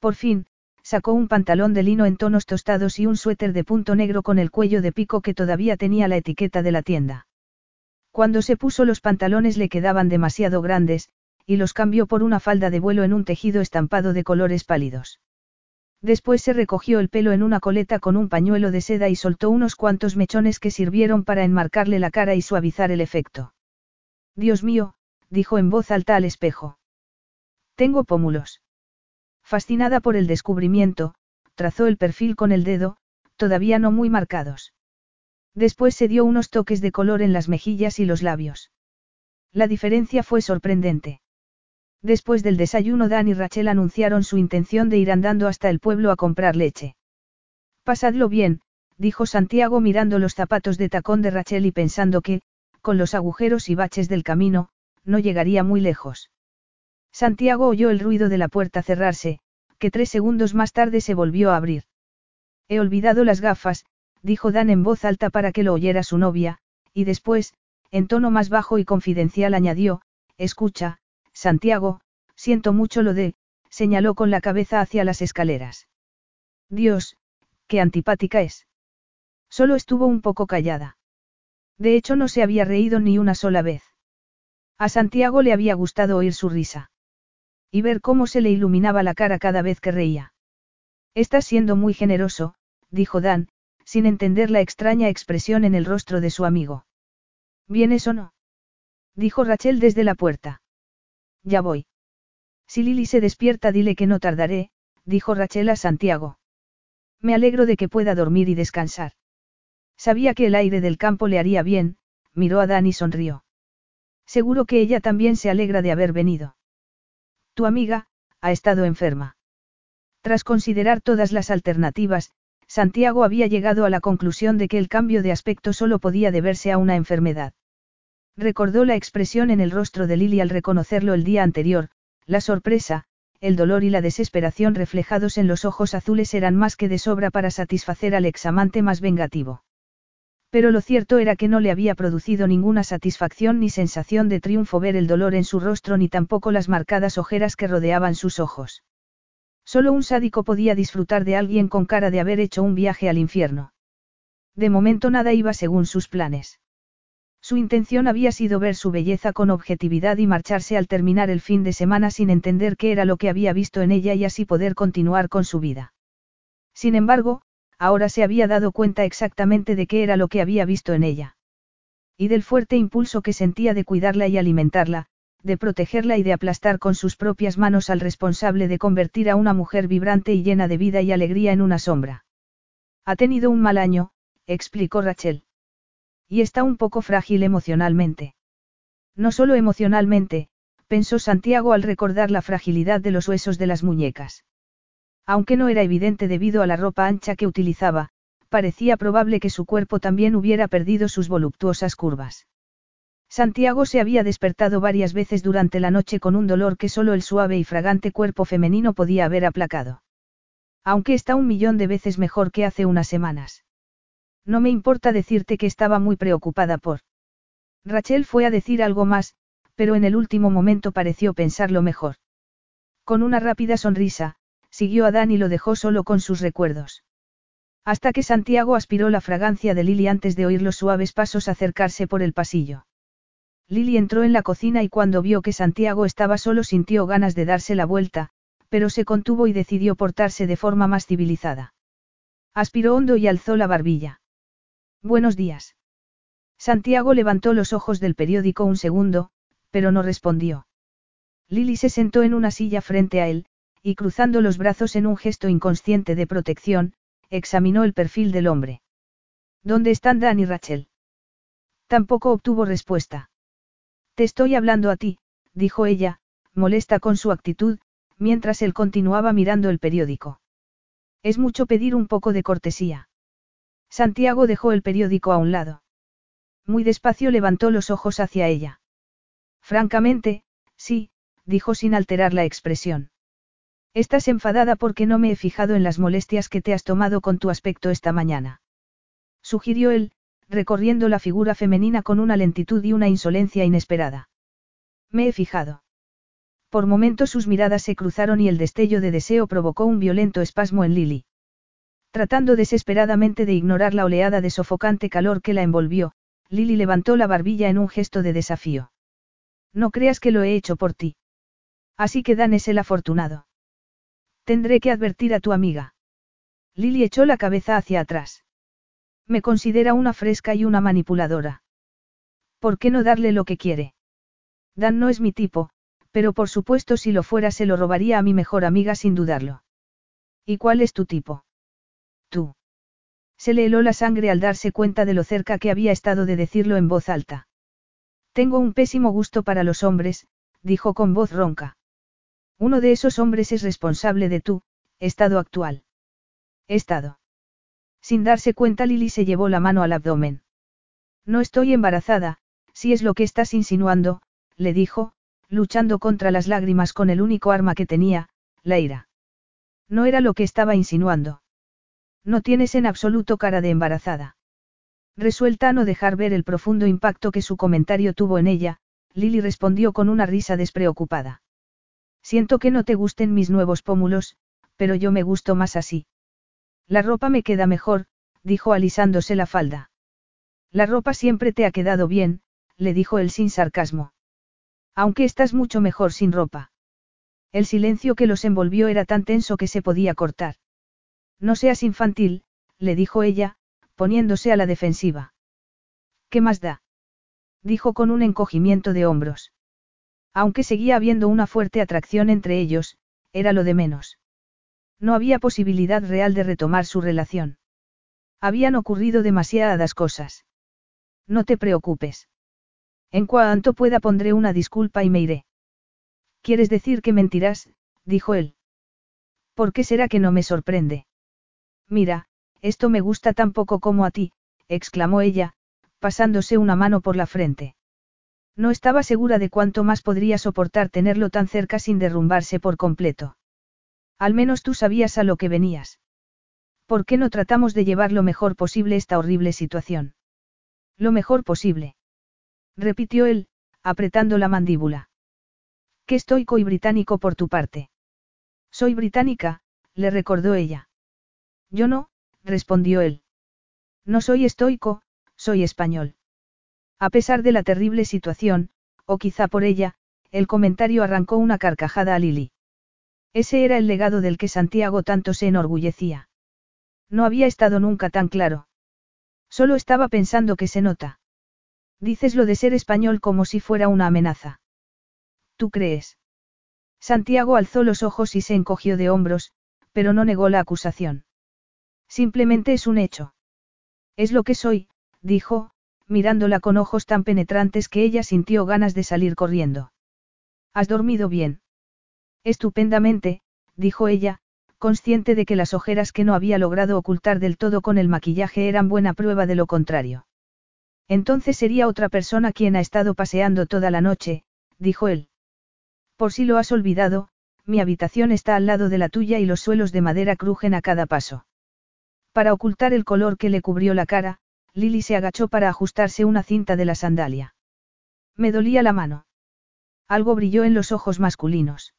Por fin, sacó un pantalón de lino en tonos tostados y un suéter de punto negro con el cuello de pico que todavía tenía la etiqueta de la tienda. Cuando se puso los pantalones le quedaban demasiado grandes, y los cambió por una falda de vuelo en un tejido estampado de colores pálidos. Después se recogió el pelo en una coleta con un pañuelo de seda y soltó unos cuantos mechones que sirvieron para enmarcarle la cara y suavizar el efecto. Dios mío, dijo en voz alta al espejo. Tengo pómulos. Fascinada por el descubrimiento, trazó el perfil con el dedo, todavía no muy marcados. Después se dio unos toques de color en las mejillas y los labios. La diferencia fue sorprendente. Después del desayuno Dan y Rachel anunciaron su intención de ir andando hasta el pueblo a comprar leche. Pasadlo bien, dijo Santiago mirando los zapatos de tacón de Rachel y pensando que, con los agujeros y baches del camino, no llegaría muy lejos. Santiago oyó el ruido de la puerta cerrarse, que tres segundos más tarde se volvió a abrir. He olvidado las gafas, dijo Dan en voz alta para que lo oyera su novia, y después, en tono más bajo y confidencial añadió, Escucha, Santiago, siento mucho lo de, señaló con la cabeza hacia las escaleras. Dios, qué antipática es. Solo estuvo un poco callada. De hecho no se había reído ni una sola vez. A Santiago le había gustado oír su risa. Y ver cómo se le iluminaba la cara cada vez que reía. Estás siendo muy generoso, dijo Dan, sin entender la extraña expresión en el rostro de su amigo. ¿Vienes o no? Dijo Rachel desde la puerta. Ya voy. Si Lily se despierta, dile que no tardaré, dijo Rachel a Santiago. Me alegro de que pueda dormir y descansar. Sabía que el aire del campo le haría bien, miró a Dan y sonrió. Seguro que ella también se alegra de haber venido. Tu amiga, ha estado enferma. Tras considerar todas las alternativas, Santiago había llegado a la conclusión de que el cambio de aspecto solo podía deberse a una enfermedad. Recordó la expresión en el rostro de Lily al reconocerlo el día anterior, la sorpresa, el dolor y la desesperación reflejados en los ojos azules eran más que de sobra para satisfacer al examante más vengativo. Pero lo cierto era que no le había producido ninguna satisfacción ni sensación de triunfo ver el dolor en su rostro ni tampoco las marcadas ojeras que rodeaban sus ojos. Solo un sádico podía disfrutar de alguien con cara de haber hecho un viaje al infierno. De momento nada iba según sus planes. Su intención había sido ver su belleza con objetividad y marcharse al terminar el fin de semana sin entender qué era lo que había visto en ella y así poder continuar con su vida. Sin embargo, ahora se había dado cuenta exactamente de qué era lo que había visto en ella. Y del fuerte impulso que sentía de cuidarla y alimentarla, de protegerla y de aplastar con sus propias manos al responsable de convertir a una mujer vibrante y llena de vida y alegría en una sombra. Ha tenido un mal año, explicó Rachel. Y está un poco frágil emocionalmente. No solo emocionalmente, pensó Santiago al recordar la fragilidad de los huesos de las muñecas. Aunque no era evidente debido a la ropa ancha que utilizaba, parecía probable que su cuerpo también hubiera perdido sus voluptuosas curvas. Santiago se había despertado varias veces durante la noche con un dolor que solo el suave y fragante cuerpo femenino podía haber aplacado. Aunque está un millón de veces mejor que hace unas semanas. No me importa decirte que estaba muy preocupada por... Rachel fue a decir algo más, pero en el último momento pareció pensarlo mejor. Con una rápida sonrisa, siguió a Dan y lo dejó solo con sus recuerdos. Hasta que Santiago aspiró la fragancia de Lily antes de oír los suaves pasos acercarse por el pasillo. Lily entró en la cocina y cuando vio que Santiago estaba solo sintió ganas de darse la vuelta, pero se contuvo y decidió portarse de forma más civilizada. Aspiró hondo y alzó la barbilla. Buenos días. Santiago levantó los ojos del periódico un segundo, pero no respondió. Lily se sentó en una silla frente a él, y cruzando los brazos en un gesto inconsciente de protección, examinó el perfil del hombre. ¿Dónde están Dan y Rachel? Tampoco obtuvo respuesta. Te estoy hablando a ti, dijo ella, molesta con su actitud, mientras él continuaba mirando el periódico. Es mucho pedir un poco de cortesía. Santiago dejó el periódico a un lado. Muy despacio levantó los ojos hacia ella. Francamente, sí, dijo sin alterar la expresión. Estás enfadada porque no me he fijado en las molestias que te has tomado con tu aspecto esta mañana. Sugirió él, recorriendo la figura femenina con una lentitud y una insolencia inesperada. Me he fijado. Por momentos sus miradas se cruzaron y el destello de deseo provocó un violento espasmo en Lily. Tratando desesperadamente de ignorar la oleada de sofocante calor que la envolvió, Lily levantó la barbilla en un gesto de desafío. No creas que lo he hecho por ti. Así que Dan es el afortunado. Tendré que advertir a tu amiga. Lily echó la cabeza hacia atrás. Me considera una fresca y una manipuladora. ¿Por qué no darle lo que quiere? Dan no es mi tipo, pero por supuesto si lo fuera se lo robaría a mi mejor amiga sin dudarlo. ¿Y cuál es tu tipo? Tú. Se le heló la sangre al darse cuenta de lo cerca que había estado de decirlo en voz alta. Tengo un pésimo gusto para los hombres, dijo con voz ronca. Uno de esos hombres es responsable de tu estado actual. Estado. Sin darse cuenta Lily se llevó la mano al abdomen. No estoy embarazada, si es lo que estás insinuando, le dijo, luchando contra las lágrimas con el único arma que tenía, la ira. No era lo que estaba insinuando. No tienes en absoluto cara de embarazada. Resuelta a no dejar ver el profundo impacto que su comentario tuvo en ella, Lily respondió con una risa despreocupada. Siento que no te gusten mis nuevos pómulos, pero yo me gusto más así. La ropa me queda mejor, dijo alisándose la falda. La ropa siempre te ha quedado bien, le dijo él sin sarcasmo. Aunque estás mucho mejor sin ropa. El silencio que los envolvió era tan tenso que se podía cortar. No seas infantil, le dijo ella, poniéndose a la defensiva. ¿Qué más da? dijo con un encogimiento de hombros. Aunque seguía habiendo una fuerte atracción entre ellos, era lo de menos. No había posibilidad real de retomar su relación. Habían ocurrido demasiadas cosas. No te preocupes. En cuanto pueda pondré una disculpa y me iré. ¿Quieres decir que mentirás? dijo él. ¿Por qué será que no me sorprende? Mira, esto me gusta tan poco como a ti, exclamó ella, pasándose una mano por la frente. No estaba segura de cuánto más podría soportar tenerlo tan cerca sin derrumbarse por completo. Al menos tú sabías a lo que venías. ¿Por qué no tratamos de llevar lo mejor posible esta horrible situación? Lo mejor posible repitió él, apretando la mandíbula. Qué estoico y británico por tu parte. Soy británica, le recordó ella. Yo no, respondió él. No soy estoico, soy español. A pesar de la terrible situación, o quizá por ella, el comentario arrancó una carcajada a Lily. Ese era el legado del que Santiago tanto se enorgullecía. No había estado nunca tan claro. Solo estaba pensando que se nota. Dices lo de ser español como si fuera una amenaza. ¿Tú crees? Santiago alzó los ojos y se encogió de hombros, pero no negó la acusación. Simplemente es un hecho. Es lo que soy, dijo, mirándola con ojos tan penetrantes que ella sintió ganas de salir corriendo. ¿Has dormido bien? Estupendamente, dijo ella, consciente de que las ojeras que no había logrado ocultar del todo con el maquillaje eran buena prueba de lo contrario. Entonces sería otra persona quien ha estado paseando toda la noche, dijo él. Por si lo has olvidado, mi habitación está al lado de la tuya y los suelos de madera crujen a cada paso. Para ocultar el color que le cubrió la cara, Lily se agachó para ajustarse una cinta de la sandalia. Me dolía la mano. Algo brilló en los ojos masculinos.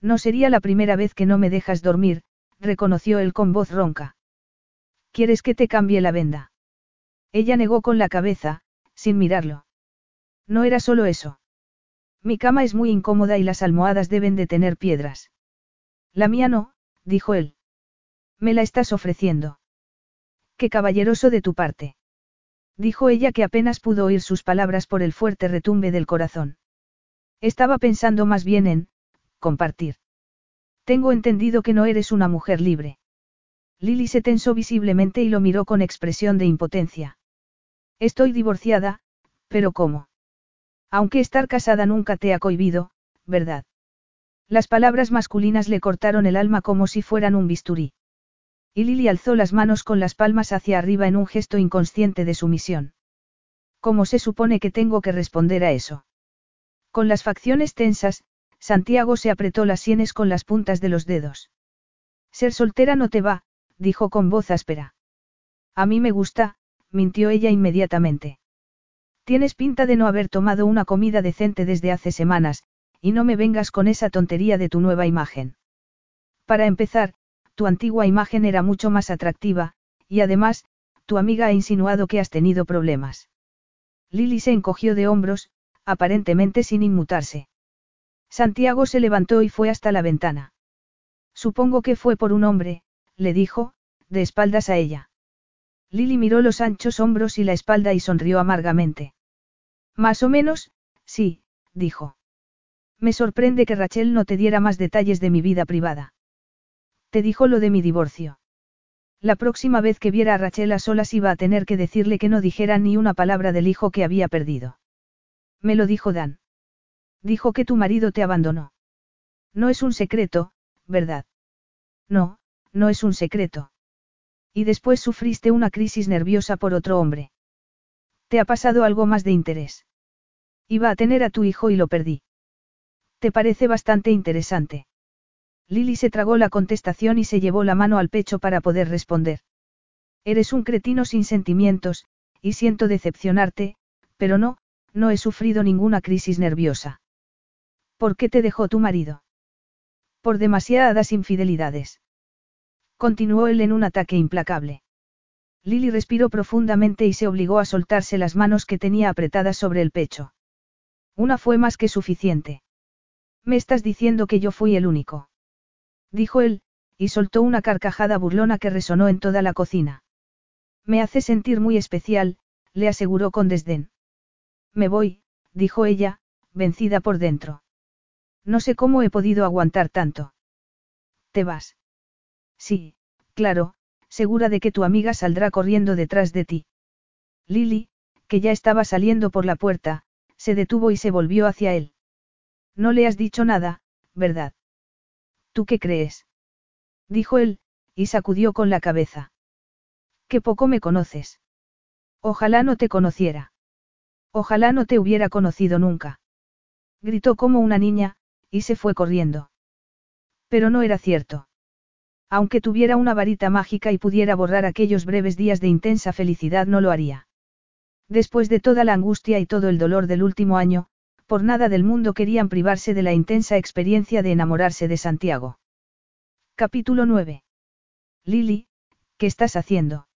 No sería la primera vez que no me dejas dormir, reconoció él con voz ronca. ¿Quieres que te cambie la venda? Ella negó con la cabeza, sin mirarlo. No era solo eso. Mi cama es muy incómoda y las almohadas deben de tener piedras. La mía no, dijo él. Me la estás ofreciendo. Qué caballeroso de tu parte. Dijo ella que apenas pudo oír sus palabras por el fuerte retumbe del corazón. Estaba pensando más bien en, compartir. Tengo entendido que no eres una mujer libre. Lily se tensó visiblemente y lo miró con expresión de impotencia. Estoy divorciada, pero ¿cómo? Aunque estar casada nunca te ha cohibido, ¿verdad? Las palabras masculinas le cortaron el alma como si fueran un bisturí. Y Lily alzó las manos con las palmas hacia arriba en un gesto inconsciente de sumisión. ¿Cómo se supone que tengo que responder a eso? Con las facciones tensas, Santiago se apretó las sienes con las puntas de los dedos. Ser soltera no te va, dijo con voz áspera. A mí me gusta, mintió ella inmediatamente. Tienes pinta de no haber tomado una comida decente desde hace semanas, y no me vengas con esa tontería de tu nueva imagen. Para empezar, tu antigua imagen era mucho más atractiva, y además, tu amiga ha insinuado que has tenido problemas. Lily se encogió de hombros, aparentemente sin inmutarse. Santiago se levantó y fue hasta la ventana. Supongo que fue por un hombre, le dijo, de espaldas a ella. Lily miró los anchos hombros y la espalda y sonrió amargamente. Más o menos, sí, dijo. Me sorprende que Rachel no te diera más detalles de mi vida privada. Te dijo lo de mi divorcio. La próxima vez que viera a Rachel a solas iba a tener que decirle que no dijera ni una palabra del hijo que había perdido. Me lo dijo Dan. Dijo que tu marido te abandonó. No es un secreto, ¿verdad? No, no es un secreto. Y después sufriste una crisis nerviosa por otro hombre. ¿Te ha pasado algo más de interés? Iba a tener a tu hijo y lo perdí. ¿Te parece bastante interesante? Lily se tragó la contestación y se llevó la mano al pecho para poder responder. Eres un cretino sin sentimientos, y siento decepcionarte, pero no, no he sufrido ninguna crisis nerviosa. ¿Por qué te dejó tu marido? Por demasiadas infidelidades. Continuó él en un ataque implacable. Lily respiró profundamente y se obligó a soltarse las manos que tenía apretadas sobre el pecho. Una fue más que suficiente. Me estás diciendo que yo fui el único dijo él, y soltó una carcajada burlona que resonó en toda la cocina. Me hace sentir muy especial, le aseguró con desdén. Me voy, dijo ella, vencida por dentro. No sé cómo he podido aguantar tanto. ¿Te vas? Sí, claro, segura de que tu amiga saldrá corriendo detrás de ti. Lily, que ya estaba saliendo por la puerta, se detuvo y se volvió hacia él. No le has dicho nada, ¿verdad? ¿Tú qué crees? Dijo él, y sacudió con la cabeza. Qué poco me conoces. Ojalá no te conociera. Ojalá no te hubiera conocido nunca. Gritó como una niña, y se fue corriendo. Pero no era cierto. Aunque tuviera una varita mágica y pudiera borrar aquellos breves días de intensa felicidad, no lo haría. Después de toda la angustia y todo el dolor del último año, por nada del mundo querían privarse de la intensa experiencia de enamorarse de Santiago. Capítulo 9. Lili, ¿qué estás haciendo?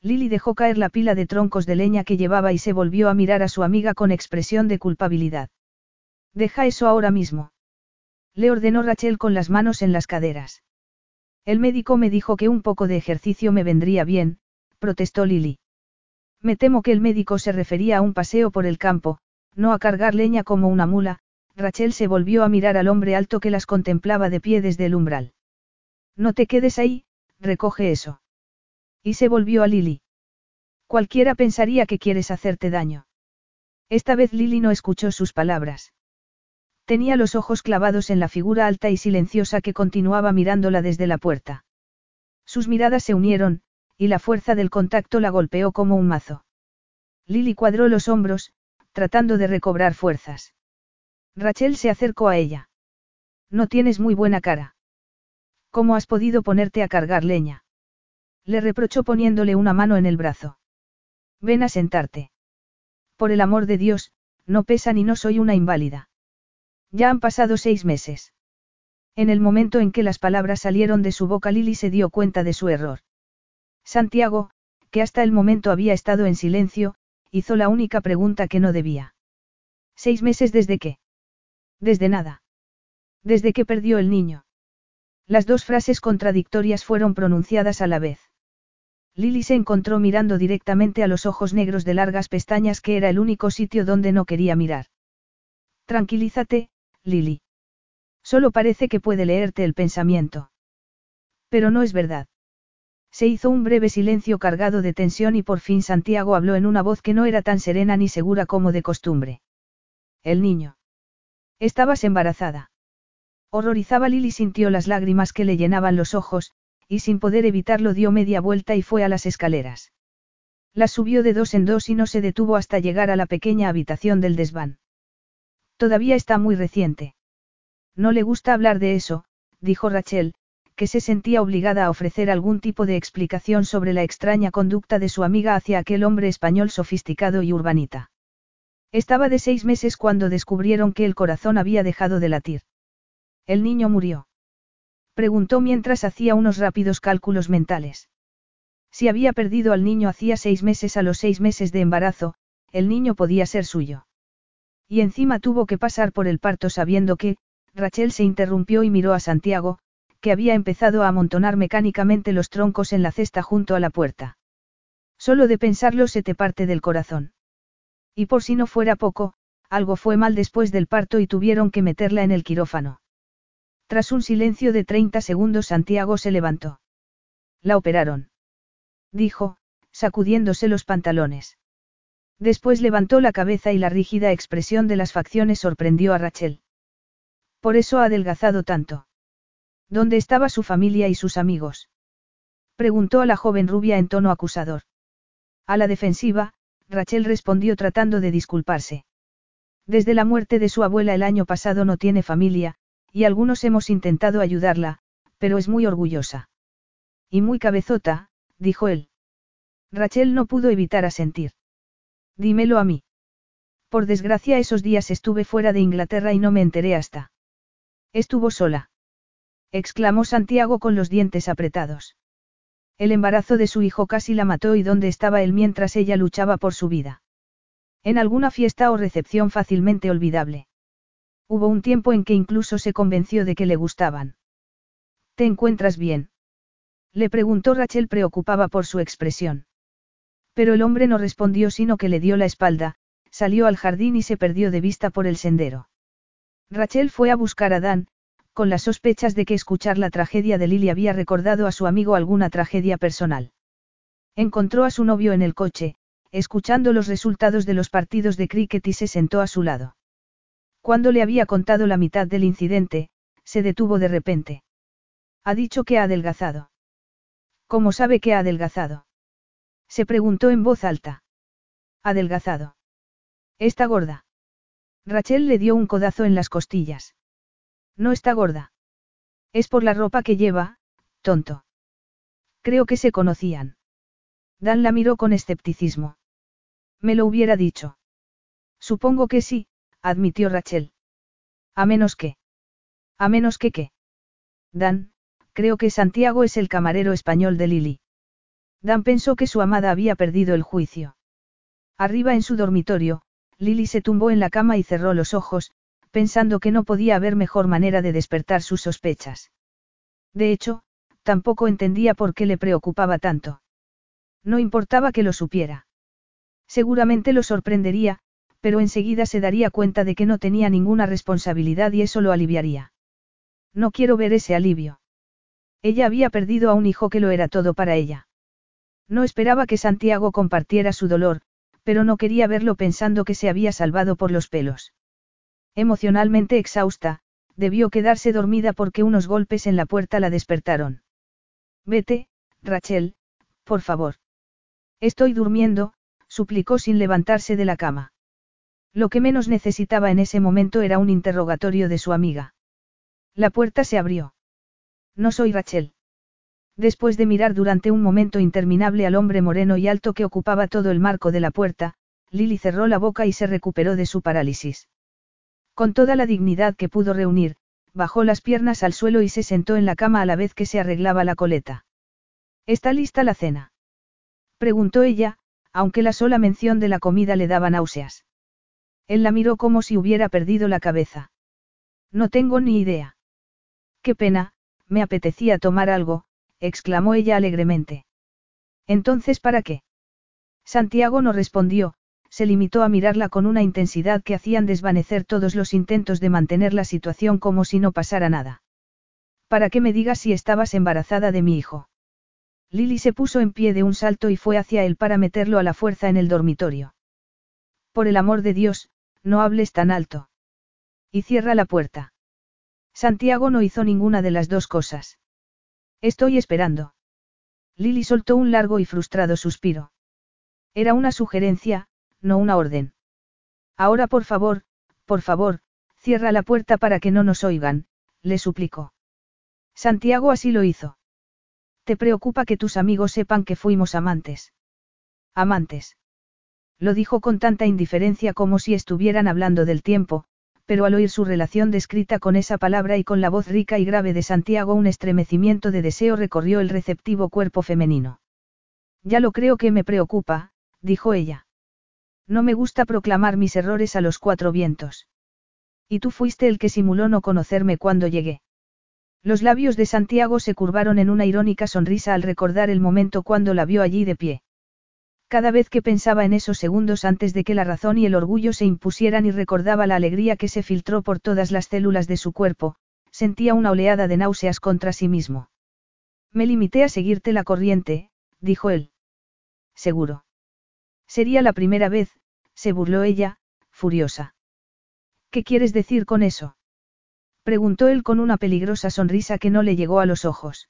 Lili dejó caer la pila de troncos de leña que llevaba y se volvió a mirar a su amiga con expresión de culpabilidad. Deja eso ahora mismo. Le ordenó Rachel con las manos en las caderas. El médico me dijo que un poco de ejercicio me vendría bien, protestó Lili. Me temo que el médico se refería a un paseo por el campo, no a cargar leña como una mula, Rachel se volvió a mirar al hombre alto que las contemplaba de pie desde el umbral. No te quedes ahí, recoge eso. Y se volvió a Lily. Cualquiera pensaría que quieres hacerte daño. Esta vez Lily no escuchó sus palabras. Tenía los ojos clavados en la figura alta y silenciosa que continuaba mirándola desde la puerta. Sus miradas se unieron, y la fuerza del contacto la golpeó como un mazo. Lily cuadró los hombros, tratando de recobrar fuerzas. Rachel se acercó a ella. No tienes muy buena cara. ¿Cómo has podido ponerte a cargar leña? Le reprochó poniéndole una mano en el brazo. Ven a sentarte. Por el amor de Dios, no pesa ni no soy una inválida. Ya han pasado seis meses. En el momento en que las palabras salieron de su boca Lily se dio cuenta de su error. Santiago, que hasta el momento había estado en silencio, hizo la única pregunta que no debía. ¿Seis meses desde qué? Desde nada. Desde que perdió el niño. Las dos frases contradictorias fueron pronunciadas a la vez. Lily se encontró mirando directamente a los ojos negros de largas pestañas que era el único sitio donde no quería mirar. Tranquilízate, Lily. Solo parece que puede leerte el pensamiento. Pero no es verdad. Se hizo un breve silencio cargado de tensión y por fin Santiago habló en una voz que no era tan serena ni segura como de costumbre. El niño. Estabas embarazada. Horrorizaba Lily sintió las lágrimas que le llenaban los ojos, y sin poder evitarlo dio media vuelta y fue a las escaleras. Las subió de dos en dos y no se detuvo hasta llegar a la pequeña habitación del desván. Todavía está muy reciente. No le gusta hablar de eso, dijo Rachel, que se sentía obligada a ofrecer algún tipo de explicación sobre la extraña conducta de su amiga hacia aquel hombre español sofisticado y urbanita. Estaba de seis meses cuando descubrieron que el corazón había dejado de latir. El niño murió. Preguntó mientras hacía unos rápidos cálculos mentales. Si había perdido al niño hacía seis meses a los seis meses de embarazo, el niño podía ser suyo. Y encima tuvo que pasar por el parto sabiendo que, Rachel se interrumpió y miró a Santiago, que había empezado a amontonar mecánicamente los troncos en la cesta junto a la puerta. Solo de pensarlo se te parte del corazón. Y por si no fuera poco, Algo fue mal después del parto y tuvieron que meterla en el quirófano. Tras un silencio de 30 segundos Santiago se levantó. La operaron. Dijo, sacudiéndose los pantalones. Después levantó la cabeza y la rígida expresión de las facciones sorprendió a Rachel. Por eso ha adelgazado tanto. ¿Dónde estaba su familia y sus amigos? Preguntó a la joven rubia en tono acusador. A la defensiva, Rachel respondió tratando de disculparse. Desde la muerte de su abuela el año pasado no tiene familia, y algunos hemos intentado ayudarla, pero es muy orgullosa. Y muy cabezota, dijo él. Rachel no pudo evitar asentir. Dímelo a mí. Por desgracia esos días estuve fuera de Inglaterra y no me enteré hasta. Estuvo sola. Exclamó Santiago con los dientes apretados. El embarazo de su hijo casi la mató y dónde estaba él mientras ella luchaba por su vida. En alguna fiesta o recepción fácilmente olvidable. Hubo un tiempo en que incluso se convenció de que le gustaban. ¿Te encuentras bien? Le preguntó Rachel preocupada por su expresión. Pero el hombre no respondió sino que le dio la espalda, salió al jardín y se perdió de vista por el sendero. Rachel fue a buscar a Dan, con las sospechas de que escuchar la tragedia de Lily había recordado a su amigo alguna tragedia personal. Encontró a su novio en el coche, escuchando los resultados de los partidos de cricket y se sentó a su lado. Cuando le había contado la mitad del incidente, se detuvo de repente. Ha dicho que ha adelgazado. ¿Cómo sabe que ha adelgazado? Se preguntó en voz alta. Adelgazado. Está gorda. Rachel le dio un codazo en las costillas. No está gorda. Es por la ropa que lleva, tonto. Creo que se conocían. Dan la miró con escepticismo. Me lo hubiera dicho. Supongo que sí, admitió Rachel. A menos que. A menos que qué. Dan, creo que Santiago es el camarero español de Lily. Dan pensó que su amada había perdido el juicio. Arriba en su dormitorio, Lily se tumbó en la cama y cerró los ojos, pensando que no podía haber mejor manera de despertar sus sospechas. De hecho, tampoco entendía por qué le preocupaba tanto. No importaba que lo supiera. Seguramente lo sorprendería, pero enseguida se daría cuenta de que no tenía ninguna responsabilidad y eso lo aliviaría. No quiero ver ese alivio. Ella había perdido a un hijo que lo era todo para ella. No esperaba que Santiago compartiera su dolor, pero no quería verlo pensando que se había salvado por los pelos. Emocionalmente exhausta, debió quedarse dormida porque unos golpes en la puerta la despertaron. Vete, Rachel, por favor. Estoy durmiendo, suplicó sin levantarse de la cama. Lo que menos necesitaba en ese momento era un interrogatorio de su amiga. La puerta se abrió. No soy Rachel. Después de mirar durante un momento interminable al hombre moreno y alto que ocupaba todo el marco de la puerta, Lily cerró la boca y se recuperó de su parálisis. Con toda la dignidad que pudo reunir, bajó las piernas al suelo y se sentó en la cama a la vez que se arreglaba la coleta. ¿Está lista la cena? preguntó ella, aunque la sola mención de la comida le daba náuseas. Él la miró como si hubiera perdido la cabeza. No tengo ni idea. Qué pena, me apetecía tomar algo, exclamó ella alegremente. Entonces, ¿para qué? Santiago no respondió, se limitó a mirarla con una intensidad que hacían desvanecer todos los intentos de mantener la situación como si no pasara nada. ¿Para qué me digas si estabas embarazada de mi hijo? Lily se puso en pie de un salto y fue hacia él para meterlo a la fuerza en el dormitorio. Por el amor de Dios, no hables tan alto. Y cierra la puerta. Santiago no hizo ninguna de las dos cosas. Estoy esperando. Lily soltó un largo y frustrado suspiro. Era una sugerencia, no una orden. Ahora por favor, por favor, cierra la puerta para que no nos oigan, le suplicó. Santiago así lo hizo. ¿Te preocupa que tus amigos sepan que fuimos amantes? Amantes. Lo dijo con tanta indiferencia como si estuvieran hablando del tiempo, pero al oír su relación descrita con esa palabra y con la voz rica y grave de Santiago un estremecimiento de deseo recorrió el receptivo cuerpo femenino. Ya lo creo que me preocupa, dijo ella. No me gusta proclamar mis errores a los cuatro vientos. Y tú fuiste el que simuló no conocerme cuando llegué. Los labios de Santiago se curvaron en una irónica sonrisa al recordar el momento cuando la vio allí de pie. Cada vez que pensaba en esos segundos antes de que la razón y el orgullo se impusieran y recordaba la alegría que se filtró por todas las células de su cuerpo, sentía una oleada de náuseas contra sí mismo. Me limité a seguirte la corriente, dijo él. Seguro. Sería la primera vez, se burló ella, furiosa. ¿Qué quieres decir con eso? Preguntó él con una peligrosa sonrisa que no le llegó a los ojos.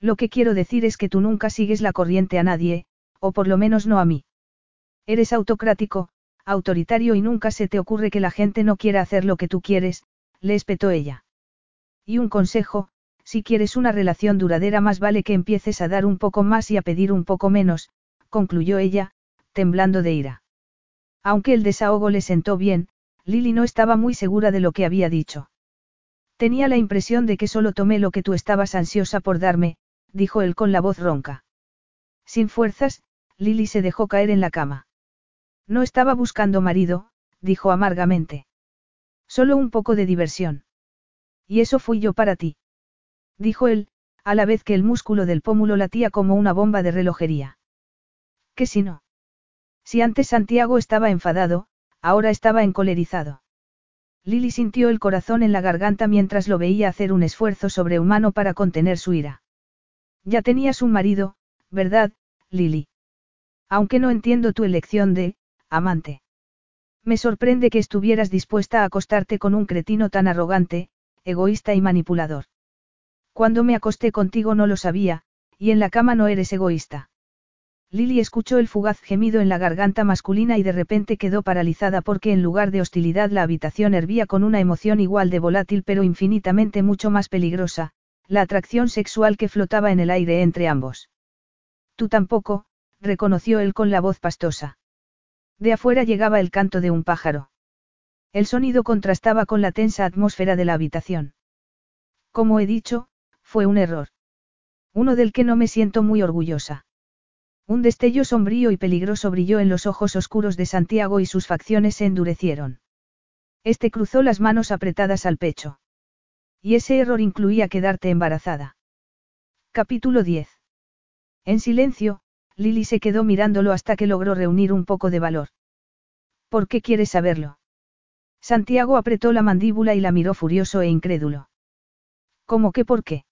Lo que quiero decir es que tú nunca sigues la corriente a nadie, o por lo menos no a mí. Eres autocrático, autoritario y nunca se te ocurre que la gente no quiera hacer lo que tú quieres, le espetó ella. Y un consejo, si quieres una relación duradera más vale que empieces a dar un poco más y a pedir un poco menos, concluyó ella, temblando de ira. Aunque el desahogo le sentó bien, Lily no estaba muy segura de lo que había dicho. Tenía la impresión de que solo tomé lo que tú estabas ansiosa por darme, dijo él con la voz ronca. Sin fuerzas, Lily se dejó caer en la cama. No estaba buscando marido, dijo amargamente. Solo un poco de diversión. Y eso fui yo para ti. Dijo él, a la vez que el músculo del pómulo latía como una bomba de relojería. ¿Qué si no? Si antes Santiago estaba enfadado, ahora estaba encolerizado. Lily sintió el corazón en la garganta mientras lo veía hacer un esfuerzo sobrehumano para contener su ira. Ya tenías un marido, ¿verdad, Lily? Aunque no entiendo tu elección de, amante. Me sorprende que estuvieras dispuesta a acostarte con un cretino tan arrogante, egoísta y manipulador. Cuando me acosté contigo no lo sabía, y en la cama no eres egoísta. Lily escuchó el fugaz gemido en la garganta masculina y de repente quedó paralizada porque en lugar de hostilidad la habitación hervía con una emoción igual de volátil pero infinitamente mucho más peligrosa, la atracción sexual que flotaba en el aire entre ambos. Tú tampoco, reconoció él con la voz pastosa. De afuera llegaba el canto de un pájaro. El sonido contrastaba con la tensa atmósfera de la habitación. Como he dicho, fue un error. Uno del que no me siento muy orgullosa. Un destello sombrío y peligroso brilló en los ojos oscuros de Santiago y sus facciones se endurecieron. Este cruzó las manos apretadas al pecho. Y ese error incluía quedarte embarazada. Capítulo 10. En silencio, Lily se quedó mirándolo hasta que logró reunir un poco de valor. ¿Por qué quieres saberlo? Santiago apretó la mandíbula y la miró furioso e incrédulo. ¿Cómo que por qué?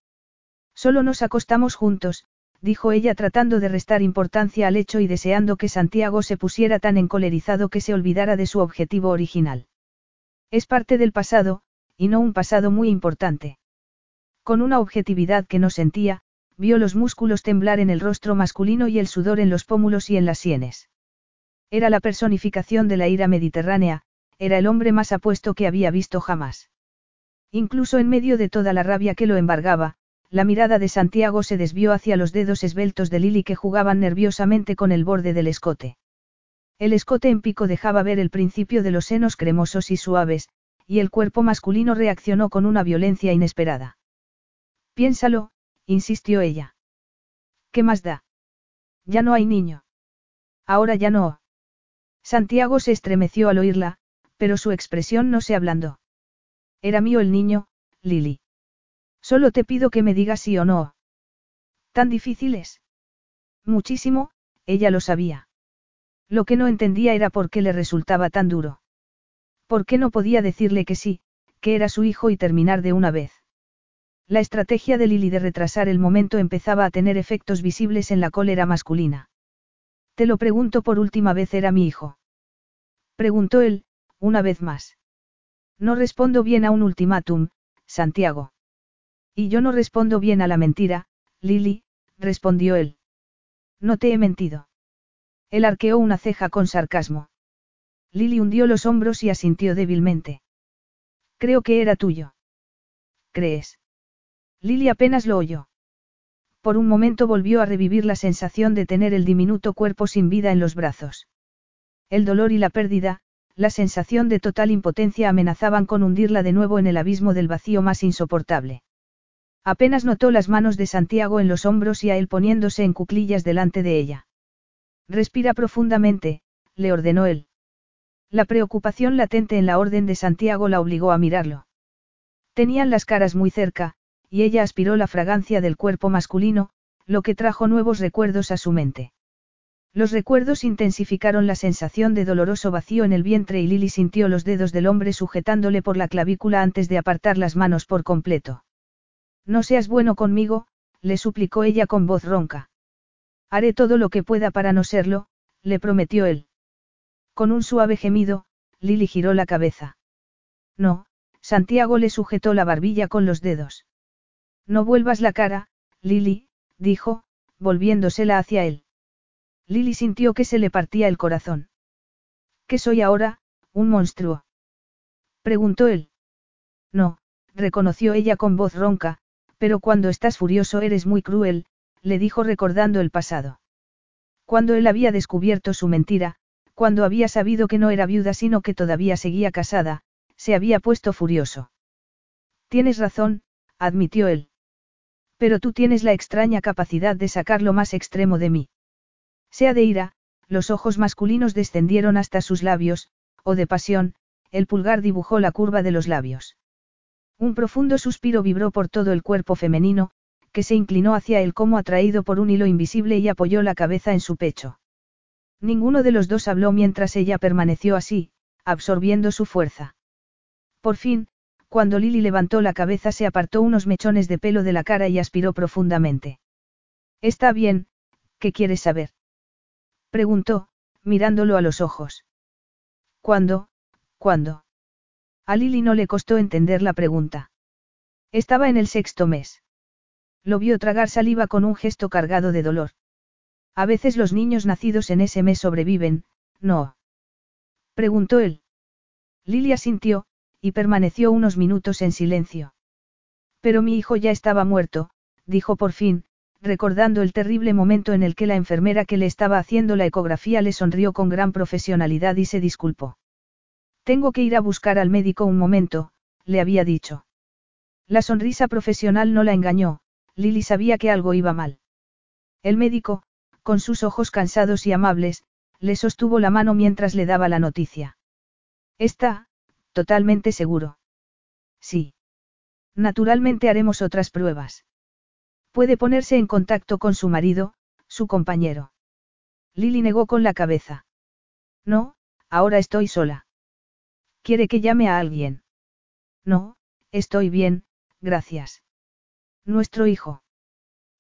Solo nos acostamos juntos, dijo ella tratando de restar importancia al hecho y deseando que Santiago se pusiera tan encolerizado que se olvidara de su objetivo original. Es parte del pasado, y no un pasado muy importante. Con una objetividad que no sentía, vio los músculos temblar en el rostro masculino y el sudor en los pómulos y en las sienes. Era la personificación de la ira mediterránea, era el hombre más apuesto que había visto jamás. Incluso en medio de toda la rabia que lo embargaba, la mirada de Santiago se desvió hacia los dedos esbeltos de Lily que jugaban nerviosamente con el borde del escote. El escote en pico dejaba ver el principio de los senos cremosos y suaves, y el cuerpo masculino reaccionó con una violencia inesperada. Piénsalo, insistió ella. ¿Qué más da? Ya no hay niño. Ahora ya no. Santiago se estremeció al oírla, pero su expresión no se ablandó. Era mío el niño, Lily. Solo te pido que me digas sí o no. ¿Tan difícil es? Muchísimo, ella lo sabía. Lo que no entendía era por qué le resultaba tan duro. ¿Por qué no podía decirle que sí, que era su hijo y terminar de una vez? La estrategia de Lily de retrasar el momento empezaba a tener efectos visibles en la cólera masculina. Te lo pregunto por última vez, ¿era mi hijo? Preguntó él, una vez más. No respondo bien a un ultimátum, Santiago. Y yo no respondo bien a la mentira, Lily, respondió él. No te he mentido. Él arqueó una ceja con sarcasmo. Lily hundió los hombros y asintió débilmente. Creo que era tuyo. ¿Crees? Lily apenas lo oyó. Por un momento volvió a revivir la sensación de tener el diminuto cuerpo sin vida en los brazos. El dolor y la pérdida, la sensación de total impotencia amenazaban con hundirla de nuevo en el abismo del vacío más insoportable. Apenas notó las manos de Santiago en los hombros y a él poniéndose en cuclillas delante de ella. Respira profundamente, le ordenó él. La preocupación latente en la orden de Santiago la obligó a mirarlo. Tenían las caras muy cerca, y ella aspiró la fragancia del cuerpo masculino, lo que trajo nuevos recuerdos a su mente. Los recuerdos intensificaron la sensación de doloroso vacío en el vientre y Lily sintió los dedos del hombre sujetándole por la clavícula antes de apartar las manos por completo. No seas bueno conmigo, le suplicó ella con voz ronca. Haré todo lo que pueda para no serlo, le prometió él. Con un suave gemido, Lily giró la cabeza. No, Santiago le sujetó la barbilla con los dedos. No vuelvas la cara, Lily, dijo, volviéndosela hacia él. Lily sintió que se le partía el corazón. ¿Qué soy ahora, un monstruo? preguntó él. No, reconoció ella con voz ronca, pero cuando estás furioso eres muy cruel, le dijo recordando el pasado. Cuando él había descubierto su mentira, cuando había sabido que no era viuda sino que todavía seguía casada, se había puesto furioso. Tienes razón, admitió él. Pero tú tienes la extraña capacidad de sacar lo más extremo de mí. Sea de ira, los ojos masculinos descendieron hasta sus labios, o de pasión, el pulgar dibujó la curva de los labios. Un profundo suspiro vibró por todo el cuerpo femenino, que se inclinó hacia él como atraído por un hilo invisible y apoyó la cabeza en su pecho. Ninguno de los dos habló mientras ella permaneció así, absorbiendo su fuerza. Por fin, cuando Lily levantó la cabeza se apartó unos mechones de pelo de la cara y aspiró profundamente. Está bien, ¿qué quieres saber? Preguntó, mirándolo a los ojos. ¿Cuándo? ¿Cuándo? A Lily no le costó entender la pregunta. Estaba en el sexto mes. Lo vio tragar saliva con un gesto cargado de dolor. A veces los niños nacidos en ese mes sobreviven, ¿no? Preguntó él. Lily asintió, y permaneció unos minutos en silencio. Pero mi hijo ya estaba muerto, dijo por fin, recordando el terrible momento en el que la enfermera que le estaba haciendo la ecografía le sonrió con gran profesionalidad y se disculpó. Tengo que ir a buscar al médico un momento, le había dicho. La sonrisa profesional no la engañó, Lily sabía que algo iba mal. El médico, con sus ojos cansados y amables, le sostuvo la mano mientras le daba la noticia. Está, totalmente seguro. Sí. Naturalmente haremos otras pruebas. Puede ponerse en contacto con su marido, su compañero. Lily negó con la cabeza. No, ahora estoy sola. ¿Quiere que llame a alguien? No, estoy bien, gracias. Nuestro hijo.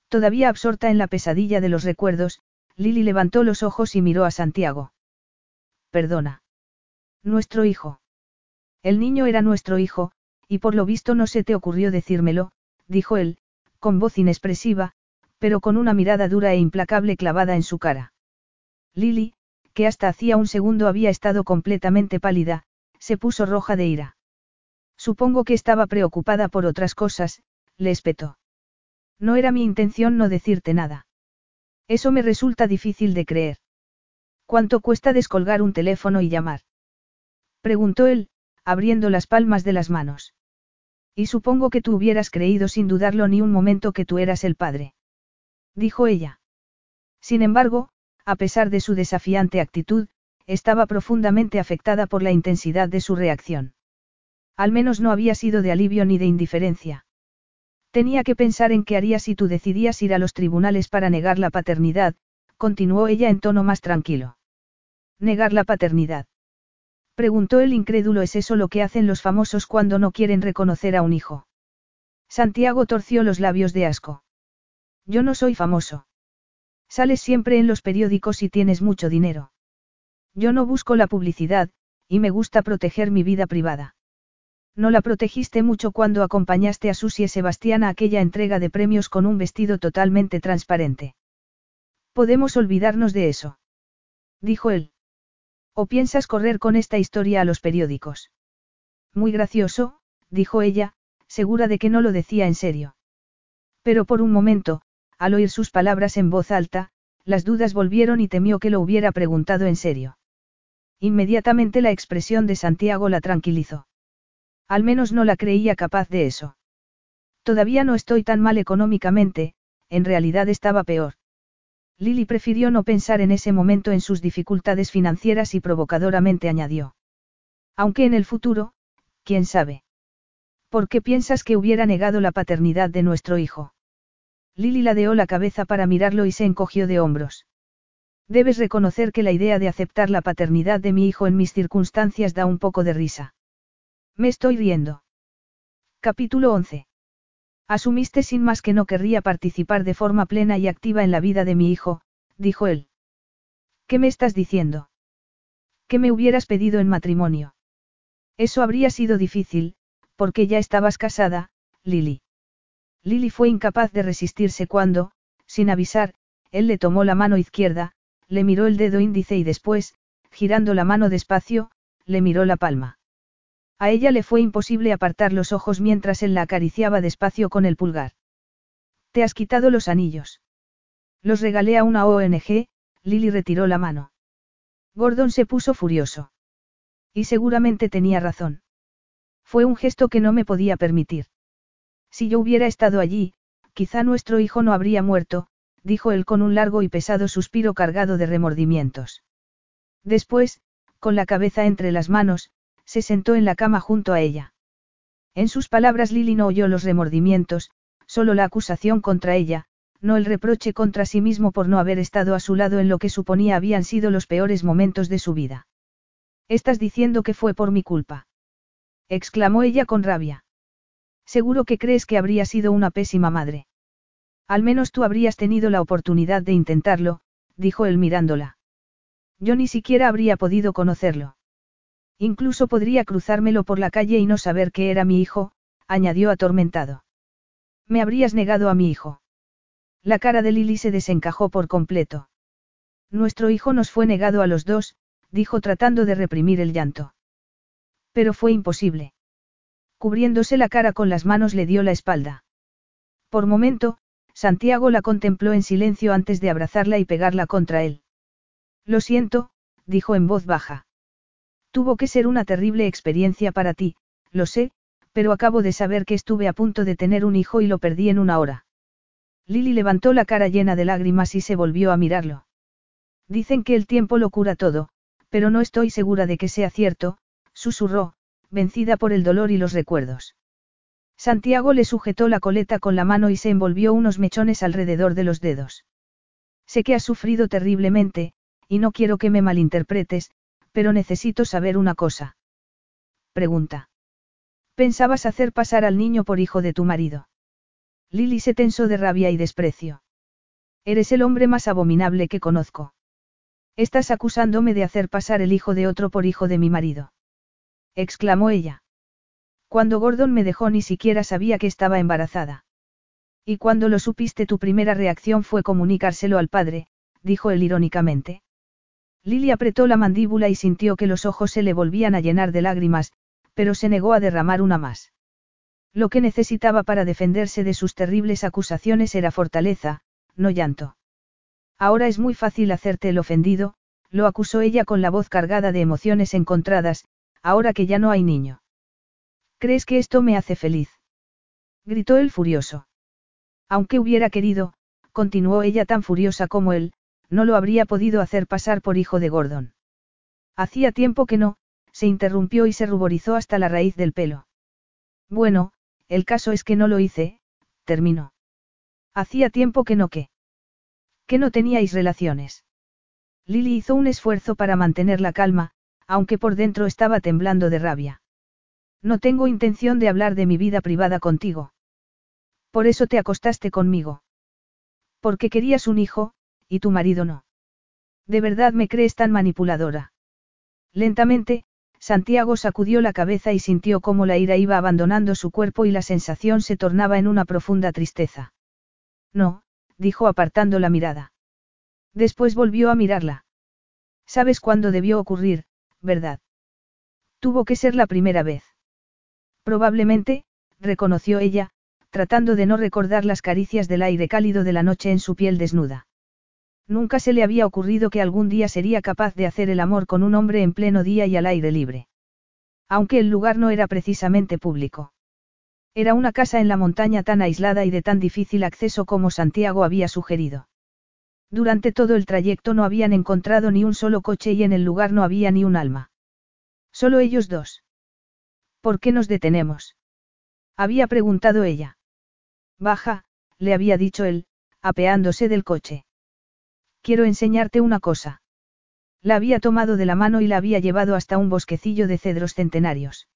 Todavía absorta en la pesadilla de los recuerdos, Lily levantó los ojos y miró a Santiago. Perdona. Nuestro hijo. El niño era nuestro hijo, y por lo visto no se te ocurrió decírmelo, dijo él, con voz inexpresiva, pero con una mirada dura e implacable clavada en su cara. Lily, que hasta hacía un segundo había estado completamente pálida, se puso roja de ira. Supongo que estaba preocupada por otras cosas, le espetó. No era mi intención no decirte nada. Eso me resulta difícil de creer. ¿Cuánto cuesta descolgar un teléfono y llamar? Preguntó él, abriendo las palmas de las manos. Y supongo que tú hubieras creído sin dudarlo ni un momento que tú eras el padre. Dijo ella. Sin embargo, a pesar de su desafiante actitud, estaba profundamente afectada por la intensidad de su reacción. Al menos no había sido de alivio ni de indiferencia. Tenía que pensar en qué haría si tú decidías ir a los tribunales para negar la paternidad, continuó ella en tono más tranquilo. Negar la paternidad. Preguntó el incrédulo, ¿es eso lo que hacen los famosos cuando no quieren reconocer a un hijo? Santiago torció los labios de asco. Yo no soy famoso. Sales siempre en los periódicos y tienes mucho dinero. Yo no busco la publicidad, y me gusta proteger mi vida privada. No la protegiste mucho cuando acompañaste a Susie Sebastián a aquella entrega de premios con un vestido totalmente transparente. Podemos olvidarnos de eso. Dijo él. ¿O piensas correr con esta historia a los periódicos? Muy gracioso, dijo ella, segura de que no lo decía en serio. Pero por un momento, al oír sus palabras en voz alta, las dudas volvieron y temió que lo hubiera preguntado en serio. Inmediatamente la expresión de Santiago la tranquilizó. Al menos no la creía capaz de eso. Todavía no estoy tan mal económicamente, en realidad estaba peor. Lily prefirió no pensar en ese momento en sus dificultades financieras y provocadoramente añadió. Aunque en el futuro, quién sabe. ¿Por qué piensas que hubiera negado la paternidad de nuestro hijo? Lily ladeó la cabeza para mirarlo y se encogió de hombros. Debes reconocer que la idea de aceptar la paternidad de mi hijo en mis circunstancias da un poco de risa. Me estoy riendo. Capítulo 11. Asumiste sin más que no querría participar de forma plena y activa en la vida de mi hijo, dijo él. ¿Qué me estás diciendo? Que me hubieras pedido en matrimonio. Eso habría sido difícil, porque ya estabas casada, Lily. Lily fue incapaz de resistirse cuando, sin avisar, él le tomó la mano izquierda, le miró el dedo índice y después, girando la mano despacio, le miró la palma. A ella le fue imposible apartar los ojos mientras él la acariciaba despacio con el pulgar. ¿Te has quitado los anillos? Los regalé a una ONG, Lily retiró la mano. Gordon se puso furioso. Y seguramente tenía razón. Fue un gesto que no me podía permitir. Si yo hubiera estado allí, quizá nuestro hijo no habría muerto, dijo él con un largo y pesado suspiro cargado de remordimientos. Después, con la cabeza entre las manos, se sentó en la cama junto a ella. En sus palabras Lily no oyó los remordimientos, solo la acusación contra ella, no el reproche contra sí mismo por no haber estado a su lado en lo que suponía habían sido los peores momentos de su vida. Estás diciendo que fue por mi culpa. exclamó ella con rabia. Seguro que crees que habría sido una pésima madre. Al menos tú habrías tenido la oportunidad de intentarlo, dijo él mirándola. Yo ni siquiera habría podido conocerlo. Incluso podría cruzármelo por la calle y no saber que era mi hijo, añadió atormentado. Me habrías negado a mi hijo. La cara de Lily se desencajó por completo. Nuestro hijo nos fue negado a los dos, dijo tratando de reprimir el llanto. Pero fue imposible. Cubriéndose la cara con las manos le dio la espalda. Por momento, Santiago la contempló en silencio antes de abrazarla y pegarla contra él. Lo siento, dijo en voz baja. Tuvo que ser una terrible experiencia para ti, lo sé, pero acabo de saber que estuve a punto de tener un hijo y lo perdí en una hora. Lily levantó la cara llena de lágrimas y se volvió a mirarlo. Dicen que el tiempo lo cura todo, pero no estoy segura de que sea cierto, susurró, vencida por el dolor y los recuerdos. Santiago le sujetó la coleta con la mano y se envolvió unos mechones alrededor de los dedos. Sé que has sufrido terriblemente, y no quiero que me malinterpretes, pero necesito saber una cosa. Pregunta. ¿Pensabas hacer pasar al niño por hijo de tu marido? Lily se tensó de rabia y desprecio. Eres el hombre más abominable que conozco. Estás acusándome de hacer pasar el hijo de otro por hijo de mi marido exclamó ella. Cuando Gordon me dejó ni siquiera sabía que estaba embarazada. Y cuando lo supiste tu primera reacción fue comunicárselo al padre, dijo él irónicamente. Lily apretó la mandíbula y sintió que los ojos se le volvían a llenar de lágrimas, pero se negó a derramar una más. Lo que necesitaba para defenderse de sus terribles acusaciones era fortaleza, no llanto. Ahora es muy fácil hacerte el ofendido, lo acusó ella con la voz cargada de emociones encontradas, ahora que ya no hay niño. ¿Crees que esto me hace feliz? Gritó él furioso. Aunque hubiera querido, continuó ella tan furiosa como él, no lo habría podido hacer pasar por hijo de Gordon. Hacía tiempo que no, se interrumpió y se ruborizó hasta la raíz del pelo. Bueno, el caso es que no lo hice, terminó. Hacía tiempo que no qué. Que no teníais relaciones. Lily hizo un esfuerzo para mantener la calma, aunque por dentro estaba temblando de rabia. No tengo intención de hablar de mi vida privada contigo. Por eso te acostaste conmigo. Porque querías un hijo, y tu marido no. ¿De verdad me crees tan manipuladora? Lentamente, Santiago sacudió la cabeza y sintió cómo la ira iba abandonando su cuerpo y la sensación se tornaba en una profunda tristeza. No, dijo apartando la mirada. Después volvió a mirarla. ¿Sabes cuándo debió ocurrir? ¿verdad? Tuvo que ser la primera vez. Probablemente, reconoció ella, tratando de no recordar las caricias del aire cálido de la noche en su piel desnuda. Nunca se le había ocurrido que algún día sería capaz de hacer el amor con un hombre en pleno día y al aire libre. Aunque el lugar no era precisamente público. Era una casa en la montaña tan aislada y de tan difícil acceso como Santiago había sugerido. Durante todo el trayecto no habían encontrado ni un solo coche y en el lugar no había ni un alma. Solo ellos dos. ¿Por qué nos detenemos? Había preguntado ella. Baja, le había dicho él, apeándose del coche. Quiero enseñarte una cosa. La había tomado de la mano y la había llevado hasta un bosquecillo de cedros centenarios.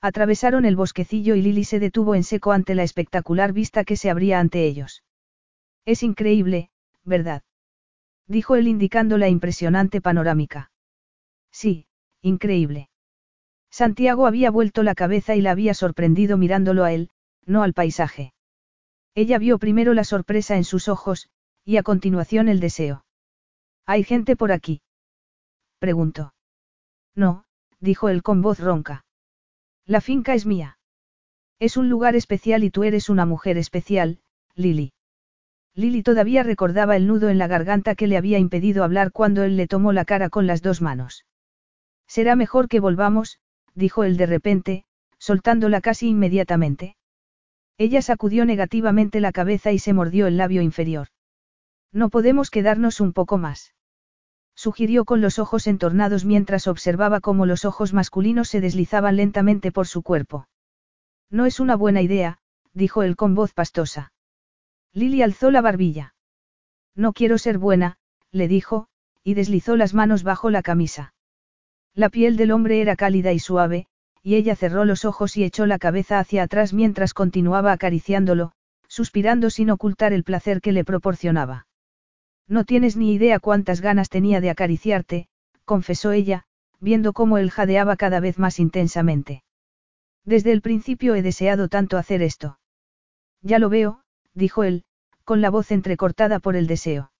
Atravesaron el bosquecillo y Lily se detuvo en seco ante la espectacular vista que se abría ante ellos. Es increíble, ¿verdad? Dijo él indicando la impresionante panorámica. Sí, increíble. Santiago había vuelto la cabeza y la había sorprendido mirándolo a él, no al paisaje. Ella vio primero la sorpresa en sus ojos, y a continuación el deseo. ¿Hay gente por aquí? preguntó. No, dijo él con voz ronca. La finca es mía. Es un lugar especial y tú eres una mujer especial, Lily. Lily todavía recordaba el nudo en la garganta que le había impedido hablar cuando él le tomó la cara con las dos manos. Será mejor que volvamos, dijo él de repente, soltándola casi inmediatamente. Ella sacudió negativamente la cabeza y se mordió el labio inferior. No podemos quedarnos un poco más. Sugirió con los ojos entornados mientras observaba cómo los ojos masculinos se deslizaban lentamente por su cuerpo. No es una buena idea, dijo él con voz pastosa. Lily alzó la barbilla. No quiero ser buena, le dijo, y deslizó las manos bajo la camisa. La piel del hombre era cálida y suave, y ella cerró los ojos y echó la cabeza hacia atrás mientras continuaba acariciándolo, suspirando sin ocultar el placer que le proporcionaba. No tienes ni idea cuántas ganas tenía de acariciarte, confesó ella, viendo cómo él jadeaba cada vez más intensamente. Desde el principio he deseado tanto hacer esto. Ya lo veo, dijo él, con la voz entrecortada por el deseo.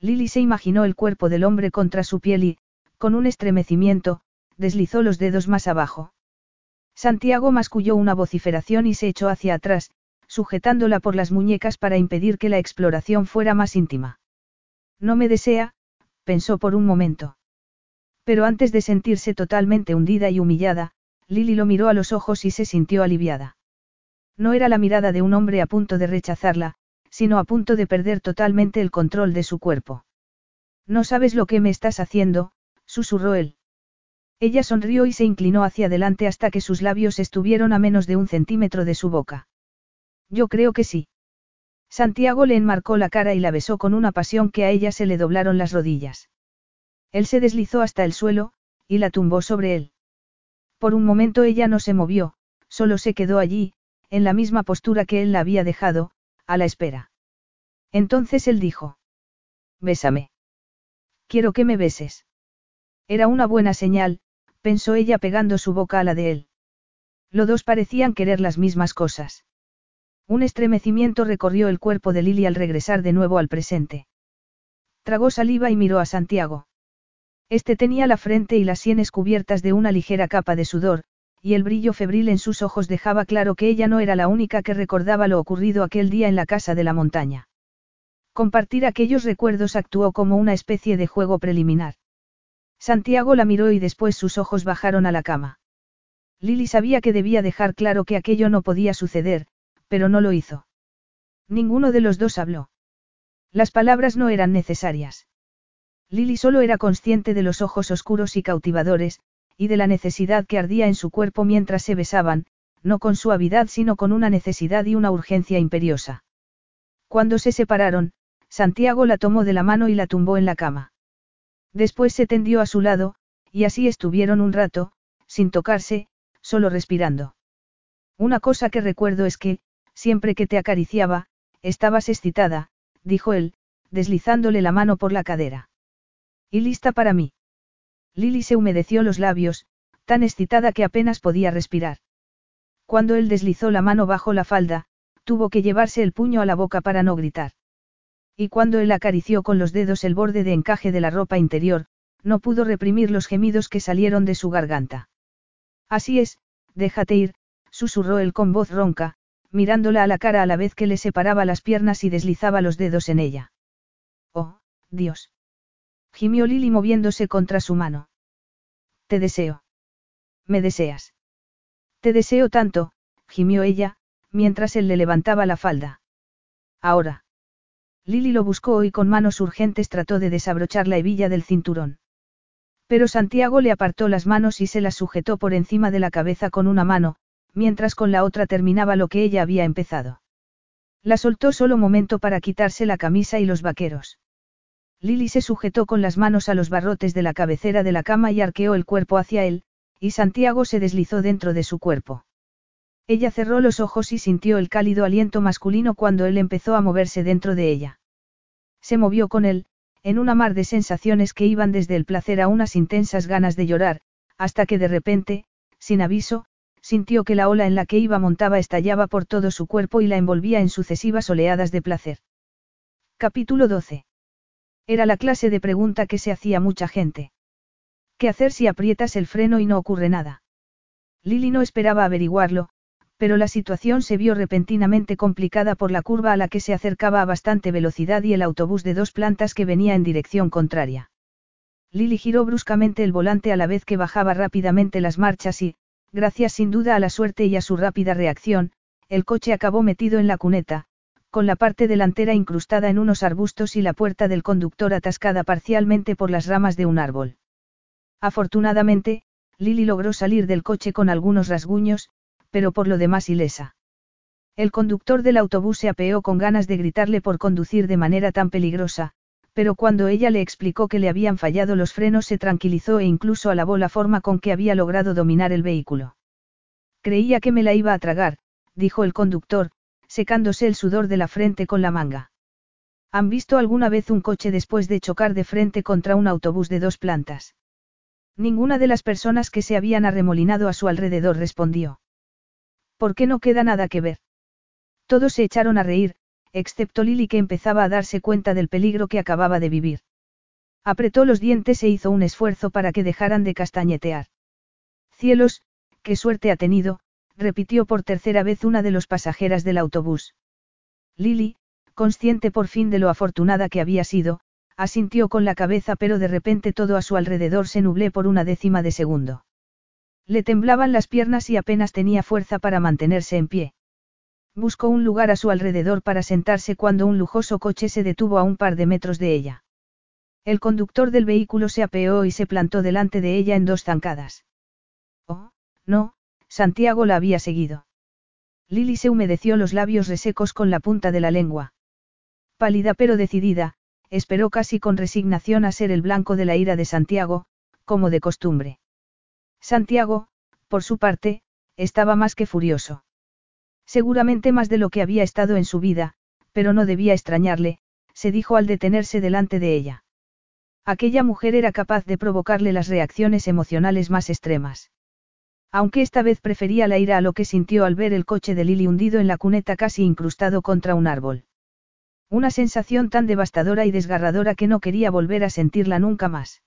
Lily se imaginó el cuerpo del hombre contra su piel y, con un estremecimiento, deslizó los dedos más abajo. Santiago masculló una vociferación y se echó hacia atrás, sujetándola por las muñecas para impedir que la exploración fuera más íntima. No me desea, pensó por un momento. Pero antes de sentirse totalmente hundida y humillada, Lily lo miró a los ojos y se sintió aliviada. No era la mirada de un hombre a punto de rechazarla, sino a punto de perder totalmente el control de su cuerpo. No sabes lo que me estás haciendo, susurró él. Ella sonrió y se inclinó hacia adelante hasta que sus labios estuvieron a menos de un centímetro de su boca. Yo creo que sí. Santiago le enmarcó la cara y la besó con una pasión que a ella se le doblaron las rodillas. Él se deslizó hasta el suelo, y la tumbó sobre él. Por un momento ella no se movió, solo se quedó allí, en la misma postura que él la había dejado, a la espera. Entonces él dijo. Bésame. Quiero que me beses. Era una buena señal, pensó ella pegando su boca a la de él. Los dos parecían querer las mismas cosas. Un estremecimiento recorrió el cuerpo de Lily al regresar de nuevo al presente. Tragó saliva y miró a Santiago. Este tenía la frente y las sienes cubiertas de una ligera capa de sudor, y el brillo febril en sus ojos dejaba claro que ella no era la única que recordaba lo ocurrido aquel día en la casa de la montaña. Compartir aquellos recuerdos actuó como una especie de juego preliminar. Santiago la miró y después sus ojos bajaron a la cama. Lily sabía que debía dejar claro que aquello no podía suceder, pero no lo hizo. Ninguno de los dos habló. Las palabras no eran necesarias. Lily solo era consciente de los ojos oscuros y cautivadores, y de la necesidad que ardía en su cuerpo mientras se besaban, no con suavidad sino con una necesidad y una urgencia imperiosa. Cuando se separaron, Santiago la tomó de la mano y la tumbó en la cama. Después se tendió a su lado, y así estuvieron un rato, sin tocarse, solo respirando. Una cosa que recuerdo es que, siempre que te acariciaba, estabas excitada, dijo él, deslizándole la mano por la cadera. Y lista para mí. Lily se humedeció los labios, tan excitada que apenas podía respirar. Cuando él deslizó la mano bajo la falda, tuvo que llevarse el puño a la boca para no gritar. Y cuando él acarició con los dedos el borde de encaje de la ropa interior, no pudo reprimir los gemidos que salieron de su garganta. Así es, déjate ir, susurró él con voz ronca, mirándola a la cara a la vez que le separaba las piernas y deslizaba los dedos en ella. Oh, Dios. Gimió Lily moviéndose contra su mano. Te deseo. Me deseas. Te deseo tanto, gimió ella, mientras él le levantaba la falda. Ahora. Lily lo buscó y con manos urgentes trató de desabrochar la hebilla del cinturón. Pero Santiago le apartó las manos y se las sujetó por encima de la cabeza con una mano, mientras con la otra terminaba lo que ella había empezado. La soltó solo momento para quitarse la camisa y los vaqueros. Lily se sujetó con las manos a los barrotes de la cabecera de la cama y arqueó el cuerpo hacia él, y Santiago se deslizó dentro de su cuerpo. Ella cerró los ojos y sintió el cálido aliento masculino cuando él empezó a moverse dentro de ella. Se movió con él, en una mar de sensaciones que iban desde el placer a unas intensas ganas de llorar, hasta que de repente, sin aviso, sintió que la ola en la que iba montaba estallaba por todo su cuerpo y la envolvía en sucesivas oleadas de placer. Capítulo 12. Era la clase de pregunta que se hacía mucha gente. ¿Qué hacer si aprietas el freno y no ocurre nada? Lily no esperaba averiguarlo, pero la situación se vio repentinamente complicada por la curva a la que se acercaba a bastante velocidad y el autobús de dos plantas que venía en dirección contraria. Lily giró bruscamente el volante a la vez que bajaba rápidamente las marchas y, gracias sin duda a la suerte y a su rápida reacción, el coche acabó metido en la cuneta, con la parte delantera incrustada en unos arbustos y la puerta del conductor atascada parcialmente por las ramas de un árbol. Afortunadamente, Lily logró salir del coche con algunos rasguños, pero por lo demás ilesa. El conductor del autobús se apeó con ganas de gritarle por conducir de manera tan peligrosa, pero cuando ella le explicó que le habían fallado los frenos se tranquilizó e incluso alabó la forma con que había logrado dominar el vehículo. Creía que me la iba a tragar, dijo el conductor, secándose el sudor de la frente con la manga. ¿Han visto alguna vez un coche después de chocar de frente contra un autobús de dos plantas? Ninguna de las personas que se habían arremolinado a su alrededor respondió. ¿Por qué no queda nada que ver? Todos se echaron a reír, excepto Lily que empezaba a darse cuenta del peligro que acababa de vivir. Apretó los dientes e hizo un esfuerzo para que dejaran de castañetear. Cielos, qué suerte ha tenido, repitió por tercera vez una de los pasajeras del autobús. Lily, consciente por fin de lo afortunada que había sido, asintió con la cabeza pero de repente todo a su alrededor se nublé por una décima de segundo. Le temblaban las piernas y apenas tenía fuerza para mantenerse en pie. Buscó un lugar a su alrededor para sentarse cuando un lujoso coche se detuvo a un par de metros de ella. El conductor del vehículo se apeó y se plantó delante de ella en dos zancadas. Oh, no, Santiago la había seguido. Lily se humedeció los labios resecos con la punta de la lengua. Pálida pero decidida, esperó casi con resignación a ser el blanco de la ira de Santiago, como de costumbre. Santiago, por su parte, estaba más que furioso. Seguramente más de lo que había estado en su vida, pero no debía extrañarle, se dijo al detenerse delante de ella. Aquella mujer era capaz de provocarle las reacciones emocionales más extremas. Aunque esta vez prefería la ira a lo que sintió al ver el coche de Lily hundido en la cuneta casi incrustado contra un árbol. Una sensación tan devastadora y desgarradora que no quería volver a sentirla nunca más.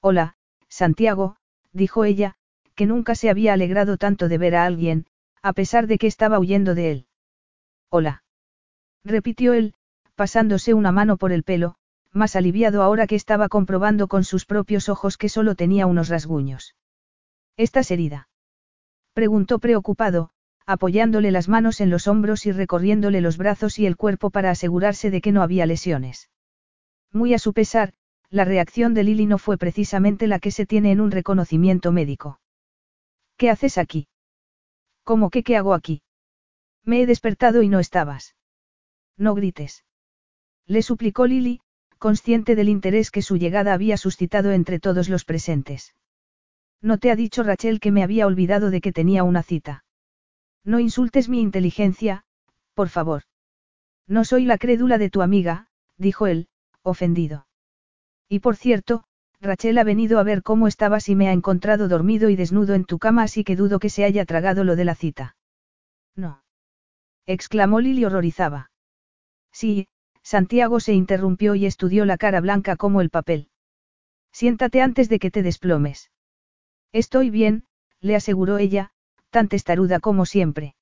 Hola, Santiago, dijo ella, que nunca se había alegrado tanto de ver a alguien, a pesar de que estaba huyendo de él. Hola. repitió él, pasándose una mano por el pelo, más aliviado ahora que estaba comprobando con sus propios ojos que solo tenía unos rasguños. ¿Estás herida? Preguntó preocupado, apoyándole las manos en los hombros y recorriéndole los brazos y el cuerpo para asegurarse de que no había lesiones. Muy a su pesar, la reacción de Lily no fue precisamente la que se tiene en un reconocimiento médico. ¿Qué haces aquí? ¿Cómo que qué hago aquí? Me he despertado y no estabas. No grites. Le suplicó Lily, consciente del interés que su llegada había suscitado entre todos los presentes. No te ha dicho Rachel que me había olvidado de que tenía una cita. No insultes mi inteligencia, por favor. No soy la crédula de tu amiga, dijo él, ofendido. Y por cierto, Rachel ha venido a ver cómo estabas y me ha encontrado dormido y desnudo en tu cama, así que dudo que se haya tragado lo de la cita. No. exclamó Lily horrorizada. Sí, Santiago se interrumpió y estudió la cara blanca como el papel. Siéntate antes de que te desplomes. Estoy bien, le aseguró ella, tan testaruda como siempre.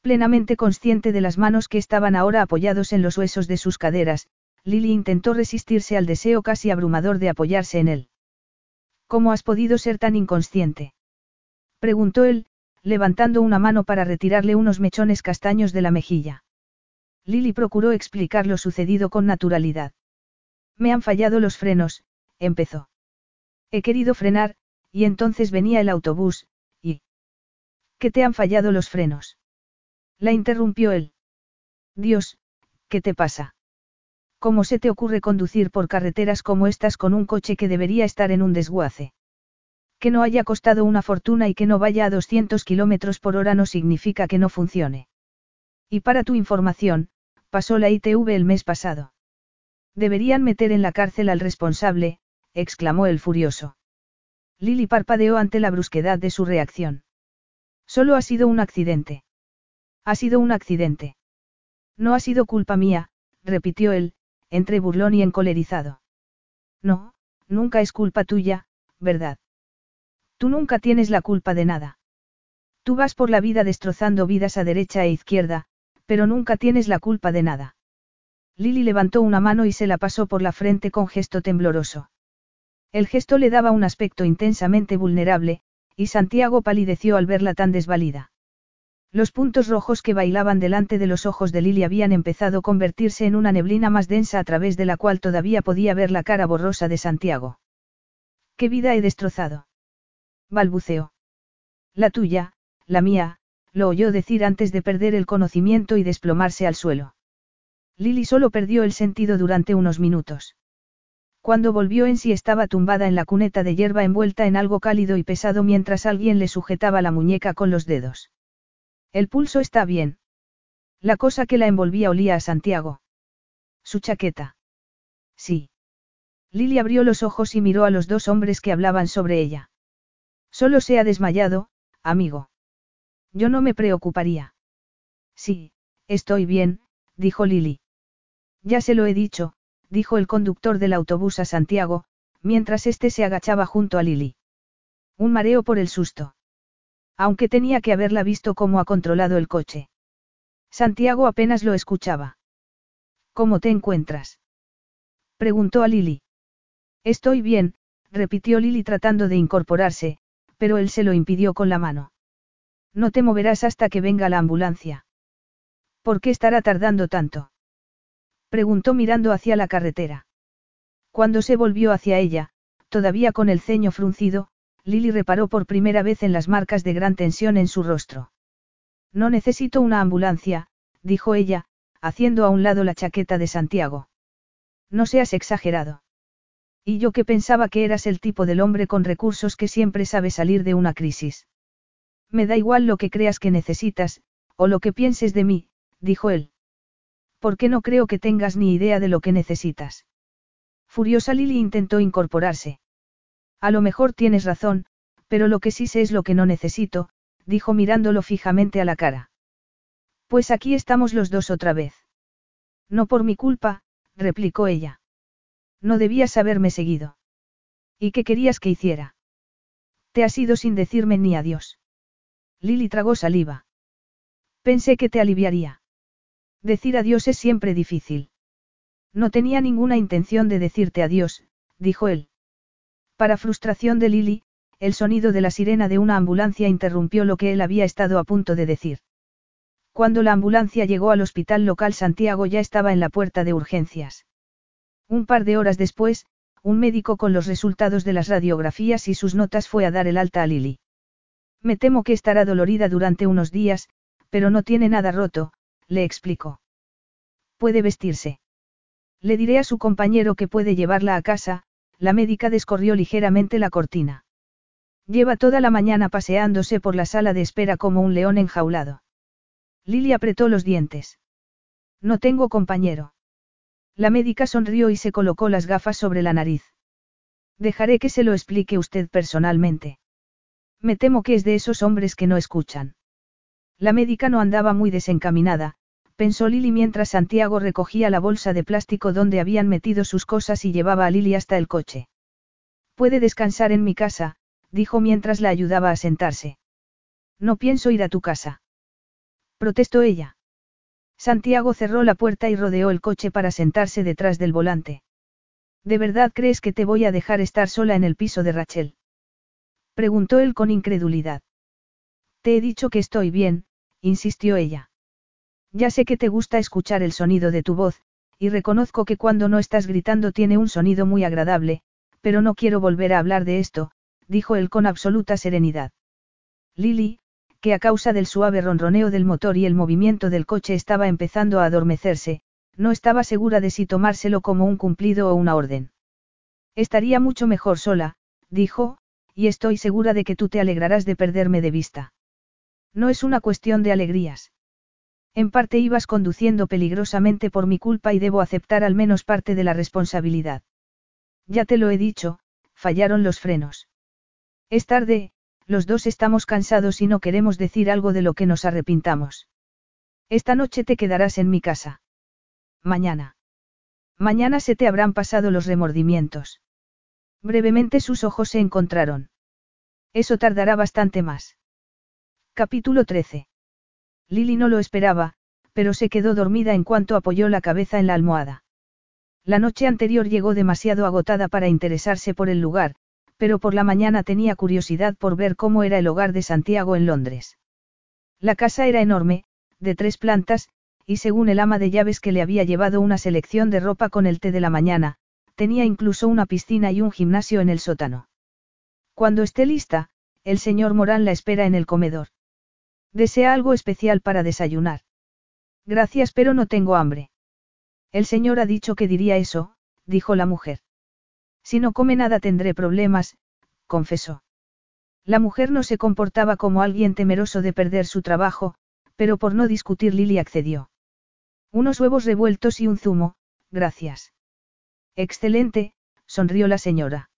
Plenamente consciente de las manos que estaban ahora apoyados en los huesos de sus caderas, Lily intentó resistirse al deseo casi abrumador de apoyarse en él. ¿Cómo has podido ser tan inconsciente? preguntó él, levantando una mano para retirarle unos mechones castaños de la mejilla. Lily procuró explicar lo sucedido con naturalidad. Me han fallado los frenos, empezó. He querido frenar, y entonces venía el autobús, y... ¿Qué te han fallado los frenos? La interrumpió él. Dios, ¿qué te pasa? ¿Cómo se te ocurre conducir por carreteras como estas con un coche que debería estar en un desguace? Que no haya costado una fortuna y que no vaya a 200 kilómetros por hora no significa que no funcione. Y para tu información, pasó la ITV el mes pasado. Deberían meter en la cárcel al responsable, exclamó el furioso. Lily parpadeó ante la brusquedad de su reacción. Solo ha sido un accidente. Ha sido un accidente. No ha sido culpa mía, repitió él, entre burlón y encolerizado. No, nunca es culpa tuya, ¿verdad? Tú nunca tienes la culpa de nada. Tú vas por la vida destrozando vidas a derecha e izquierda, pero nunca tienes la culpa de nada. Lily levantó una mano y se la pasó por la frente con gesto tembloroso. El gesto le daba un aspecto intensamente vulnerable, y Santiago palideció al verla tan desvalida. Los puntos rojos que bailaban delante de los ojos de Lily habían empezado a convertirse en una neblina más densa a través de la cual todavía podía ver la cara borrosa de Santiago. ¿Qué vida he destrozado? balbuceó. La tuya, la mía, lo oyó decir antes de perder el conocimiento y desplomarse al suelo. Lily solo perdió el sentido durante unos minutos. Cuando volvió en sí estaba tumbada en la cuneta de hierba envuelta en algo cálido y pesado mientras alguien le sujetaba la muñeca con los dedos. El pulso está bien. La cosa que la envolvía olía a Santiago. Su chaqueta. Sí. Lily abrió los ojos y miró a los dos hombres que hablaban sobre ella. Solo se ha desmayado, amigo. Yo no me preocuparía. Sí, estoy bien, dijo Lily. Ya se lo he dicho, dijo el conductor del autobús a Santiago, mientras éste se agachaba junto a Lily. Un mareo por el susto. Aunque tenía que haberla visto cómo ha controlado el coche. Santiago apenas lo escuchaba. ¿Cómo te encuentras? preguntó a Lily. Estoy bien, repitió Lily tratando de incorporarse, pero él se lo impidió con la mano. No te moverás hasta que venga la ambulancia. ¿Por qué estará tardando tanto? preguntó mirando hacia la carretera. Cuando se volvió hacia ella, todavía con el ceño fruncido, Lily reparó por primera vez en las marcas de gran tensión en su rostro. No necesito una ambulancia, dijo ella, haciendo a un lado la chaqueta de Santiago. No seas exagerado. Y yo que pensaba que eras el tipo del hombre con recursos que siempre sabe salir de una crisis. Me da igual lo que creas que necesitas, o lo que pienses de mí, dijo él. Porque no creo que tengas ni idea de lo que necesitas. Furiosa Lily intentó incorporarse. A lo mejor tienes razón, pero lo que sí sé es lo que no necesito, dijo mirándolo fijamente a la cara. Pues aquí estamos los dos otra vez. No por mi culpa, replicó ella. No debías haberme seguido. ¿Y qué querías que hiciera? Te has ido sin decirme ni adiós. Lily tragó saliva. Pensé que te aliviaría. Decir adiós es siempre difícil. No tenía ninguna intención de decirte adiós, dijo él. Para frustración de Lily, el sonido de la sirena de una ambulancia interrumpió lo que él había estado a punto de decir. Cuando la ambulancia llegó al hospital local Santiago ya estaba en la puerta de urgencias. Un par de horas después, un médico con los resultados de las radiografías y sus notas fue a dar el alta a Lily. Me temo que estará dolorida durante unos días, pero no tiene nada roto, le explicó. Puede vestirse. Le diré a su compañero que puede llevarla a casa, la médica descorrió ligeramente la cortina. Lleva toda la mañana paseándose por la sala de espera como un león enjaulado. Lily apretó los dientes. No tengo compañero. La médica sonrió y se colocó las gafas sobre la nariz. Dejaré que se lo explique usted personalmente. Me temo que es de esos hombres que no escuchan. La médica no andaba muy desencaminada, pensó Lily mientras Santiago recogía la bolsa de plástico donde habían metido sus cosas y llevaba a Lily hasta el coche. Puede descansar en mi casa, dijo mientras la ayudaba a sentarse. No pienso ir a tu casa. Protestó ella. Santiago cerró la puerta y rodeó el coche para sentarse detrás del volante. ¿De verdad crees que te voy a dejar estar sola en el piso de Rachel? Preguntó él con incredulidad. Te he dicho que estoy bien, insistió ella. Ya sé que te gusta escuchar el sonido de tu voz, y reconozco que cuando no estás gritando tiene un sonido muy agradable, pero no quiero volver a hablar de esto, dijo él con absoluta serenidad. Lily, que a causa del suave ronroneo del motor y el movimiento del coche estaba empezando a adormecerse, No estaba segura de si tomárselo como un cumplido o una orden. Estaría mucho mejor sola, dijo, y estoy segura de que tú te alegrarás de perderme de vista. No es una cuestión de alegrías. En parte ibas conduciendo peligrosamente por mi culpa y debo aceptar al menos parte de la responsabilidad. Ya te lo he dicho, fallaron los frenos. Es tarde, los dos estamos cansados y no queremos decir algo de lo que nos arrepintamos. Esta noche te quedarás en mi casa. Mañana. Mañana se te habrán pasado los remordimientos. Brevemente sus ojos se encontraron. Eso tardará bastante más. Capítulo 13. Lily no lo esperaba, pero se quedó dormida en cuanto apoyó la cabeza en la almohada. La noche anterior llegó demasiado agotada para interesarse por el lugar, pero por la mañana tenía curiosidad por ver cómo era el hogar de Santiago en Londres. La casa era enorme, de tres plantas, y según el ama de llaves que le había llevado una selección de ropa con el té de la mañana, tenía incluso una piscina y un gimnasio en el sótano. Cuando esté lista, el señor Morán la espera en el comedor. ¿Desea algo especial para desayunar? Gracias, pero no tengo hambre. El señor ha dicho que diría eso, dijo la mujer. Si no come nada tendré problemas, confesó. La mujer no se comportaba como alguien temeroso de perder su trabajo, pero por no discutir Lily accedió. Unos huevos revueltos y un zumo, gracias. Excelente, sonrió la señora.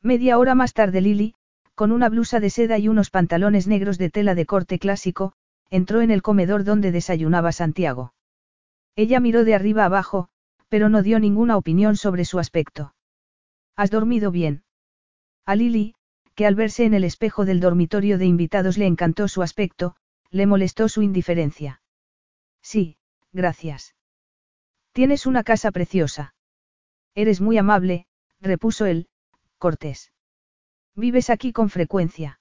Media hora más tarde Lily, con una blusa de seda y unos pantalones negros de tela de corte clásico, entró en el comedor donde desayunaba Santiago. Ella miró de arriba abajo, pero no dio ninguna opinión sobre su aspecto. ¿Has dormido bien? A Lily, que al verse en el espejo del dormitorio de invitados le encantó su aspecto, le molestó su indiferencia. Sí, gracias. Tienes una casa preciosa. Eres muy amable, repuso él, cortés. Vives aquí con frecuencia.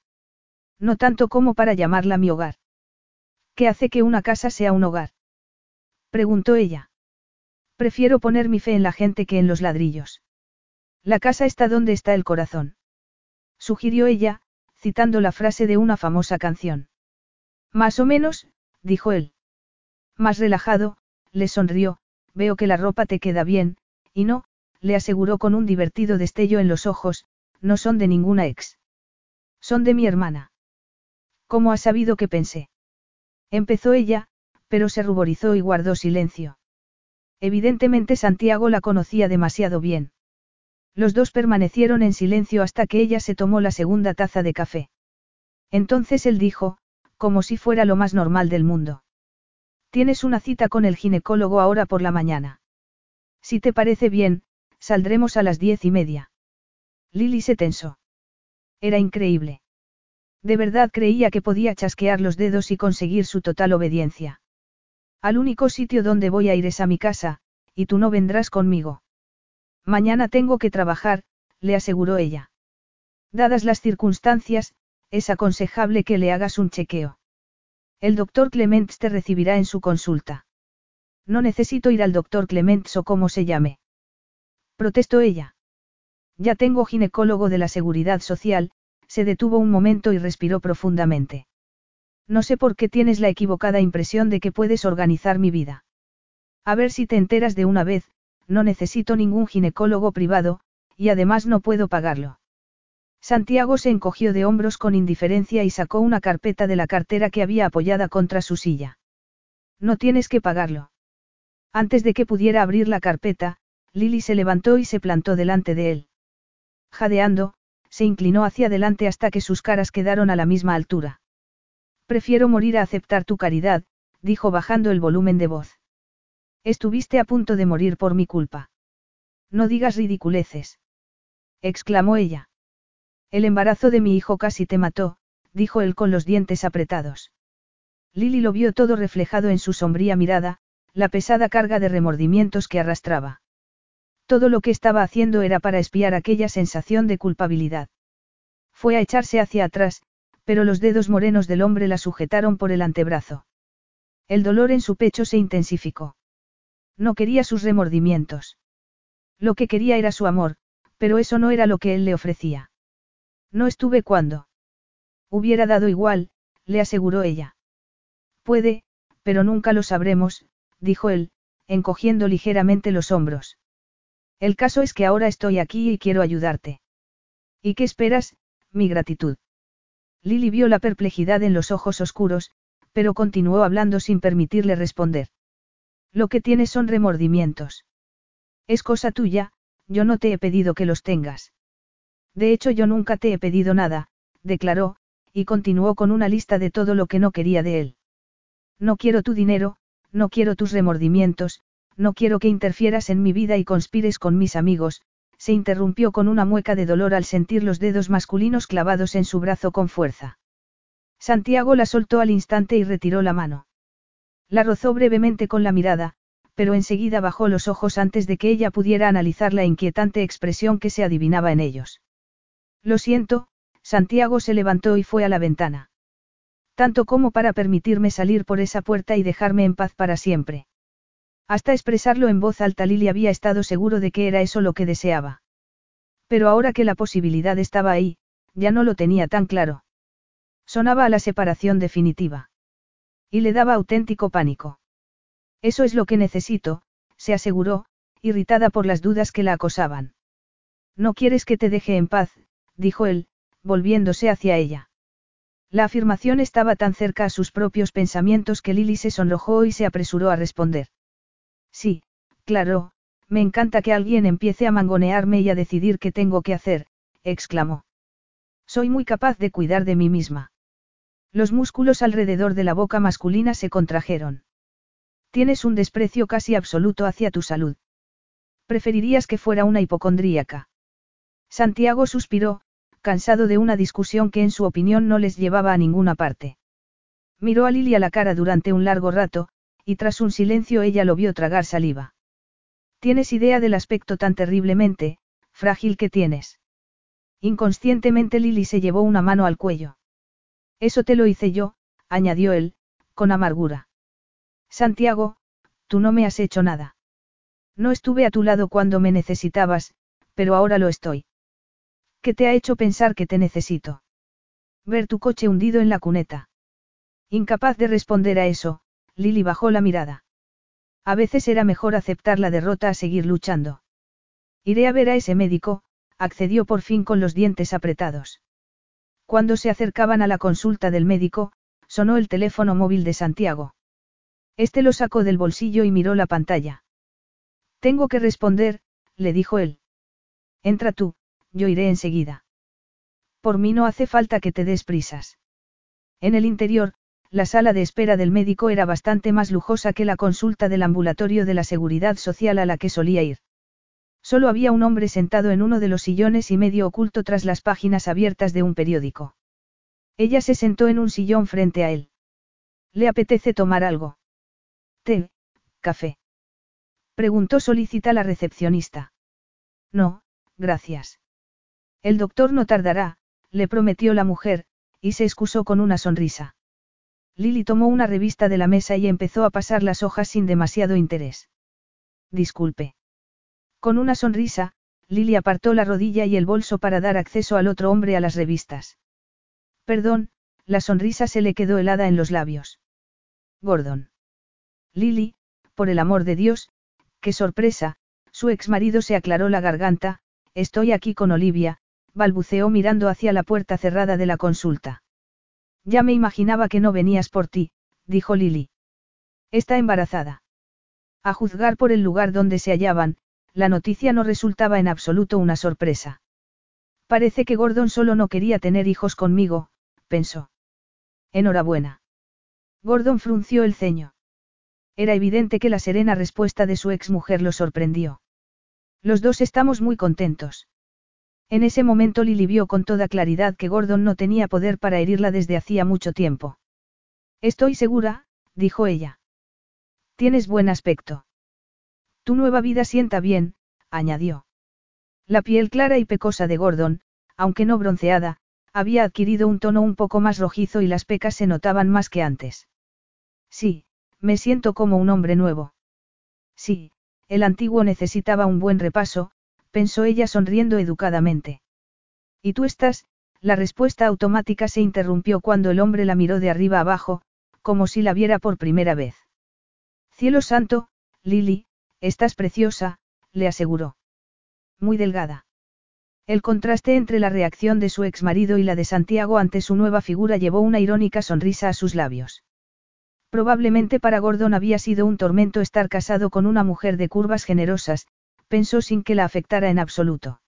No tanto como para llamarla mi hogar. ¿Qué hace que una casa sea un hogar? Preguntó ella. Prefiero poner mi fe en la gente que en los ladrillos. La casa está donde está el corazón. Sugirió ella, citando la frase de una famosa canción. Más o menos, dijo él. Más relajado, le sonrió, veo que la ropa te queda bien, y no, le aseguró con un divertido destello en los ojos, no son de ninguna ex. Son de mi hermana. ¿Cómo has sabido que pensé? Empezó ella, pero se ruborizó y guardó silencio. Evidentemente Santiago la conocía demasiado bien. Los dos permanecieron en silencio hasta que ella se tomó la segunda taza de café. Entonces él dijo, como si fuera lo más normal del mundo. Tienes una cita con el ginecólogo ahora por la mañana. Si te parece bien, saldremos a las diez y media. Lily se tensó. Era increíble. De verdad creía que podía chasquear los dedos y conseguir su total obediencia. Al único sitio donde voy a ir es a mi casa, y tú no vendrás conmigo. Mañana tengo que trabajar, le aseguró ella. Dadas las circunstancias, es aconsejable que le hagas un chequeo. El doctor Clements te recibirá en su consulta. No necesito ir al doctor Clements o como se llame. Protestó ella. Ya tengo ginecólogo de la Seguridad Social, se detuvo un momento y respiró profundamente. No sé por qué tienes la equivocada impresión de que puedes organizar mi vida. A ver si te enteras de una vez, no necesito ningún ginecólogo privado, y además no puedo pagarlo. Santiago se encogió de hombros con indiferencia y sacó una carpeta de la cartera que había apoyada contra su silla. No tienes que pagarlo. Antes de que pudiera abrir la carpeta, Lily se levantó y se plantó delante de él. Jadeando, se inclinó hacia adelante hasta que sus caras quedaron a la misma altura. Prefiero morir a aceptar tu caridad, dijo bajando el volumen de voz. Estuviste a punto de morir por mi culpa. No digas ridiculeces. exclamó ella. El embarazo de mi hijo casi te mató, dijo él con los dientes apretados. Lily lo vio todo reflejado en su sombría mirada, la pesada carga de remordimientos que arrastraba. Todo lo que estaba haciendo era para espiar aquella sensación de culpabilidad. Fue a echarse hacia atrás, pero los dedos morenos del hombre la sujetaron por el antebrazo. El dolor en su pecho se intensificó. No quería sus remordimientos. Lo que quería era su amor, pero eso no era lo que él le ofrecía. No estuve cuando. Hubiera dado igual, le aseguró ella. Puede, pero nunca lo sabremos, dijo él, encogiendo ligeramente los hombros. El caso es que ahora estoy aquí y quiero ayudarte. ¿Y qué esperas, mi gratitud? Lily vio la perplejidad en los ojos oscuros, pero continuó hablando sin permitirle responder. Lo que tienes son remordimientos. Es cosa tuya, yo no te he pedido que los tengas. De hecho yo nunca te he pedido nada, declaró, y continuó con una lista de todo lo que no quería de él. No quiero tu dinero, no quiero tus remordimientos, no quiero que interfieras en mi vida y conspires con mis amigos, se interrumpió con una mueca de dolor al sentir los dedos masculinos clavados en su brazo con fuerza. Santiago la soltó al instante y retiró la mano. La rozó brevemente con la mirada, pero enseguida bajó los ojos antes de que ella pudiera analizar la inquietante expresión que se adivinaba en ellos. Lo siento, Santiago se levantó y fue a la ventana. Tanto como para permitirme salir por esa puerta y dejarme en paz para siempre. Hasta expresarlo en voz alta Lily había estado seguro de que era eso lo que deseaba. Pero ahora que la posibilidad estaba ahí, ya no lo tenía tan claro. Sonaba a la separación definitiva. Y le daba auténtico pánico. Eso es lo que necesito, se aseguró, irritada por las dudas que la acosaban. No quieres que te deje en paz, dijo él, volviéndose hacia ella. La afirmación estaba tan cerca a sus propios pensamientos que Lily se sonrojó y se apresuró a responder. Sí, claro, me encanta que alguien empiece a mangonearme y a decidir qué tengo que hacer, exclamó. Soy muy capaz de cuidar de mí misma. Los músculos alrededor de la boca masculina se contrajeron. Tienes un desprecio casi absoluto hacia tu salud. Preferirías que fuera una hipocondríaca. Santiago suspiró, cansado de una discusión que en su opinión no les llevaba a ninguna parte. Miró a Lily a la cara durante un largo rato, y tras un silencio ella lo vio tragar saliva. Tienes idea del aspecto tan terriblemente, frágil que tienes. Inconscientemente Lily se llevó una mano al cuello. Eso te lo hice yo, añadió él, con amargura. Santiago, tú no me has hecho nada. No estuve a tu lado cuando me necesitabas, pero ahora lo estoy. ¿Qué te ha hecho pensar que te necesito? Ver tu coche hundido en la cuneta. Incapaz de responder a eso, Lily bajó la mirada. A veces era mejor aceptar la derrota a seguir luchando. Iré a ver a ese médico, accedió por fin con los dientes apretados. Cuando se acercaban a la consulta del médico, sonó el teléfono móvil de Santiago. Este lo sacó del bolsillo y miró la pantalla. Tengo que responder, le dijo él. Entra tú, yo iré enseguida. Por mí no hace falta que te des prisas. En el interior, la sala de espera del médico era bastante más lujosa que la consulta del ambulatorio de la seguridad social a la que solía ir. Solo había un hombre sentado en uno de los sillones y medio oculto tras las páginas abiertas de un periódico. Ella se sentó en un sillón frente a él. ¿Le apetece tomar algo? Té, café. Preguntó solícita la recepcionista. No, gracias. El doctor no tardará, le prometió la mujer, y se excusó con una sonrisa. Lily tomó una revista de la mesa y empezó a pasar las hojas sin demasiado interés. Disculpe. Con una sonrisa, Lily apartó la rodilla y el bolso para dar acceso al otro hombre a las revistas. Perdón, la sonrisa se le quedó helada en los labios. Gordon. Lily, por el amor de Dios, qué sorpresa, su ex marido se aclaró la garganta, estoy aquí con Olivia, balbuceó mirando hacia la puerta cerrada de la consulta. Ya me imaginaba que no venías por ti, dijo Lily. Está embarazada. A juzgar por el lugar donde se hallaban, la noticia no resultaba en absoluto una sorpresa. Parece que Gordon solo no quería tener hijos conmigo, pensó. Enhorabuena. Gordon frunció el ceño. Era evidente que la serena respuesta de su exmujer lo sorprendió. Los dos estamos muy contentos. En ese momento Lily vio con toda claridad que Gordon no tenía poder para herirla desde hacía mucho tiempo. Estoy segura, dijo ella. Tienes buen aspecto. Tu nueva vida sienta bien, añadió. La piel clara y pecosa de Gordon, aunque no bronceada, había adquirido un tono un poco más rojizo y las pecas se notaban más que antes. Sí, me siento como un hombre nuevo. Sí, el antiguo necesitaba un buen repaso, pensó ella sonriendo educadamente. ¿Y tú estás? La respuesta automática se interrumpió cuando el hombre la miró de arriba abajo, como si la viera por primera vez. Cielo santo, Lily, estás preciosa, le aseguró. Muy delgada. El contraste entre la reacción de su ex marido y la de Santiago ante su nueva figura llevó una irónica sonrisa a sus labios. Probablemente para Gordon había sido un tormento estar casado con una mujer de curvas generosas, pensó sin que la afectara en absoluto.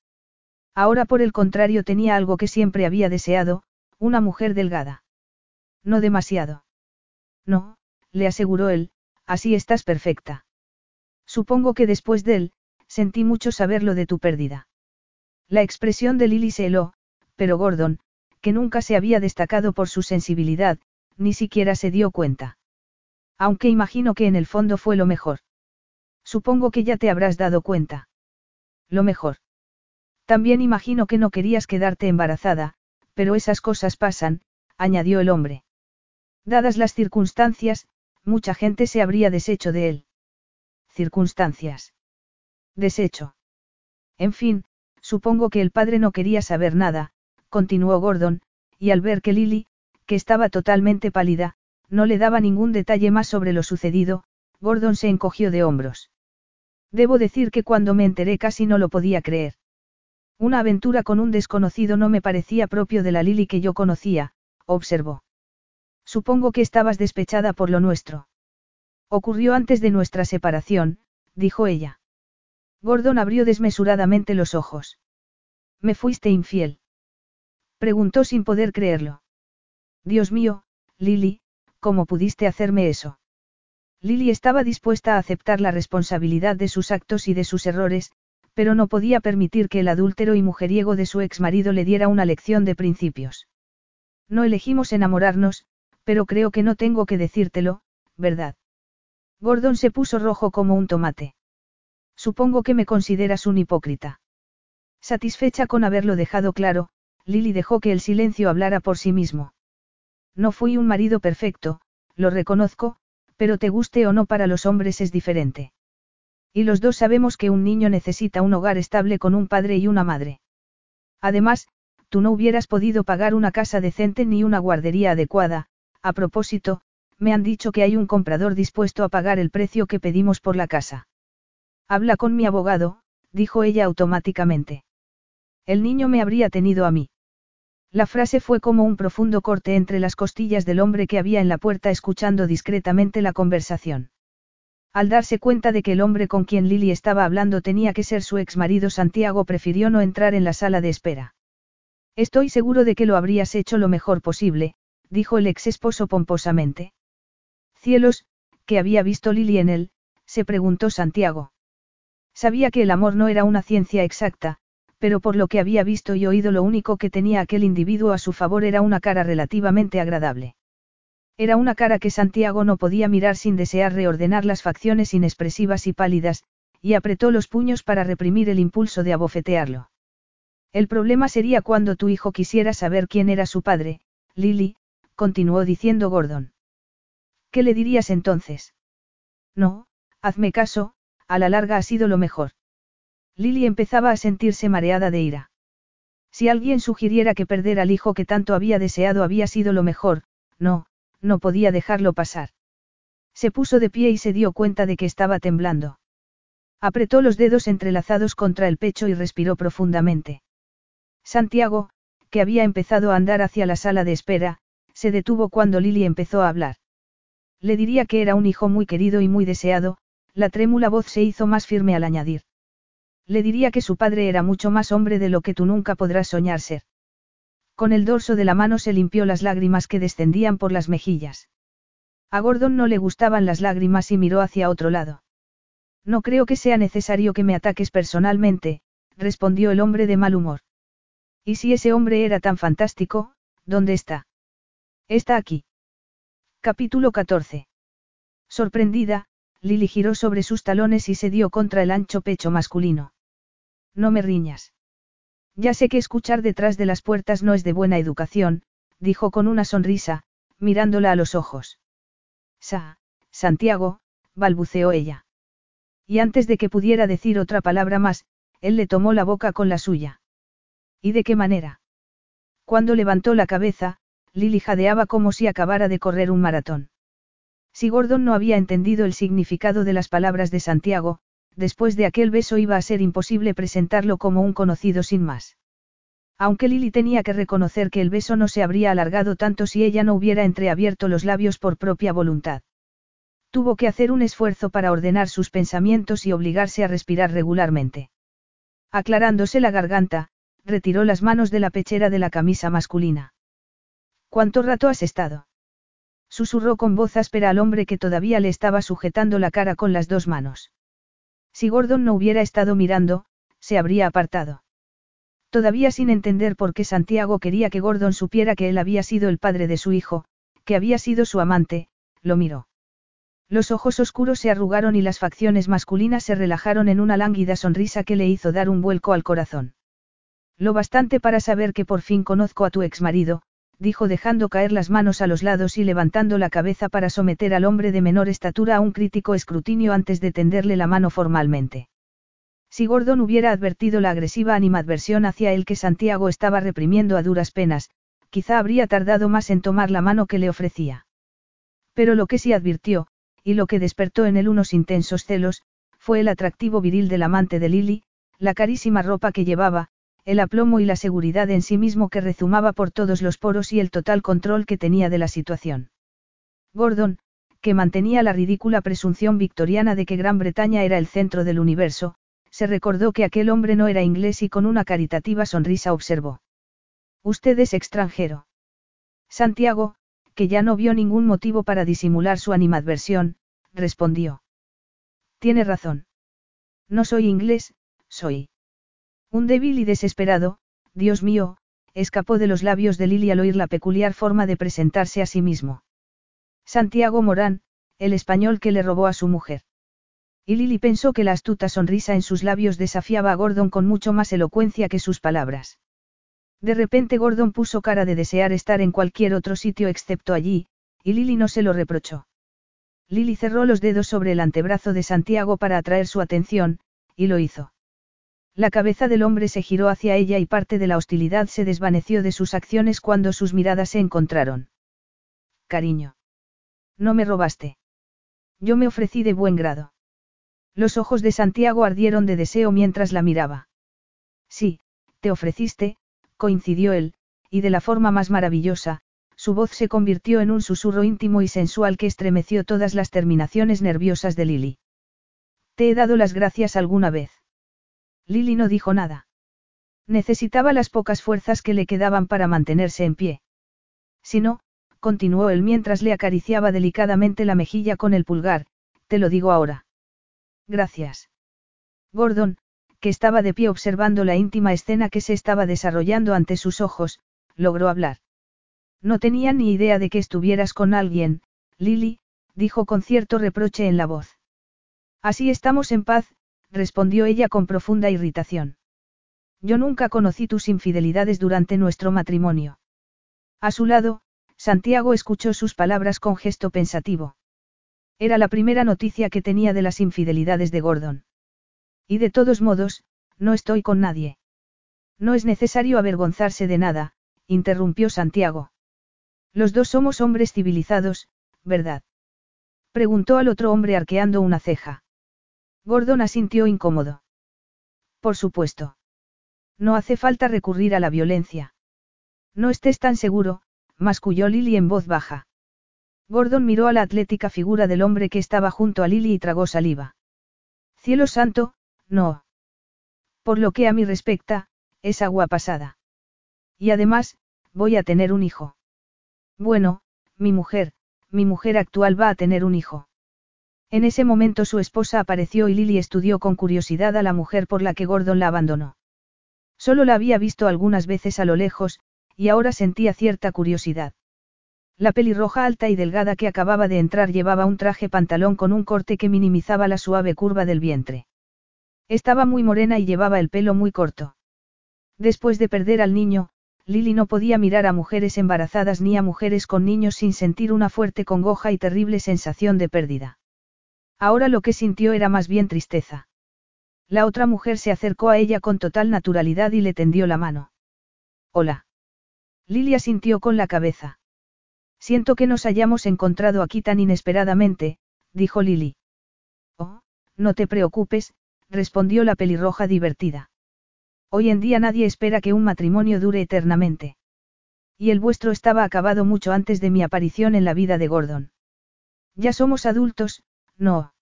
Ahora por el contrario tenía algo que siempre había deseado, una mujer delgada. No demasiado. No, le aseguró él, así estás perfecta. Supongo que después de él, sentí mucho saber lo de tu pérdida. La expresión de Lily se heló, pero Gordon, que nunca se había destacado por su sensibilidad, ni siquiera se dio cuenta. Aunque imagino que en el fondo fue lo mejor. Supongo que ya te habrás dado cuenta. Lo mejor. También imagino que no querías quedarte embarazada, pero esas cosas pasan, añadió el hombre. Dadas las circunstancias, mucha gente se habría deshecho de él. Circunstancias. Deshecho. En fin, supongo que el padre no quería saber nada, continuó Gordon, y al ver que Lily, que estaba totalmente pálida, no le daba ningún detalle más sobre lo sucedido, Gordon se encogió de hombros. Debo decir que cuando me enteré casi no lo podía creer. Una aventura con un desconocido no me parecía propio de la Lily que yo conocía, observó. Supongo que estabas despechada por lo nuestro. Ocurrió antes de nuestra separación, dijo ella. Gordon abrió desmesuradamente los ojos. ¿Me fuiste infiel? Preguntó sin poder creerlo. Dios mío, Lily, ¿cómo pudiste hacerme eso? Lily estaba dispuesta a aceptar la responsabilidad de sus actos y de sus errores, pero no podía permitir que el adúltero y mujeriego de su ex marido le diera una lección de principios. No elegimos enamorarnos, pero creo que no tengo que decírtelo, ¿verdad? Gordon se puso rojo como un tomate. Supongo que me consideras un hipócrita. Satisfecha con haberlo dejado claro, Lily dejó que el silencio hablara por sí mismo. No fui un marido perfecto, lo reconozco, pero te guste o no para los hombres es diferente. Y los dos sabemos que un niño necesita un hogar estable con un padre y una madre. Además, tú no hubieras podido pagar una casa decente ni una guardería adecuada, a propósito, me han dicho que hay un comprador dispuesto a pagar el precio que pedimos por la casa. Habla con mi abogado, dijo ella automáticamente. El niño me habría tenido a mí. La frase fue como un profundo corte entre las costillas del hombre que había en la puerta escuchando discretamente la conversación. Al darse cuenta de que el hombre con quien Lily estaba hablando tenía que ser su ex marido Santiago prefirió no entrar en la sala de espera. Estoy seguro de que lo habrías hecho lo mejor posible, dijo el ex esposo pomposamente. Cielos, ¿qué había visto Lily en él? se preguntó Santiago. Sabía que el amor no era una ciencia exacta, pero por lo que había visto y oído lo único que tenía aquel individuo a su favor era una cara relativamente agradable. Era una cara que Santiago no podía mirar sin desear reordenar las facciones inexpresivas y pálidas, y apretó los puños para reprimir el impulso de abofetearlo. El problema sería cuando tu hijo quisiera saber quién era su padre, Lily, continuó diciendo Gordon. ¿Qué le dirías entonces? No, hazme caso, a la larga ha sido lo mejor. Lily empezaba a sentirse mareada de ira. Si alguien sugiriera que perder al hijo que tanto había deseado había sido lo mejor, no, no podía dejarlo pasar. Se puso de pie y se dio cuenta de que estaba temblando. Apretó los dedos entrelazados contra el pecho y respiró profundamente. Santiago, que había empezado a andar hacia la sala de espera, se detuvo cuando Lily empezó a hablar. Le diría que era un hijo muy querido y muy deseado, la trémula voz se hizo más firme al añadir. Le diría que su padre era mucho más hombre de lo que tú nunca podrás soñar ser. Con el dorso de la mano se limpió las lágrimas que descendían por las mejillas. A Gordon no le gustaban las lágrimas y miró hacia otro lado. No creo que sea necesario que me ataques personalmente, respondió el hombre de mal humor. ¿Y si ese hombre era tan fantástico, dónde está? Está aquí. Capítulo 14. Sorprendida, Lily giró sobre sus talones y se dio contra el ancho pecho masculino. No me riñas. Ya sé que escuchar detrás de las puertas no es de buena educación, dijo con una sonrisa, mirándola a los ojos. Sa, Santiago, balbuceó ella. Y antes de que pudiera decir otra palabra más, él le tomó la boca con la suya. ¿Y de qué manera? Cuando levantó la cabeza, Lily jadeaba como si acabara de correr un maratón. Si Gordon no había entendido el significado de las palabras de Santiago, después de aquel beso iba a ser imposible presentarlo como un conocido sin más. Aunque Lily tenía que reconocer que el beso no se habría alargado tanto si ella no hubiera entreabierto los labios por propia voluntad. Tuvo que hacer un esfuerzo para ordenar sus pensamientos y obligarse a respirar regularmente. Aclarándose la garganta, retiró las manos de la pechera de la camisa masculina. ¿Cuánto rato has estado? Susurró con voz áspera al hombre que todavía le estaba sujetando la cara con las dos manos. Si Gordon no hubiera estado mirando, se habría apartado. Todavía sin entender por qué Santiago quería que Gordon supiera que él había sido el padre de su hijo, que había sido su amante, lo miró. Los ojos oscuros se arrugaron y las facciones masculinas se relajaron en una lánguida sonrisa que le hizo dar un vuelco al corazón. Lo bastante para saber que por fin conozco a tu exmarido, dijo dejando caer las manos a los lados y levantando la cabeza para someter al hombre de menor estatura a un crítico escrutinio antes de tenderle la mano formalmente. Si Gordon hubiera advertido la agresiva animadversión hacia él que Santiago estaba reprimiendo a duras penas, quizá habría tardado más en tomar la mano que le ofrecía. Pero lo que sí advirtió, y lo que despertó en él unos intensos celos, fue el atractivo viril del amante de Lily, la carísima ropa que llevaba, el aplomo y la seguridad en sí mismo que rezumaba por todos los poros y el total control que tenía de la situación. Gordon, que mantenía la ridícula presunción victoriana de que Gran Bretaña era el centro del universo, se recordó que aquel hombre no era inglés y con una caritativa sonrisa observó. Usted es extranjero. Santiago, que ya no vio ningún motivo para disimular su animadversión, respondió. Tiene razón. No soy inglés, soy. Un débil y desesperado, Dios mío, escapó de los labios de Lili al oír la peculiar forma de presentarse a sí mismo. Santiago Morán, el español que le robó a su mujer. Y Lili pensó que la astuta sonrisa en sus labios desafiaba a Gordon con mucho más elocuencia que sus palabras. De repente Gordon puso cara de desear estar en cualquier otro sitio excepto allí, y Lily no se lo reprochó. Lily cerró los dedos sobre el antebrazo de Santiago para atraer su atención, y lo hizo. La cabeza del hombre se giró hacia ella y parte de la hostilidad se desvaneció de sus acciones cuando sus miradas se encontraron. Cariño. No me robaste. Yo me ofrecí de buen grado. Los ojos de Santiago ardieron de deseo mientras la miraba. Sí, te ofreciste, coincidió él, y de la forma más maravillosa, su voz se convirtió en un susurro íntimo y sensual que estremeció todas las terminaciones nerviosas de Lily. ¿Te he dado las gracias alguna vez? Lily no dijo nada. Necesitaba las pocas fuerzas que le quedaban para mantenerse en pie. Si no, continuó él mientras le acariciaba delicadamente la mejilla con el pulgar, te lo digo ahora. Gracias. Gordon, que estaba de pie observando la íntima escena que se estaba desarrollando ante sus ojos, logró hablar. No tenía ni idea de que estuvieras con alguien, Lily, dijo con cierto reproche en la voz. Así estamos en paz, respondió ella con profunda irritación. Yo nunca conocí tus infidelidades durante nuestro matrimonio. A su lado, Santiago escuchó sus palabras con gesto pensativo. Era la primera noticia que tenía de las infidelidades de Gordon. Y de todos modos, no estoy con nadie. No es necesario avergonzarse de nada, interrumpió Santiago. Los dos somos hombres civilizados, ¿verdad? Preguntó al otro hombre arqueando una ceja. Gordon asintió incómodo. Por supuesto. No hace falta recurrir a la violencia. No estés tan seguro, masculló Lily en voz baja. Gordon miró a la atlética figura del hombre que estaba junto a Lily y tragó saliva. Cielo santo, no. Por lo que a mí respecta, es agua pasada. Y además, voy a tener un hijo. Bueno, mi mujer, mi mujer actual va a tener un hijo. En ese momento su esposa apareció y Lily estudió con curiosidad a la mujer por la que Gordon la abandonó. Solo la había visto algunas veces a lo lejos, y ahora sentía cierta curiosidad. La pelirroja alta y delgada que acababa de entrar llevaba un traje pantalón con un corte que minimizaba la suave curva del vientre. Estaba muy morena y llevaba el pelo muy corto. Después de perder al niño, Lily no podía mirar a mujeres embarazadas ni a mujeres con niños sin sentir una fuerte congoja y terrible sensación de pérdida. Ahora lo que sintió era más bien tristeza. La otra mujer se acercó a ella con total naturalidad y le tendió la mano. Hola. Lily asintió con la cabeza. Siento que nos hayamos encontrado aquí tan inesperadamente, dijo Lily. Oh, no te preocupes, respondió la pelirroja divertida. Hoy en día nadie espera que un matrimonio dure eternamente. Y el vuestro estaba acabado mucho antes de mi aparición en la vida de Gordon. Ya somos adultos, no.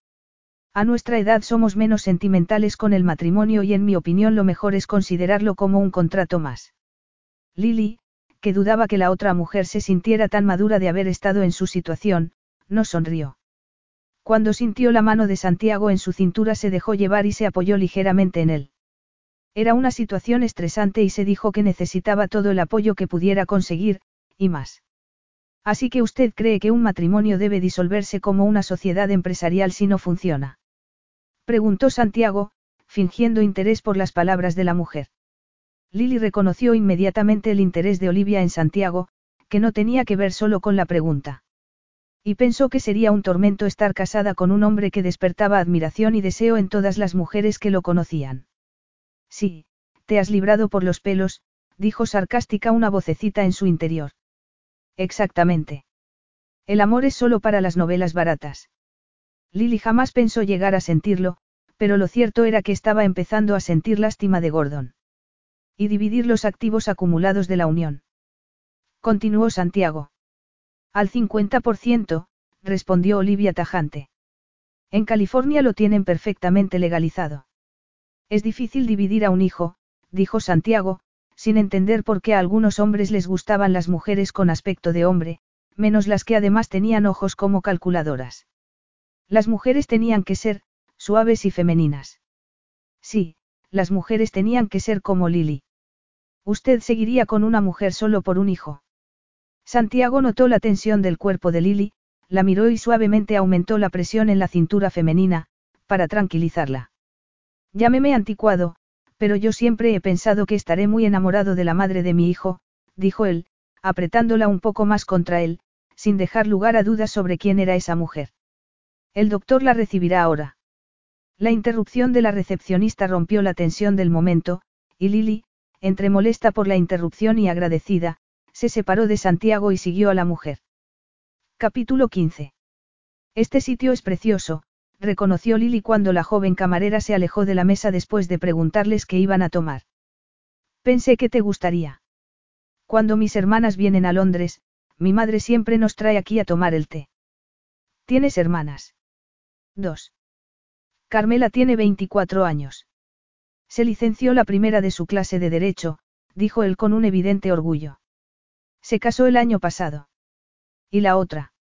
A nuestra edad somos menos sentimentales con el matrimonio y en mi opinión lo mejor es considerarlo como un contrato más. Lily, que dudaba que la otra mujer se sintiera tan madura de haber estado en su situación, no sonrió. Cuando sintió la mano de Santiago en su cintura se dejó llevar y se apoyó ligeramente en él. Era una situación estresante y se dijo que necesitaba todo el apoyo que pudiera conseguir, y más. Así que usted cree que un matrimonio debe disolverse como una sociedad empresarial si no funciona. Preguntó Santiago, fingiendo interés por las palabras de la mujer. Lily reconoció inmediatamente el interés de Olivia en Santiago, que no tenía que ver solo con la pregunta. Y pensó que sería un tormento estar casada con un hombre que despertaba admiración y deseo en todas las mujeres que lo conocían. Sí, te has librado por los pelos, dijo sarcástica una vocecita en su interior. Exactamente. El amor es solo para las novelas baratas. Lily jamás pensó llegar a sentirlo, pero lo cierto era que estaba empezando a sentir lástima de Gordon. Y dividir los activos acumulados de la unión. Continuó Santiago. Al 50%, respondió Olivia tajante. En California lo tienen perfectamente legalizado. Es difícil dividir a un hijo, dijo Santiago, sin entender por qué a algunos hombres les gustaban las mujeres con aspecto de hombre, menos las que además tenían ojos como calculadoras. Las mujeres tenían que ser, suaves y femeninas. Sí, las mujeres tenían que ser como Lily. Usted seguiría con una mujer solo por un hijo. Santiago notó la tensión del cuerpo de Lily, la miró y suavemente aumentó la presión en la cintura femenina, para tranquilizarla. Llámeme anticuado, pero yo siempre he pensado que estaré muy enamorado de la madre de mi hijo, dijo él, apretándola un poco más contra él, sin dejar lugar a dudas sobre quién era esa mujer. El doctor la recibirá ahora. La interrupción de la recepcionista rompió la tensión del momento, y Lily, entre molesta por la interrupción y agradecida, se separó de Santiago y siguió a la mujer. Capítulo 15. Este sitio es precioso, reconoció Lily cuando la joven camarera se alejó de la mesa después de preguntarles qué iban a tomar. Pensé que te gustaría. Cuando mis hermanas vienen a Londres, mi madre siempre nos trae aquí a tomar el té. ¿Tienes hermanas? Dos. Carmela tiene 24 años. Se licenció la primera de su clase de Derecho, dijo él con un evidente orgullo. Se casó el año pasado. ¿Y la otra?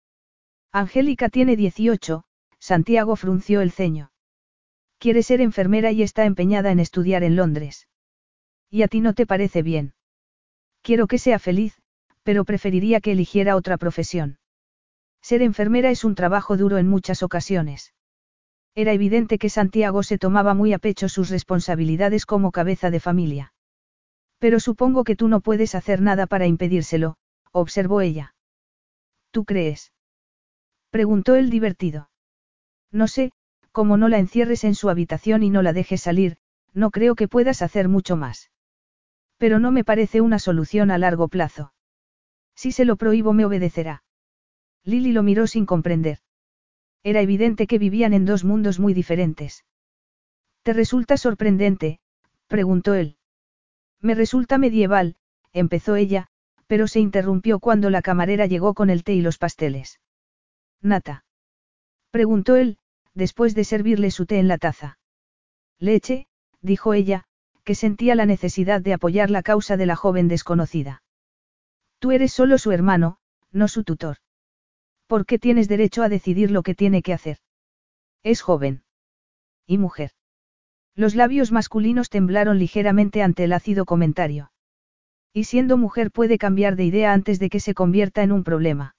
Angélica tiene 18, Santiago frunció el ceño. Quiere ser enfermera y está empeñada en estudiar en Londres. ¿Y a ti no te parece bien? Quiero que sea feliz, pero preferiría que eligiera otra profesión. Ser enfermera es un trabajo duro en muchas ocasiones. Era evidente que Santiago se tomaba muy a pecho sus responsabilidades como cabeza de familia. Pero supongo que tú no puedes hacer nada para impedírselo, observó ella. ¿Tú crees? Preguntó él divertido. No sé, como no la encierres en su habitación y no la dejes salir, no creo que puedas hacer mucho más. Pero no me parece una solución a largo plazo. Si se lo prohíbo me obedecerá. Lily lo miró sin comprender. Era evidente que vivían en dos mundos muy diferentes. ¿Te resulta sorprendente? preguntó él. Me resulta medieval, empezó ella, pero se interrumpió cuando la camarera llegó con el té y los pasteles. Nata. Preguntó él, después de servirle su té en la taza. Leche, dijo ella, que sentía la necesidad de apoyar la causa de la joven desconocida. Tú eres solo su hermano, no su tutor. ¿Por qué tienes derecho a decidir lo que tiene que hacer? Es joven. Y mujer. Los labios masculinos temblaron ligeramente ante el ácido comentario. Y siendo mujer puede cambiar de idea antes de que se convierta en un problema.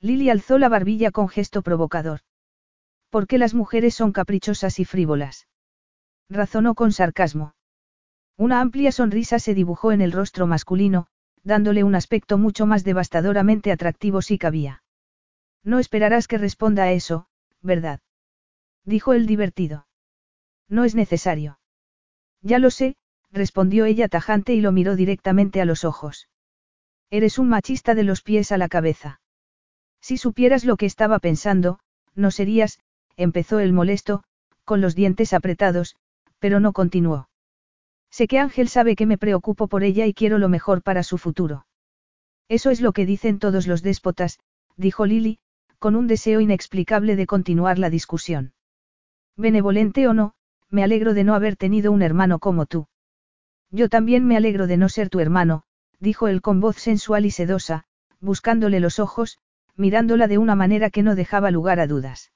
Lily alzó la barbilla con gesto provocador. ¿Por qué las mujeres son caprichosas y frívolas? Razonó con sarcasmo. Una amplia sonrisa se dibujó en el rostro masculino, dándole un aspecto mucho más devastadoramente atractivo si cabía. No esperarás que responda a eso, ¿verdad? Dijo el divertido. No es necesario. Ya lo sé, respondió ella tajante y lo miró directamente a los ojos. Eres un machista de los pies a la cabeza. Si supieras lo que estaba pensando, no serías, empezó el molesto, con los dientes apretados, pero no continuó. Sé que Ángel sabe que me preocupo por ella y quiero lo mejor para su futuro. Eso es lo que dicen todos los déspotas, dijo Lily, con un deseo inexplicable de continuar la discusión. Benevolente o no, me alegro de no haber tenido un hermano como tú. Yo también me alegro de no ser tu hermano, dijo él con voz sensual y sedosa, buscándole los ojos, mirándola de una manera que no dejaba lugar a dudas.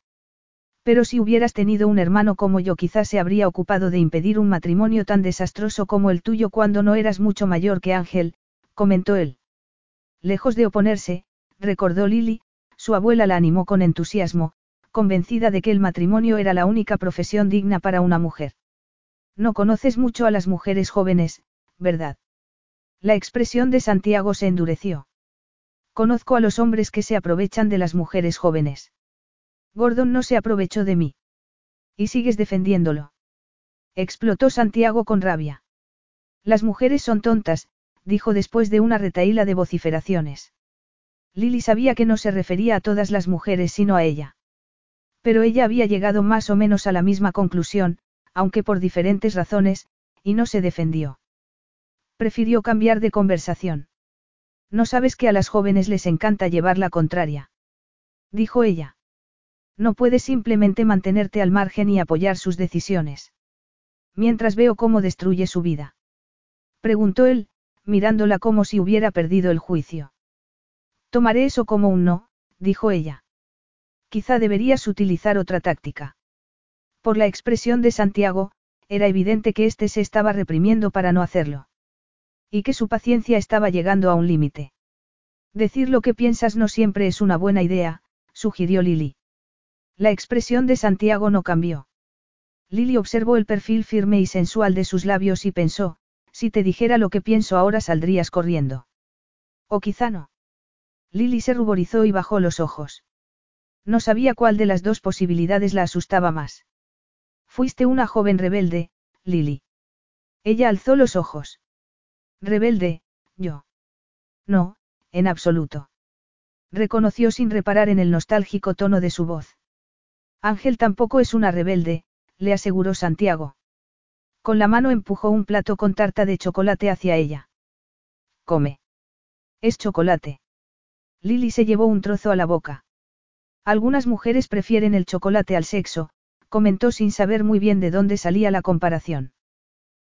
Pero si hubieras tenido un hermano como yo quizás se habría ocupado de impedir un matrimonio tan desastroso como el tuyo cuando no eras mucho mayor que Ángel, comentó él. Lejos de oponerse, recordó Lily, su abuela la animó con entusiasmo, convencida de que el matrimonio era la única profesión digna para una mujer. No conoces mucho a las mujeres jóvenes, ¿verdad? La expresión de Santiago se endureció. Conozco a los hombres que se aprovechan de las mujeres jóvenes. Gordon no se aprovechó de mí. Y sigues defendiéndolo. Explotó Santiago con rabia. Las mujeres son tontas, dijo después de una retaíla de vociferaciones. Lily sabía que no se refería a todas las mujeres sino a ella. Pero ella había llegado más o menos a la misma conclusión, aunque por diferentes razones, y no se defendió. Prefirió cambiar de conversación. No sabes que a las jóvenes les encanta llevar la contraria. Dijo ella. No puedes simplemente mantenerte al margen y apoyar sus decisiones. Mientras veo cómo destruye su vida. Preguntó él, mirándola como si hubiera perdido el juicio. Tomaré eso como un no, dijo ella. Quizá deberías utilizar otra táctica. Por la expresión de Santiago, era evidente que éste se estaba reprimiendo para no hacerlo. Y que su paciencia estaba llegando a un límite. Decir lo que piensas no siempre es una buena idea, sugirió Lily. La expresión de Santiago no cambió. Lily observó el perfil firme y sensual de sus labios y pensó, si te dijera lo que pienso ahora saldrías corriendo. O quizá no. Lily se ruborizó y bajó los ojos. No sabía cuál de las dos posibilidades la asustaba más. Fuiste una joven rebelde, Lily. Ella alzó los ojos. Rebelde, yo. No, en absoluto. Reconoció sin reparar en el nostálgico tono de su voz. Ángel tampoco es una rebelde, le aseguró Santiago. Con la mano empujó un plato con tarta de chocolate hacia ella. Come. Es chocolate. Lily se llevó un trozo a la boca. Algunas mujeres prefieren el chocolate al sexo, comentó sin saber muy bien de dónde salía la comparación.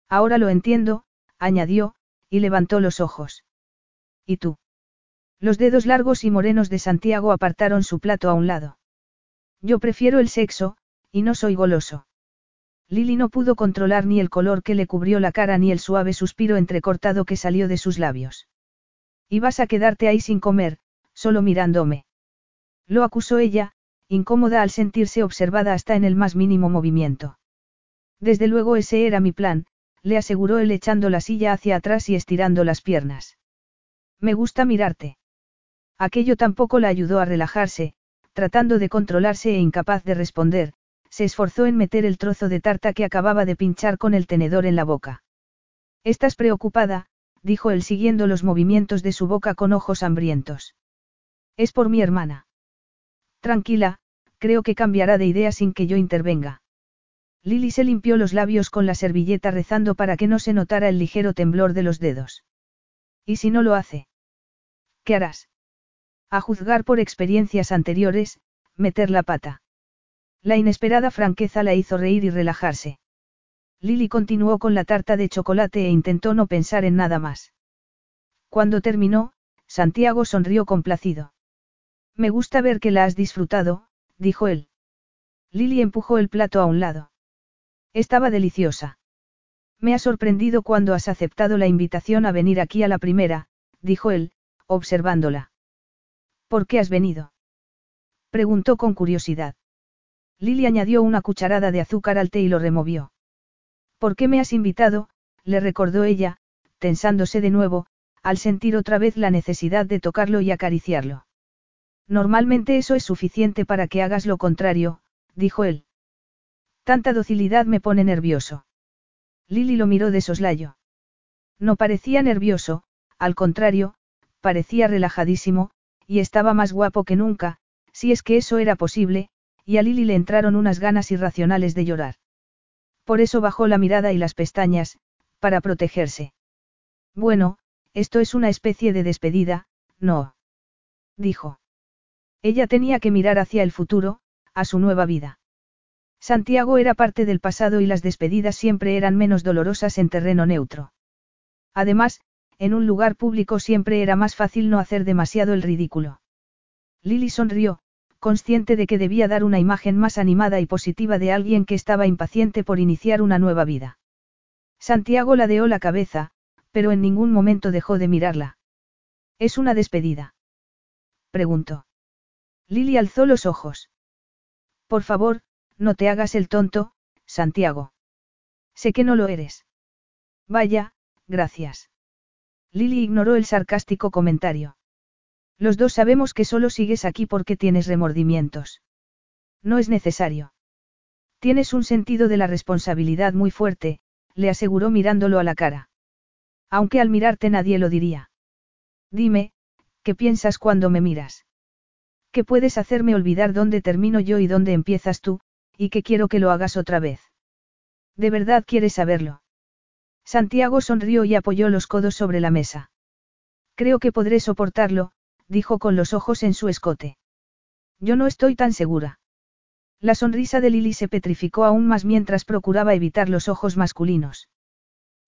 Ahora lo entiendo, añadió, y levantó los ojos. ¿Y tú? Los dedos largos y morenos de Santiago apartaron su plato a un lado. Yo prefiero el sexo, y no soy goloso. Lily no pudo controlar ni el color que le cubrió la cara ni el suave suspiro entrecortado que salió de sus labios. Y vas a quedarte ahí sin comer, solo mirándome. Lo acusó ella, incómoda al sentirse observada hasta en el más mínimo movimiento. Desde luego ese era mi plan, le aseguró él echando la silla hacia atrás y estirando las piernas. Me gusta mirarte. Aquello tampoco la ayudó a relajarse, tratando de controlarse e incapaz de responder, se esforzó en meter el trozo de tarta que acababa de pinchar con el tenedor en la boca. Estás preocupada, dijo él siguiendo los movimientos de su boca con ojos hambrientos. Es por mi hermana. Tranquila, creo que cambiará de idea sin que yo intervenga. Lily se limpió los labios con la servilleta rezando para que no se notara el ligero temblor de los dedos. ¿Y si no lo hace? ¿Qué harás? A juzgar por experiencias anteriores, meter la pata. La inesperada franqueza la hizo reír y relajarse. Lily continuó con la tarta de chocolate e intentó no pensar en nada más. Cuando terminó, Santiago sonrió complacido. Me gusta ver que la has disfrutado, dijo él. Lily empujó el plato a un lado. Estaba deliciosa. Me ha sorprendido cuando has aceptado la invitación a venir aquí a la primera, dijo él, observándola. ¿Por qué has venido? Preguntó con curiosidad. Lily añadió una cucharada de azúcar al té y lo removió. ¿Por qué me has invitado? le recordó ella, tensándose de nuevo, al sentir otra vez la necesidad de tocarlo y acariciarlo. Normalmente eso es suficiente para que hagas lo contrario, dijo él. Tanta docilidad me pone nervioso. Lily lo miró de soslayo. No parecía nervioso, al contrario, parecía relajadísimo, y estaba más guapo que nunca, si es que eso era posible, y a Lily le entraron unas ganas irracionales de llorar. Por eso bajó la mirada y las pestañas, para protegerse. Bueno, esto es una especie de despedida, no. Dijo. Ella tenía que mirar hacia el futuro, a su nueva vida. Santiago era parte del pasado y las despedidas siempre eran menos dolorosas en terreno neutro. Además, en un lugar público siempre era más fácil no hacer demasiado el ridículo. Lily sonrió, consciente de que debía dar una imagen más animada y positiva de alguien que estaba impaciente por iniciar una nueva vida. Santiago ladeó la cabeza, pero en ningún momento dejó de mirarla. ¿Es una despedida? preguntó. Lily alzó los ojos. Por favor, no te hagas el tonto, Santiago. Sé que no lo eres. Vaya, gracias. Lily ignoró el sarcástico comentario. Los dos sabemos que solo sigues aquí porque tienes remordimientos. No es necesario. Tienes un sentido de la responsabilidad muy fuerte, le aseguró mirándolo a la cara. Aunque al mirarte nadie lo diría. Dime, ¿qué piensas cuando me miras? ¿Qué puedes hacerme olvidar dónde termino yo y dónde empiezas tú, y que quiero que lo hagas otra vez. ¿De verdad quieres saberlo? Santiago sonrió y apoyó los codos sobre la mesa. Creo que podré soportarlo, dijo con los ojos en su escote. Yo no estoy tan segura. La sonrisa de Lily se petrificó aún más mientras procuraba evitar los ojos masculinos.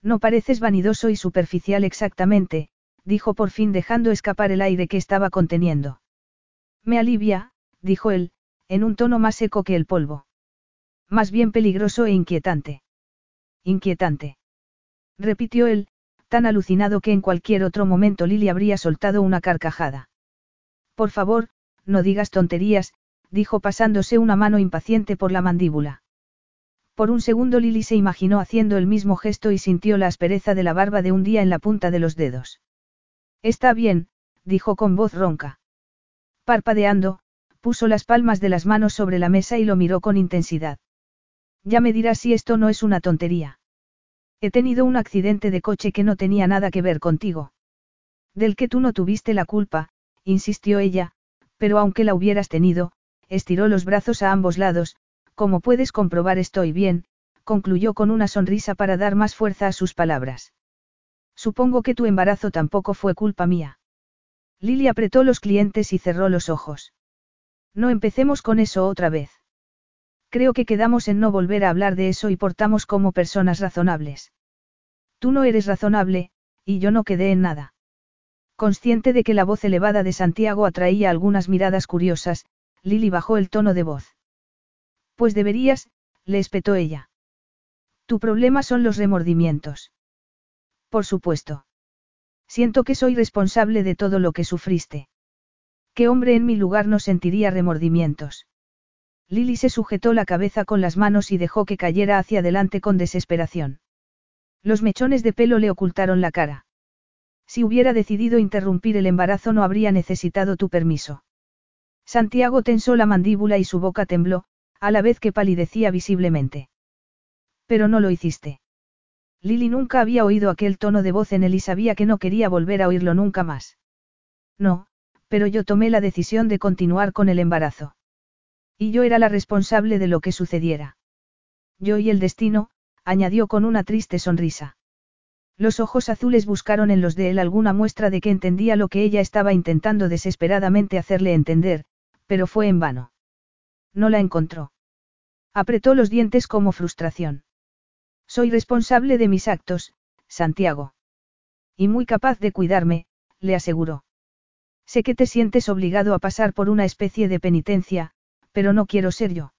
No pareces vanidoso y superficial exactamente, dijo por fin dejando escapar el aire que estaba conteniendo. Me alivia, dijo él, en un tono más seco que el polvo. Más bien peligroso e inquietante. Inquietante. Repitió él, tan alucinado que en cualquier otro momento Lily habría soltado una carcajada. Por favor, no digas tonterías, dijo pasándose una mano impaciente por la mandíbula. Por un segundo Lily se imaginó haciendo el mismo gesto y sintió la aspereza de la barba de un día en la punta de los dedos. Está bien, dijo con voz ronca. Parpadeando, puso las palmas de las manos sobre la mesa y lo miró con intensidad. Ya me dirás si esto no es una tontería. He tenido un accidente de coche que no tenía nada que ver contigo. Del que tú no tuviste la culpa, insistió ella, pero aunque la hubieras tenido, estiró los brazos a ambos lados, como puedes comprobar estoy bien, concluyó con una sonrisa para dar más fuerza a sus palabras. Supongo que tu embarazo tampoco fue culpa mía. Lily apretó los clientes y cerró los ojos. No empecemos con eso otra vez. Creo que quedamos en no volver a hablar de eso y portamos como personas razonables. Tú no eres razonable, y yo no quedé en nada. Consciente de que la voz elevada de Santiago atraía algunas miradas curiosas, Lily bajó el tono de voz. Pues deberías, le espetó ella. Tu problema son los remordimientos. Por supuesto. Siento que soy responsable de todo lo que sufriste. ¿Qué hombre en mi lugar no sentiría remordimientos? Lily se sujetó la cabeza con las manos y dejó que cayera hacia adelante con desesperación. Los mechones de pelo le ocultaron la cara. Si hubiera decidido interrumpir el embarazo no habría necesitado tu permiso. Santiago tensó la mandíbula y su boca tembló, a la vez que palidecía visiblemente. Pero no lo hiciste. Lily nunca había oído aquel tono de voz en él y sabía que no quería volver a oírlo nunca más. No, pero yo tomé la decisión de continuar con el embarazo. Y yo era la responsable de lo que sucediera. Yo y el destino, añadió con una triste sonrisa. Los ojos azules buscaron en los de él alguna muestra de que entendía lo que ella estaba intentando desesperadamente hacerle entender, pero fue en vano. No la encontró. Apretó los dientes como frustración. Soy responsable de mis actos, Santiago. Y muy capaz de cuidarme, le aseguró. Sé que te sientes obligado a pasar por una especie de penitencia, pero no quiero ser yo.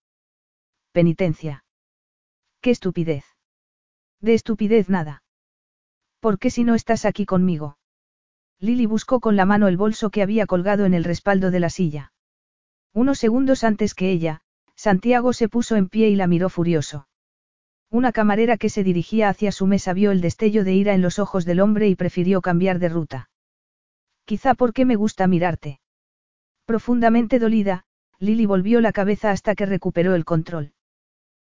Penitencia. Qué estupidez. De estupidez nada. ¿Por qué si no estás aquí conmigo? Lily buscó con la mano el bolso que había colgado en el respaldo de la silla. Unos segundos antes que ella, Santiago se puso en pie y la miró furioso. Una camarera que se dirigía hacia su mesa vio el destello de ira en los ojos del hombre y prefirió cambiar de ruta. Quizá porque me gusta mirarte. Profundamente dolida, Lily volvió la cabeza hasta que recuperó el control.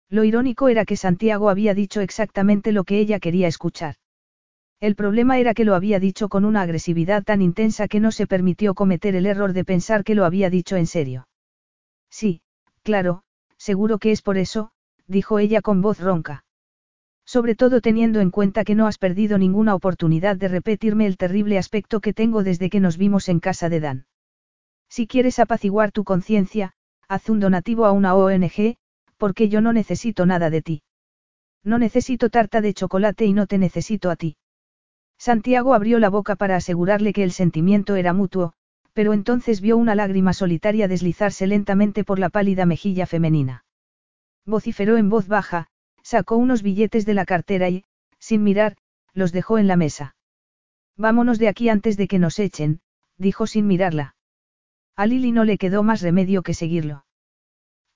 Lo irónico era que Santiago había dicho exactamente lo que ella quería escuchar. El problema era que lo había dicho con una agresividad tan intensa que no se permitió cometer el error de pensar que lo había dicho en serio. Sí, claro, seguro que es por eso, dijo ella con voz ronca. Sobre todo teniendo en cuenta que no has perdido ninguna oportunidad de repetirme el terrible aspecto que tengo desde que nos vimos en casa de Dan. Si quieres apaciguar tu conciencia, haz un donativo a una ONG, porque yo no necesito nada de ti. No necesito tarta de chocolate y no te necesito a ti. Santiago abrió la boca para asegurarle que el sentimiento era mutuo, pero entonces vio una lágrima solitaria deslizarse lentamente por la pálida mejilla femenina. Vociferó en voz baja, sacó unos billetes de la cartera y, sin mirar, los dejó en la mesa. Vámonos de aquí antes de que nos echen, dijo sin mirarla. A Lili no le quedó más remedio que seguirlo.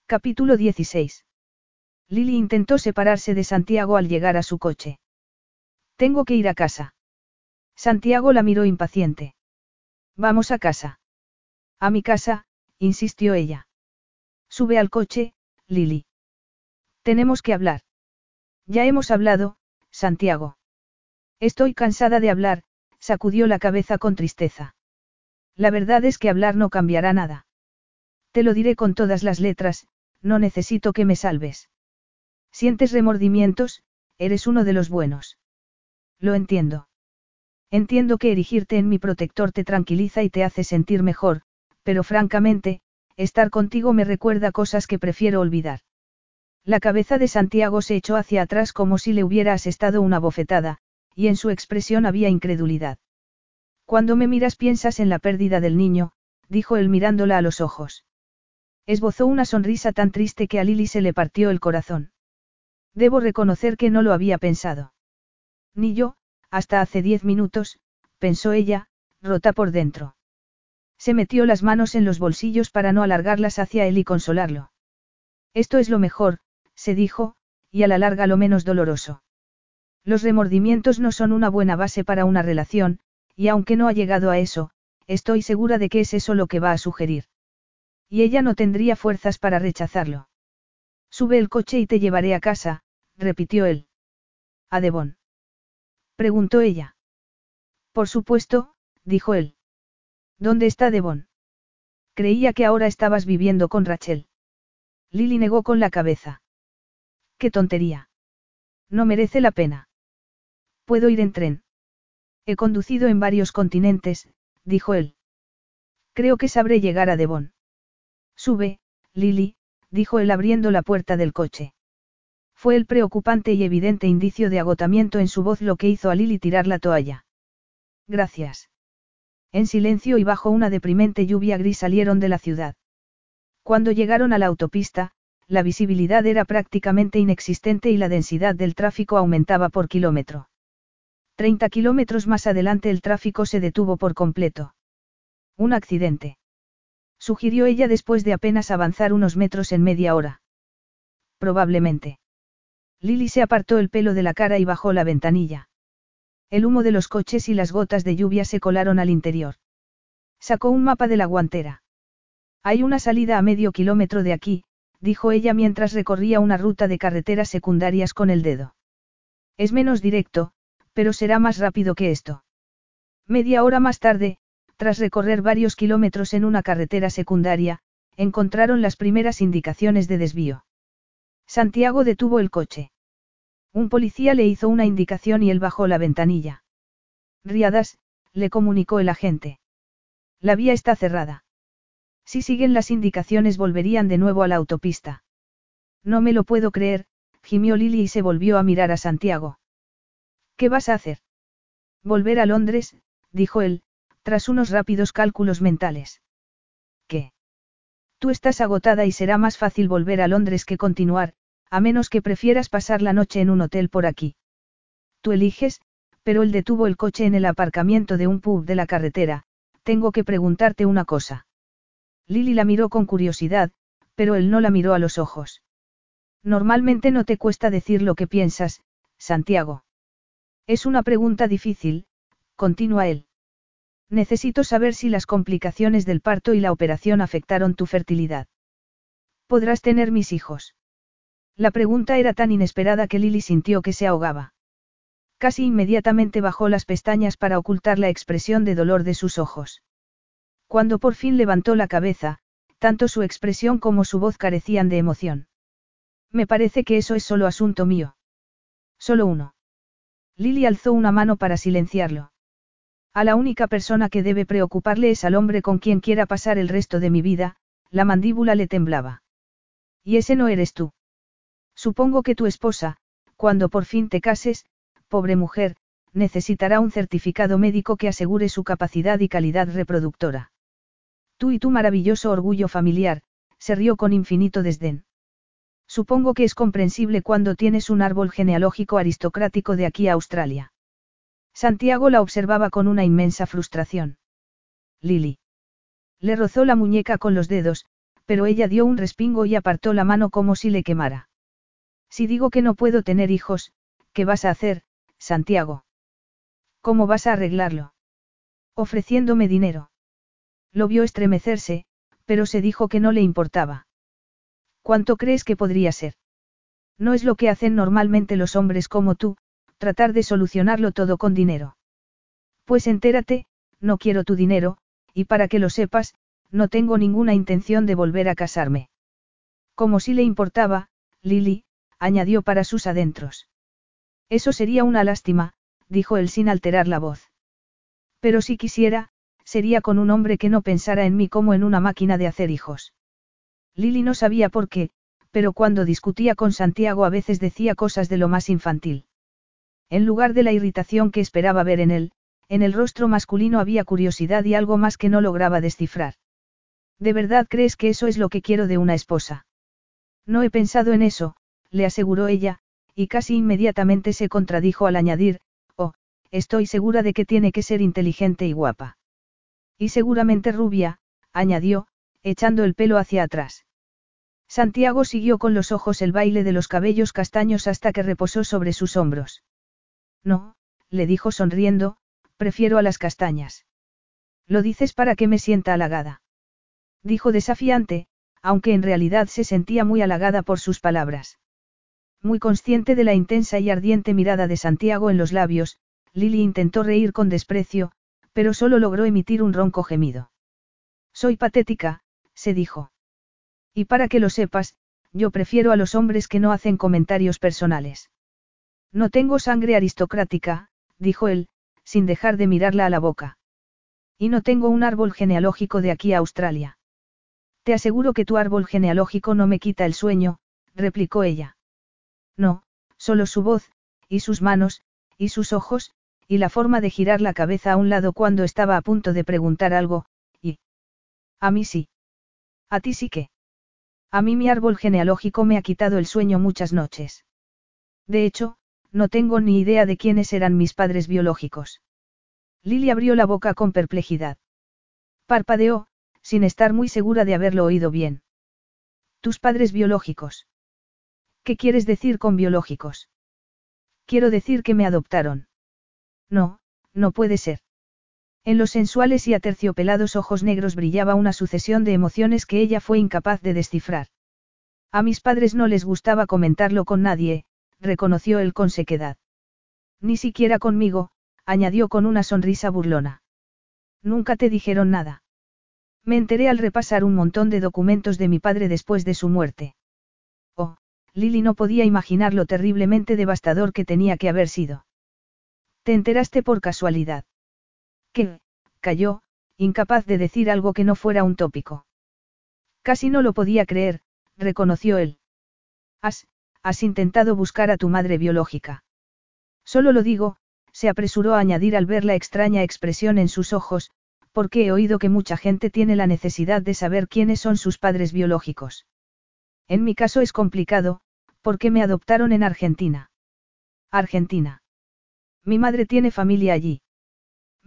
Capítulo 16. Lili intentó separarse de Santiago al llegar a su coche. Tengo que ir a casa. Santiago la miró impaciente. Vamos a casa. A mi casa, insistió ella. Sube al coche, Lili. Tenemos que hablar. Ya hemos hablado, Santiago. Estoy cansada de hablar, sacudió la cabeza con tristeza. La verdad es que hablar no cambiará nada. Te lo diré con todas las letras, no necesito que me salves. Sientes remordimientos, eres uno de los buenos. Lo entiendo. Entiendo que erigirte en mi protector te tranquiliza y te hace sentir mejor, pero francamente, estar contigo me recuerda cosas que prefiero olvidar. La cabeza de Santiago se echó hacia atrás como si le hubiera asestado una bofetada, y en su expresión había incredulidad. Cuando me miras piensas en la pérdida del niño, dijo él mirándola a los ojos. Esbozó una sonrisa tan triste que a Lily se le partió el corazón. Debo reconocer que no lo había pensado. Ni yo, hasta hace diez minutos, pensó ella, rota por dentro. Se metió las manos en los bolsillos para no alargarlas hacia él y consolarlo. Esto es lo mejor, se dijo, y a la larga lo menos doloroso. Los remordimientos no son una buena base para una relación, y aunque no ha llegado a eso, estoy segura de que es eso lo que va a sugerir. Y ella no tendría fuerzas para rechazarlo. Sube el coche y te llevaré a casa, repitió él. ¿A Devon? preguntó ella. Por supuesto, dijo él. ¿Dónde está Devon? Creía que ahora estabas viviendo con Rachel. Lily negó con la cabeza. Qué tontería. No merece la pena. Puedo ir en tren. He conducido en varios continentes, dijo él. Creo que sabré llegar a Devon. Sube, Lily, dijo él abriendo la puerta del coche. Fue el preocupante y evidente indicio de agotamiento en su voz lo que hizo a Lily tirar la toalla. Gracias. En silencio y bajo una deprimente lluvia gris salieron de la ciudad. Cuando llegaron a la autopista, la visibilidad era prácticamente inexistente y la densidad del tráfico aumentaba por kilómetro. Treinta kilómetros más adelante el tráfico se detuvo por completo. Un accidente. Sugirió ella después de apenas avanzar unos metros en media hora. Probablemente. Lily se apartó el pelo de la cara y bajó la ventanilla. El humo de los coches y las gotas de lluvia se colaron al interior. Sacó un mapa de la guantera. Hay una salida a medio kilómetro de aquí, dijo ella mientras recorría una ruta de carreteras secundarias con el dedo. Es menos directo, pero será más rápido que esto. Media hora más tarde, tras recorrer varios kilómetros en una carretera secundaria, encontraron las primeras indicaciones de desvío. Santiago detuvo el coche. Un policía le hizo una indicación y él bajó la ventanilla. Riadas, le comunicó el agente. La vía está cerrada. Si siguen las indicaciones volverían de nuevo a la autopista. No me lo puedo creer, gimió Lily y se volvió a mirar a Santiago. ¿Qué vas a hacer? Volver a Londres, dijo él, tras unos rápidos cálculos mentales. ¿Qué? Tú estás agotada y será más fácil volver a Londres que continuar, a menos que prefieras pasar la noche en un hotel por aquí. Tú eliges, pero él detuvo el coche en el aparcamiento de un pub de la carretera, tengo que preguntarte una cosa. Lily la miró con curiosidad, pero él no la miró a los ojos. Normalmente no te cuesta decir lo que piensas, Santiago. Es una pregunta difícil, continúa él. Necesito saber si las complicaciones del parto y la operación afectaron tu fertilidad. ¿Podrás tener mis hijos? La pregunta era tan inesperada que Lily sintió que se ahogaba. Casi inmediatamente bajó las pestañas para ocultar la expresión de dolor de sus ojos. Cuando por fin levantó la cabeza, tanto su expresión como su voz carecían de emoción. Me parece que eso es solo asunto mío. Solo uno. Lily alzó una mano para silenciarlo. A la única persona que debe preocuparle es al hombre con quien quiera pasar el resto de mi vida, la mandíbula le temblaba. Y ese no eres tú. Supongo que tu esposa, cuando por fin te cases, pobre mujer, necesitará un certificado médico que asegure su capacidad y calidad reproductora. Tú y tu maravilloso orgullo familiar, se rió con infinito desdén. Supongo que es comprensible cuando tienes un árbol genealógico aristocrático de aquí a Australia. Santiago la observaba con una inmensa frustración. Lily. Le rozó la muñeca con los dedos, pero ella dio un respingo y apartó la mano como si le quemara. Si digo que no puedo tener hijos, ¿qué vas a hacer, Santiago. ¿Cómo vas a arreglarlo? Ofreciéndome dinero. Lo vio estremecerse, pero se dijo que no le importaba. ¿Cuánto crees que podría ser? No es lo que hacen normalmente los hombres como tú, tratar de solucionarlo todo con dinero. Pues entérate, no quiero tu dinero, y para que lo sepas, no tengo ninguna intención de volver a casarme. Como si le importaba, Lily, añadió para sus adentros. Eso sería una lástima, dijo él sin alterar la voz. Pero si quisiera, sería con un hombre que no pensara en mí como en una máquina de hacer hijos. Lily no sabía por qué, pero cuando discutía con Santiago a veces decía cosas de lo más infantil. En lugar de la irritación que esperaba ver en él, en el rostro masculino había curiosidad y algo más que no lograba descifrar. ¿De verdad crees que eso es lo que quiero de una esposa? No he pensado en eso, le aseguró ella, y casi inmediatamente se contradijo al añadir, oh, estoy segura de que tiene que ser inteligente y guapa. Y seguramente rubia, añadió, echando el pelo hacia atrás. Santiago siguió con los ojos el baile de los cabellos castaños hasta que reposó sobre sus hombros. No, le dijo sonriendo, prefiero a las castañas. Lo dices para que me sienta halagada. Dijo desafiante, aunque en realidad se sentía muy halagada por sus palabras. Muy consciente de la intensa y ardiente mirada de Santiago en los labios, Lily intentó reír con desprecio, pero solo logró emitir un ronco gemido. Soy patética, se dijo. Y para que lo sepas, yo prefiero a los hombres que no hacen comentarios personales. No tengo sangre aristocrática, dijo él, sin dejar de mirarla a la boca. Y no tengo un árbol genealógico de aquí a Australia. Te aseguro que tu árbol genealógico no me quita el sueño, replicó ella. No, solo su voz, y sus manos, y sus ojos, y la forma de girar la cabeza a un lado cuando estaba a punto de preguntar algo, y... A mí sí. A ti sí que. A mí mi árbol genealógico me ha quitado el sueño muchas noches. De hecho, no tengo ni idea de quiénes eran mis padres biológicos. Lily abrió la boca con perplejidad. Parpadeó, sin estar muy segura de haberlo oído bien. Tus padres biológicos. ¿Qué quieres decir con biológicos? Quiero decir que me adoptaron. No, no puede ser. En los sensuales y aterciopelados ojos negros brillaba una sucesión de emociones que ella fue incapaz de descifrar. A mis padres no les gustaba comentarlo con nadie, reconoció él con sequedad. Ni siquiera conmigo, añadió con una sonrisa burlona. Nunca te dijeron nada. Me enteré al repasar un montón de documentos de mi padre después de su muerte. Lily no podía imaginar lo terriblemente devastador que tenía que haber sido. ¿Te enteraste por casualidad? ¿Qué? cayó, incapaz de decir algo que no fuera un tópico. Casi no lo podía creer, reconoció él. Has, has intentado buscar a tu madre biológica. Solo lo digo, se apresuró a añadir al ver la extraña expresión en sus ojos, porque he oído que mucha gente tiene la necesidad de saber quiénes son sus padres biológicos. En mi caso es complicado, ¿Por qué me adoptaron en Argentina? Argentina. Mi madre tiene familia allí.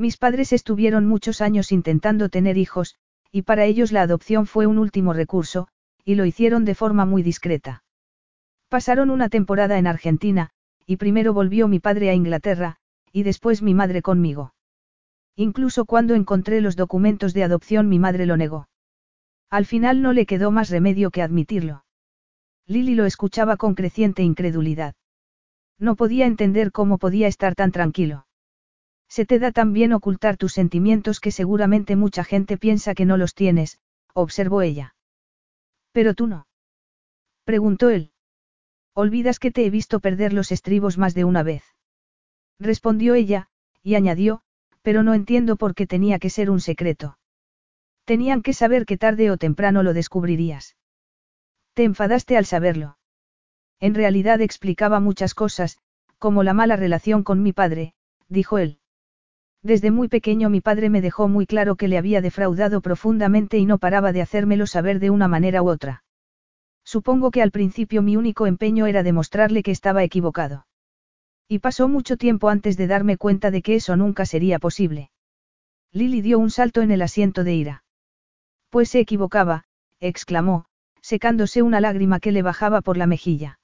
Mis padres estuvieron muchos años intentando tener hijos, y para ellos la adopción fue un último recurso, y lo hicieron de forma muy discreta. Pasaron una temporada en Argentina, y primero volvió mi padre a Inglaterra, y después mi madre conmigo. Incluso cuando encontré los documentos de adopción mi madre lo negó. Al final no le quedó más remedio que admitirlo. Lily lo escuchaba con creciente incredulidad. No podía entender cómo podía estar tan tranquilo. Se te da tan bien ocultar tus sentimientos que seguramente mucha gente piensa que no los tienes, observó ella. Pero tú no. Preguntó él. Olvidas que te he visto perder los estribos más de una vez. Respondió ella, y añadió, pero no entiendo por qué tenía que ser un secreto. Tenían que saber que tarde o temprano lo descubrirías. Te enfadaste al saberlo. En realidad explicaba muchas cosas, como la mala relación con mi padre, dijo él. Desde muy pequeño mi padre me dejó muy claro que le había defraudado profundamente y no paraba de hacérmelo saber de una manera u otra. Supongo que al principio mi único empeño era demostrarle que estaba equivocado. Y pasó mucho tiempo antes de darme cuenta de que eso nunca sería posible. Lily dio un salto en el asiento de ira. Pues se equivocaba, exclamó, secándose una lágrima que le bajaba por la mejilla.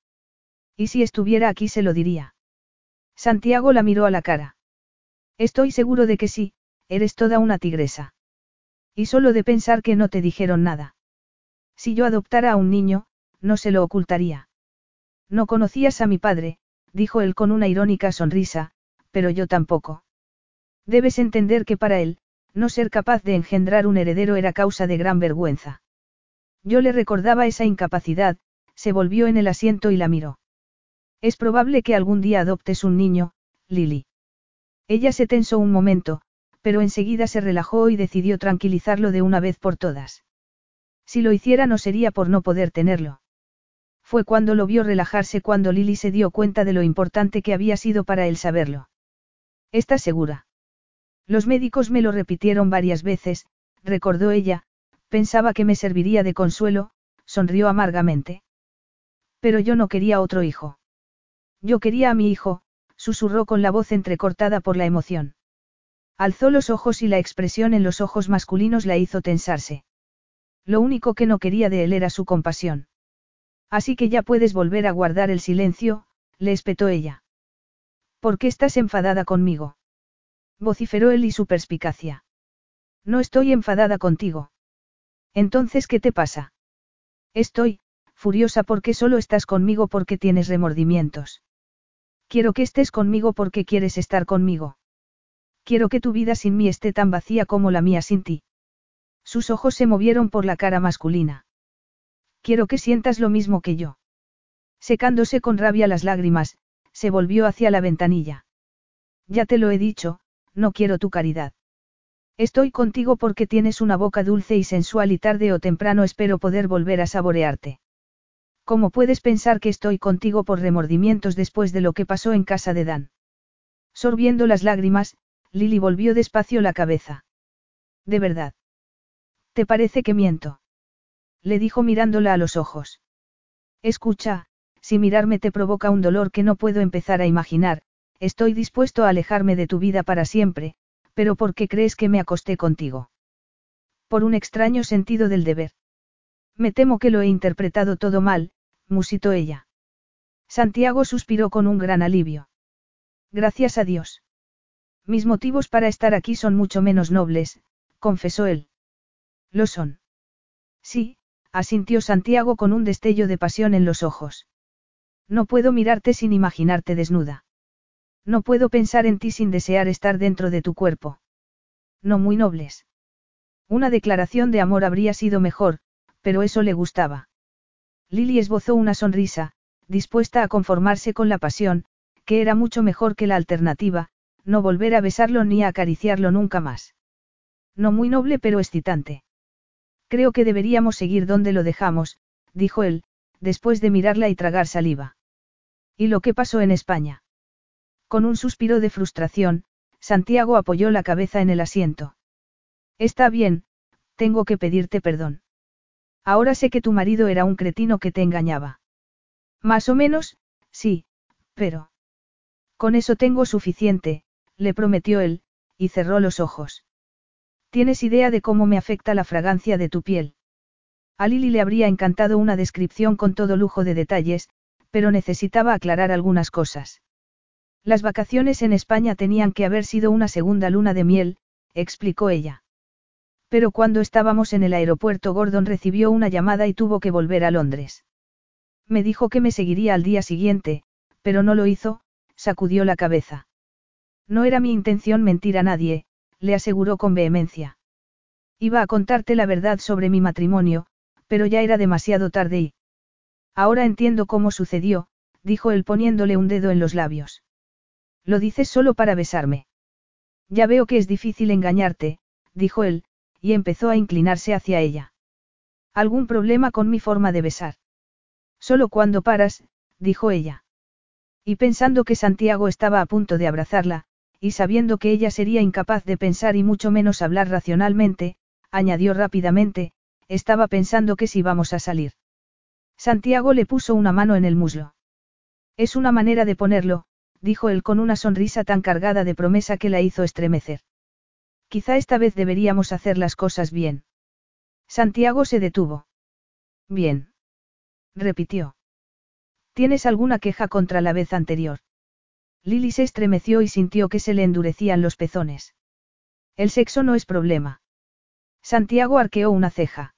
Y si estuviera aquí se lo diría. Santiago la miró a la cara. Estoy seguro de que sí, eres toda una tigresa. Y solo de pensar que no te dijeron nada. Si yo adoptara a un niño, no se lo ocultaría. No conocías a mi padre, dijo él con una irónica sonrisa, pero yo tampoco. Debes entender que para él, no ser capaz de engendrar un heredero era causa de gran vergüenza. Yo le recordaba esa incapacidad, se volvió en el asiento y la miró. Es probable que algún día adoptes un niño, Lily. Ella se tensó un momento, pero enseguida se relajó y decidió tranquilizarlo de una vez por todas. Si lo hiciera no sería por no poder tenerlo. Fue cuando lo vio relajarse cuando Lily se dio cuenta de lo importante que había sido para él saberlo. ¿Estás segura? Los médicos me lo repitieron varias veces, recordó ella, pensaba que me serviría de consuelo, sonrió amargamente. Pero yo no quería otro hijo. Yo quería a mi hijo, susurró con la voz entrecortada por la emoción. Alzó los ojos y la expresión en los ojos masculinos la hizo tensarse. Lo único que no quería de él era su compasión. Así que ya puedes volver a guardar el silencio, le espetó ella. ¿Por qué estás enfadada conmigo? vociferó él y su perspicacia. No estoy enfadada contigo. Entonces, ¿qué te pasa? Estoy, furiosa porque solo estás conmigo porque tienes remordimientos. Quiero que estés conmigo porque quieres estar conmigo. Quiero que tu vida sin mí esté tan vacía como la mía sin ti. Sus ojos se movieron por la cara masculina. Quiero que sientas lo mismo que yo. Secándose con rabia las lágrimas, se volvió hacia la ventanilla. Ya te lo he dicho, no quiero tu caridad. Estoy contigo porque tienes una boca dulce y sensual y tarde o temprano espero poder volver a saborearte. ¿Cómo puedes pensar que estoy contigo por remordimientos después de lo que pasó en casa de Dan? Sorbiendo las lágrimas, Lily volvió despacio la cabeza. ¿De verdad? ¿Te parece que miento? le dijo mirándola a los ojos. Escucha, si mirarme te provoca un dolor que no puedo empezar a imaginar, estoy dispuesto a alejarme de tu vida para siempre, pero ¿por qué crees que me acosté contigo? Por un extraño sentido del deber. Me temo que lo he interpretado todo mal, musitó ella. Santiago suspiró con un gran alivio. Gracias a Dios. Mis motivos para estar aquí son mucho menos nobles, confesó él. Lo son. Sí, asintió Santiago con un destello de pasión en los ojos. No puedo mirarte sin imaginarte desnuda. No puedo pensar en ti sin desear estar dentro de tu cuerpo. No muy nobles. Una declaración de amor habría sido mejor, pero eso le gustaba. Lily esbozó una sonrisa, dispuesta a conformarse con la pasión, que era mucho mejor que la alternativa, no volver a besarlo ni a acariciarlo nunca más. No muy noble pero excitante. Creo que deberíamos seguir donde lo dejamos, dijo él, después de mirarla y tragar saliva. ¿Y lo que pasó en España? Con un suspiro de frustración, Santiago apoyó la cabeza en el asiento. Está bien, tengo que pedirte perdón. Ahora sé que tu marido era un cretino que te engañaba. Más o menos, sí, pero... Con eso tengo suficiente, le prometió él, y cerró los ojos. ¿Tienes idea de cómo me afecta la fragancia de tu piel? A Lily le habría encantado una descripción con todo lujo de detalles, pero necesitaba aclarar algunas cosas. Las vacaciones en España tenían que haber sido una segunda luna de miel, explicó ella. Pero cuando estábamos en el aeropuerto Gordon recibió una llamada y tuvo que volver a Londres. Me dijo que me seguiría al día siguiente, pero no lo hizo, sacudió la cabeza. No era mi intención mentir a nadie, le aseguró con vehemencia. Iba a contarte la verdad sobre mi matrimonio, pero ya era demasiado tarde y... Ahora entiendo cómo sucedió, dijo él poniéndole un dedo en los labios. Lo dices solo para besarme. Ya veo que es difícil engañarte, dijo él, y empezó a inclinarse hacia ella. ¿Algún problema con mi forma de besar? Solo cuando paras, dijo ella. Y pensando que Santiago estaba a punto de abrazarla, y sabiendo que ella sería incapaz de pensar y mucho menos hablar racionalmente, añadió rápidamente, estaba pensando que si vamos a salir. Santiago le puso una mano en el muslo. Es una manera de ponerlo, dijo él con una sonrisa tan cargada de promesa que la hizo estremecer. Quizá esta vez deberíamos hacer las cosas bien. Santiago se detuvo. Bien. Repitió. ¿Tienes alguna queja contra la vez anterior? Lily se estremeció y sintió que se le endurecían los pezones. El sexo no es problema. Santiago arqueó una ceja.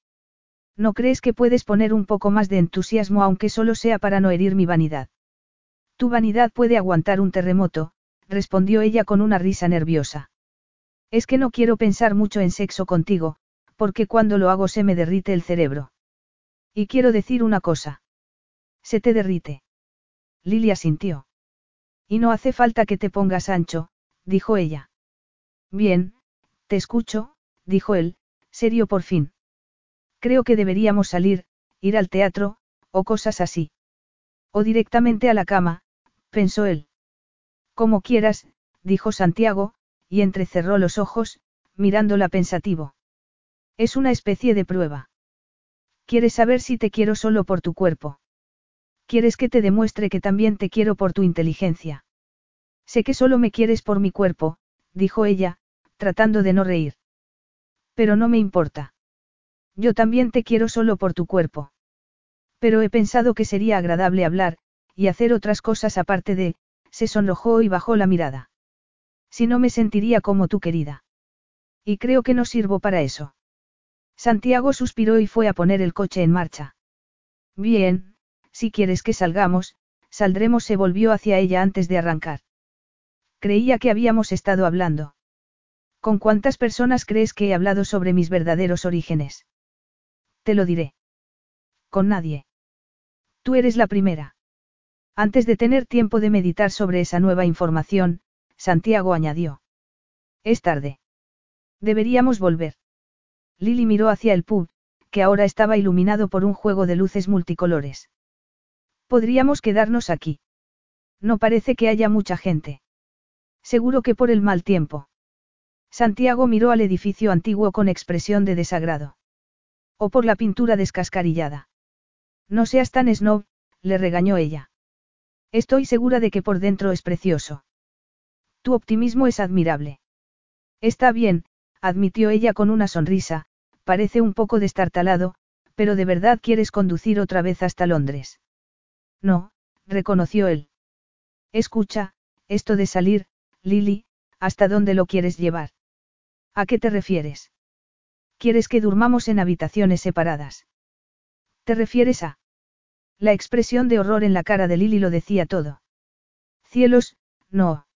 ¿No crees que puedes poner un poco más de entusiasmo aunque solo sea para no herir mi vanidad? Tu vanidad puede aguantar un terremoto, respondió ella con una risa nerviosa. Es que no quiero pensar mucho en sexo contigo, porque cuando lo hago se me derrite el cerebro. Y quiero decir una cosa. Se te derrite. Lilia sintió. Y no hace falta que te pongas ancho, dijo ella. Bien, te escucho, dijo él, serio por fin. Creo que deberíamos salir, ir al teatro, o cosas así. O directamente a la cama, pensó él. Como quieras, dijo Santiago, y entrecerró los ojos, mirándola pensativo. Es una especie de prueba. ¿Quieres saber si te quiero solo por tu cuerpo? ¿Quieres que te demuestre que también te quiero por tu inteligencia? Sé que solo me quieres por mi cuerpo, dijo ella, tratando de no reír. Pero no me importa. Yo también te quiero solo por tu cuerpo. Pero he pensado que sería agradable hablar, y hacer otras cosas aparte de, se sonrojó y bajó la mirada. Si no me sentiría como tu querida. Y creo que no sirvo para eso. Santiago suspiró y fue a poner el coche en marcha. Bien, si quieres que salgamos, saldremos, se volvió hacia ella antes de arrancar. Creía que habíamos estado hablando. ¿Con cuántas personas crees que he hablado sobre mis verdaderos orígenes? Te lo diré. Con nadie. Tú eres la primera. Antes de tener tiempo de meditar sobre esa nueva información, Santiago añadió. Es tarde. Deberíamos volver. Lily miró hacia el pub, que ahora estaba iluminado por un juego de luces multicolores. Podríamos quedarnos aquí. No parece que haya mucha gente. Seguro que por el mal tiempo. Santiago miró al edificio antiguo con expresión de desagrado. O por la pintura descascarillada. No seas tan snob, le regañó ella. Estoy segura de que por dentro es precioso. Tu optimismo es admirable. Está bien, admitió ella con una sonrisa, parece un poco destartalado, pero de verdad quieres conducir otra vez hasta Londres. No, reconoció él. Escucha, esto de salir, Lily, ¿hasta dónde lo quieres llevar? ¿A qué te refieres? ¿Quieres que durmamos en habitaciones separadas? ¿Te refieres a? La expresión de horror en la cara de Lily lo decía todo. Cielos, no.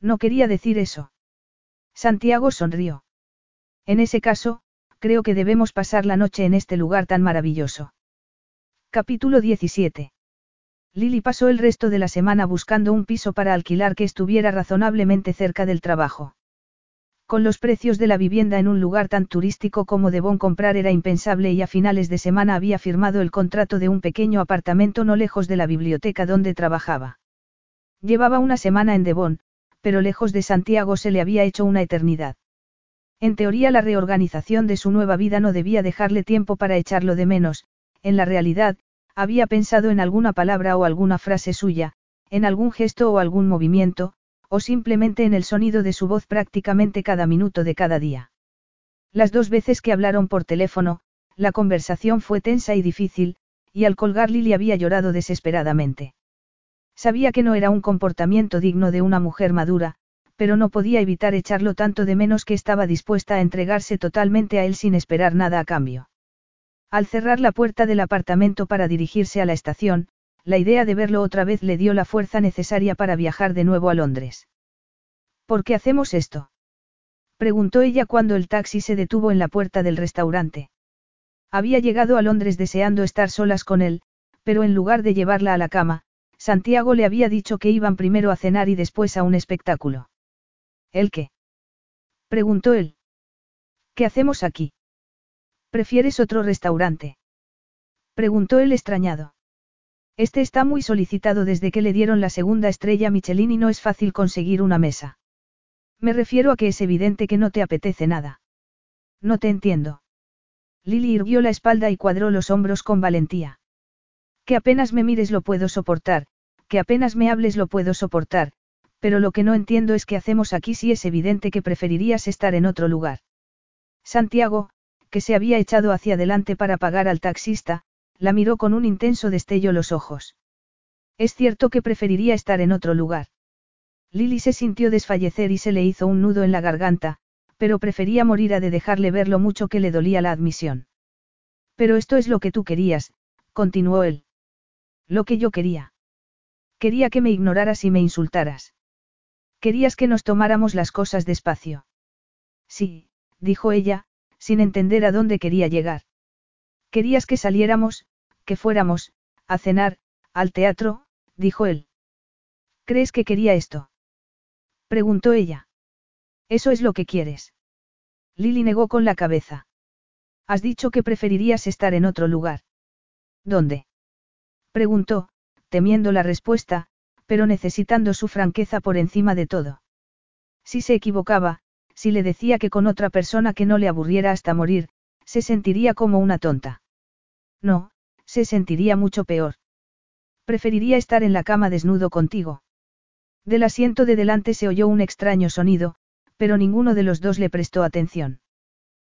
No quería decir eso. Santiago sonrió. En ese caso, creo que debemos pasar la noche en este lugar tan maravilloso. Capítulo 17. Lily pasó el resto de la semana buscando un piso para alquilar que estuviera razonablemente cerca del trabajo. Con los precios de la vivienda en un lugar tan turístico como Devon comprar era impensable y a finales de semana había firmado el contrato de un pequeño apartamento no lejos de la biblioteca donde trabajaba. Llevaba una semana en Devon, pero lejos de Santiago se le había hecho una eternidad. En teoría la reorganización de su nueva vida no debía dejarle tiempo para echarlo de menos, en la realidad, había pensado en alguna palabra o alguna frase suya, en algún gesto o algún movimiento, o simplemente en el sonido de su voz prácticamente cada minuto de cada día. Las dos veces que hablaron por teléfono, la conversación fue tensa y difícil, y al colgar Lily había llorado desesperadamente. Sabía que no era un comportamiento digno de una mujer madura, pero no podía evitar echarlo tanto de menos que estaba dispuesta a entregarse totalmente a él sin esperar nada a cambio. Al cerrar la puerta del apartamento para dirigirse a la estación, la idea de verlo otra vez le dio la fuerza necesaria para viajar de nuevo a Londres. ¿Por qué hacemos esto? Preguntó ella cuando el taxi se detuvo en la puerta del restaurante. Había llegado a Londres deseando estar solas con él, pero en lugar de llevarla a la cama, Santiago le había dicho que iban primero a cenar y después a un espectáculo. ¿El qué? Preguntó él. ¿Qué hacemos aquí? ¿Prefieres otro restaurante? Preguntó él extrañado. Este está muy solicitado desde que le dieron la segunda estrella Michelin y no es fácil conseguir una mesa. Me refiero a que es evidente que no te apetece nada. No te entiendo. Lily irguió la espalda y cuadró los hombros con valentía. Que apenas me mires lo puedo soportar, que apenas me hables lo puedo soportar, pero lo que no entiendo es qué hacemos aquí si es evidente que preferirías estar en otro lugar. Santiago, que se había echado hacia adelante para pagar al taxista, la miró con un intenso destello los ojos. Es cierto que preferiría estar en otro lugar. Lily se sintió desfallecer y se le hizo un nudo en la garganta, pero prefería morir a de dejarle ver lo mucho que le dolía la admisión. Pero esto es lo que tú querías, continuó él. Lo que yo quería. Quería que me ignoraras y me insultaras. Querías que nos tomáramos las cosas despacio. Sí, dijo ella, sin entender a dónde quería llegar. Querías que saliéramos, que fuéramos, a cenar, al teatro, dijo él. ¿Crees que quería esto? Preguntó ella. ¿Eso es lo que quieres? Lily negó con la cabeza. Has dicho que preferirías estar en otro lugar. ¿Dónde? Preguntó, temiendo la respuesta, pero necesitando su franqueza por encima de todo. Si se equivocaba, si le decía que con otra persona que no le aburriera hasta morir, se sentiría como una tonta. No, se sentiría mucho peor. Preferiría estar en la cama desnudo contigo. Del asiento de delante se oyó un extraño sonido, pero ninguno de los dos le prestó atención.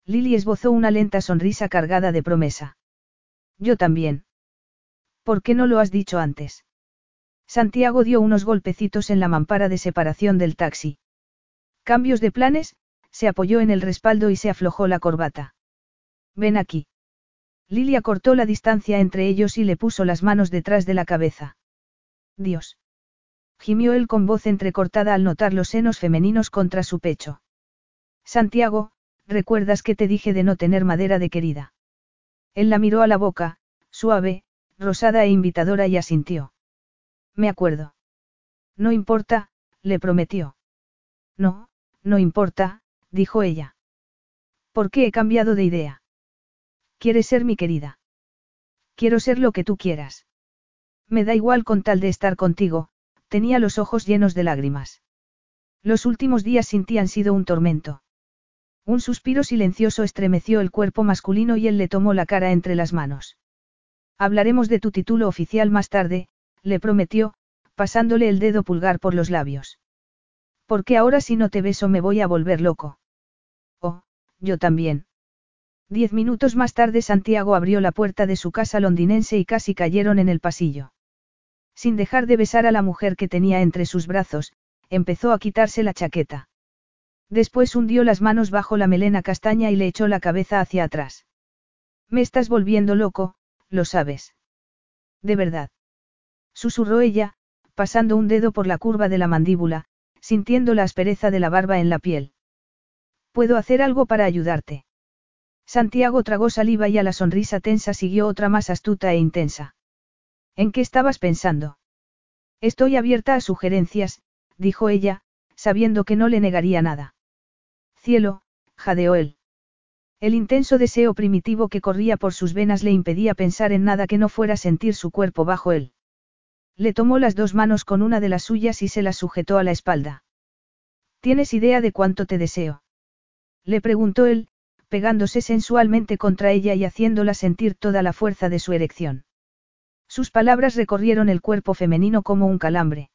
Lily esbozó una lenta sonrisa cargada de promesa. Yo también. ¿Por qué no lo has dicho antes? Santiago dio unos golpecitos en la mampara de separación del taxi. Cambios de planes, se apoyó en el respaldo y se aflojó la corbata. Ven aquí. Lily acortó la distancia entre ellos y le puso las manos detrás de la cabeza. Dios gimió él con voz entrecortada al notar los senos femeninos contra su pecho. Santiago, ¿recuerdas que te dije de no tener madera de querida? Él la miró a la boca, suave, rosada e invitadora y asintió. Me acuerdo. No importa, le prometió. No, no importa, dijo ella. ¿Por qué he cambiado de idea? ¿Quieres ser mi querida? Quiero ser lo que tú quieras. Me da igual con tal de estar contigo, Tenía los ojos llenos de lágrimas. Los últimos días sin ti han sido un tormento. Un suspiro silencioso estremeció el cuerpo masculino y él le tomó la cara entre las manos. Hablaremos de tu título oficial más tarde, le prometió, pasándole el dedo pulgar por los labios. Porque ahora si no te beso me voy a volver loco. Oh, yo también. Diez minutos más tarde Santiago abrió la puerta de su casa londinense y casi cayeron en el pasillo. Sin dejar de besar a la mujer que tenía entre sus brazos, empezó a quitarse la chaqueta. Después hundió las manos bajo la melena castaña y le echó la cabeza hacia atrás. Me estás volviendo loco, lo sabes. De verdad. Susurró ella, pasando un dedo por la curva de la mandíbula, sintiendo la aspereza de la barba en la piel. ¿Puedo hacer algo para ayudarte? Santiago tragó saliva y a la sonrisa tensa siguió otra más astuta e intensa. ¿En qué estabas pensando? Estoy abierta a sugerencias, dijo ella, sabiendo que no le negaría nada. Cielo, jadeó él. El intenso deseo primitivo que corría por sus venas le impedía pensar en nada que no fuera sentir su cuerpo bajo él. Le tomó las dos manos con una de las suyas y se las sujetó a la espalda. ¿Tienes idea de cuánto te deseo? Le preguntó él, pegándose sensualmente contra ella y haciéndola sentir toda la fuerza de su erección. Sus palabras recorrieron el cuerpo femenino como un calambre.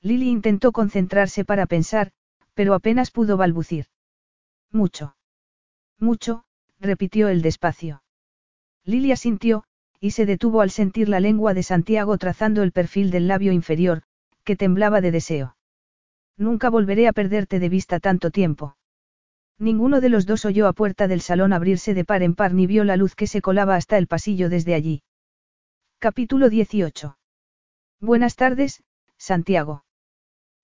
Lily intentó concentrarse para pensar, pero apenas pudo balbucir. Mucho. Mucho, repitió él despacio. Lily asintió, y se detuvo al sentir la lengua de Santiago trazando el perfil del labio inferior, que temblaba de deseo. Nunca volveré a perderte de vista tanto tiempo. Ninguno de los dos oyó a puerta del salón abrirse de par en par ni vio la luz que se colaba hasta el pasillo desde allí. Capítulo 18. Buenas tardes, Santiago.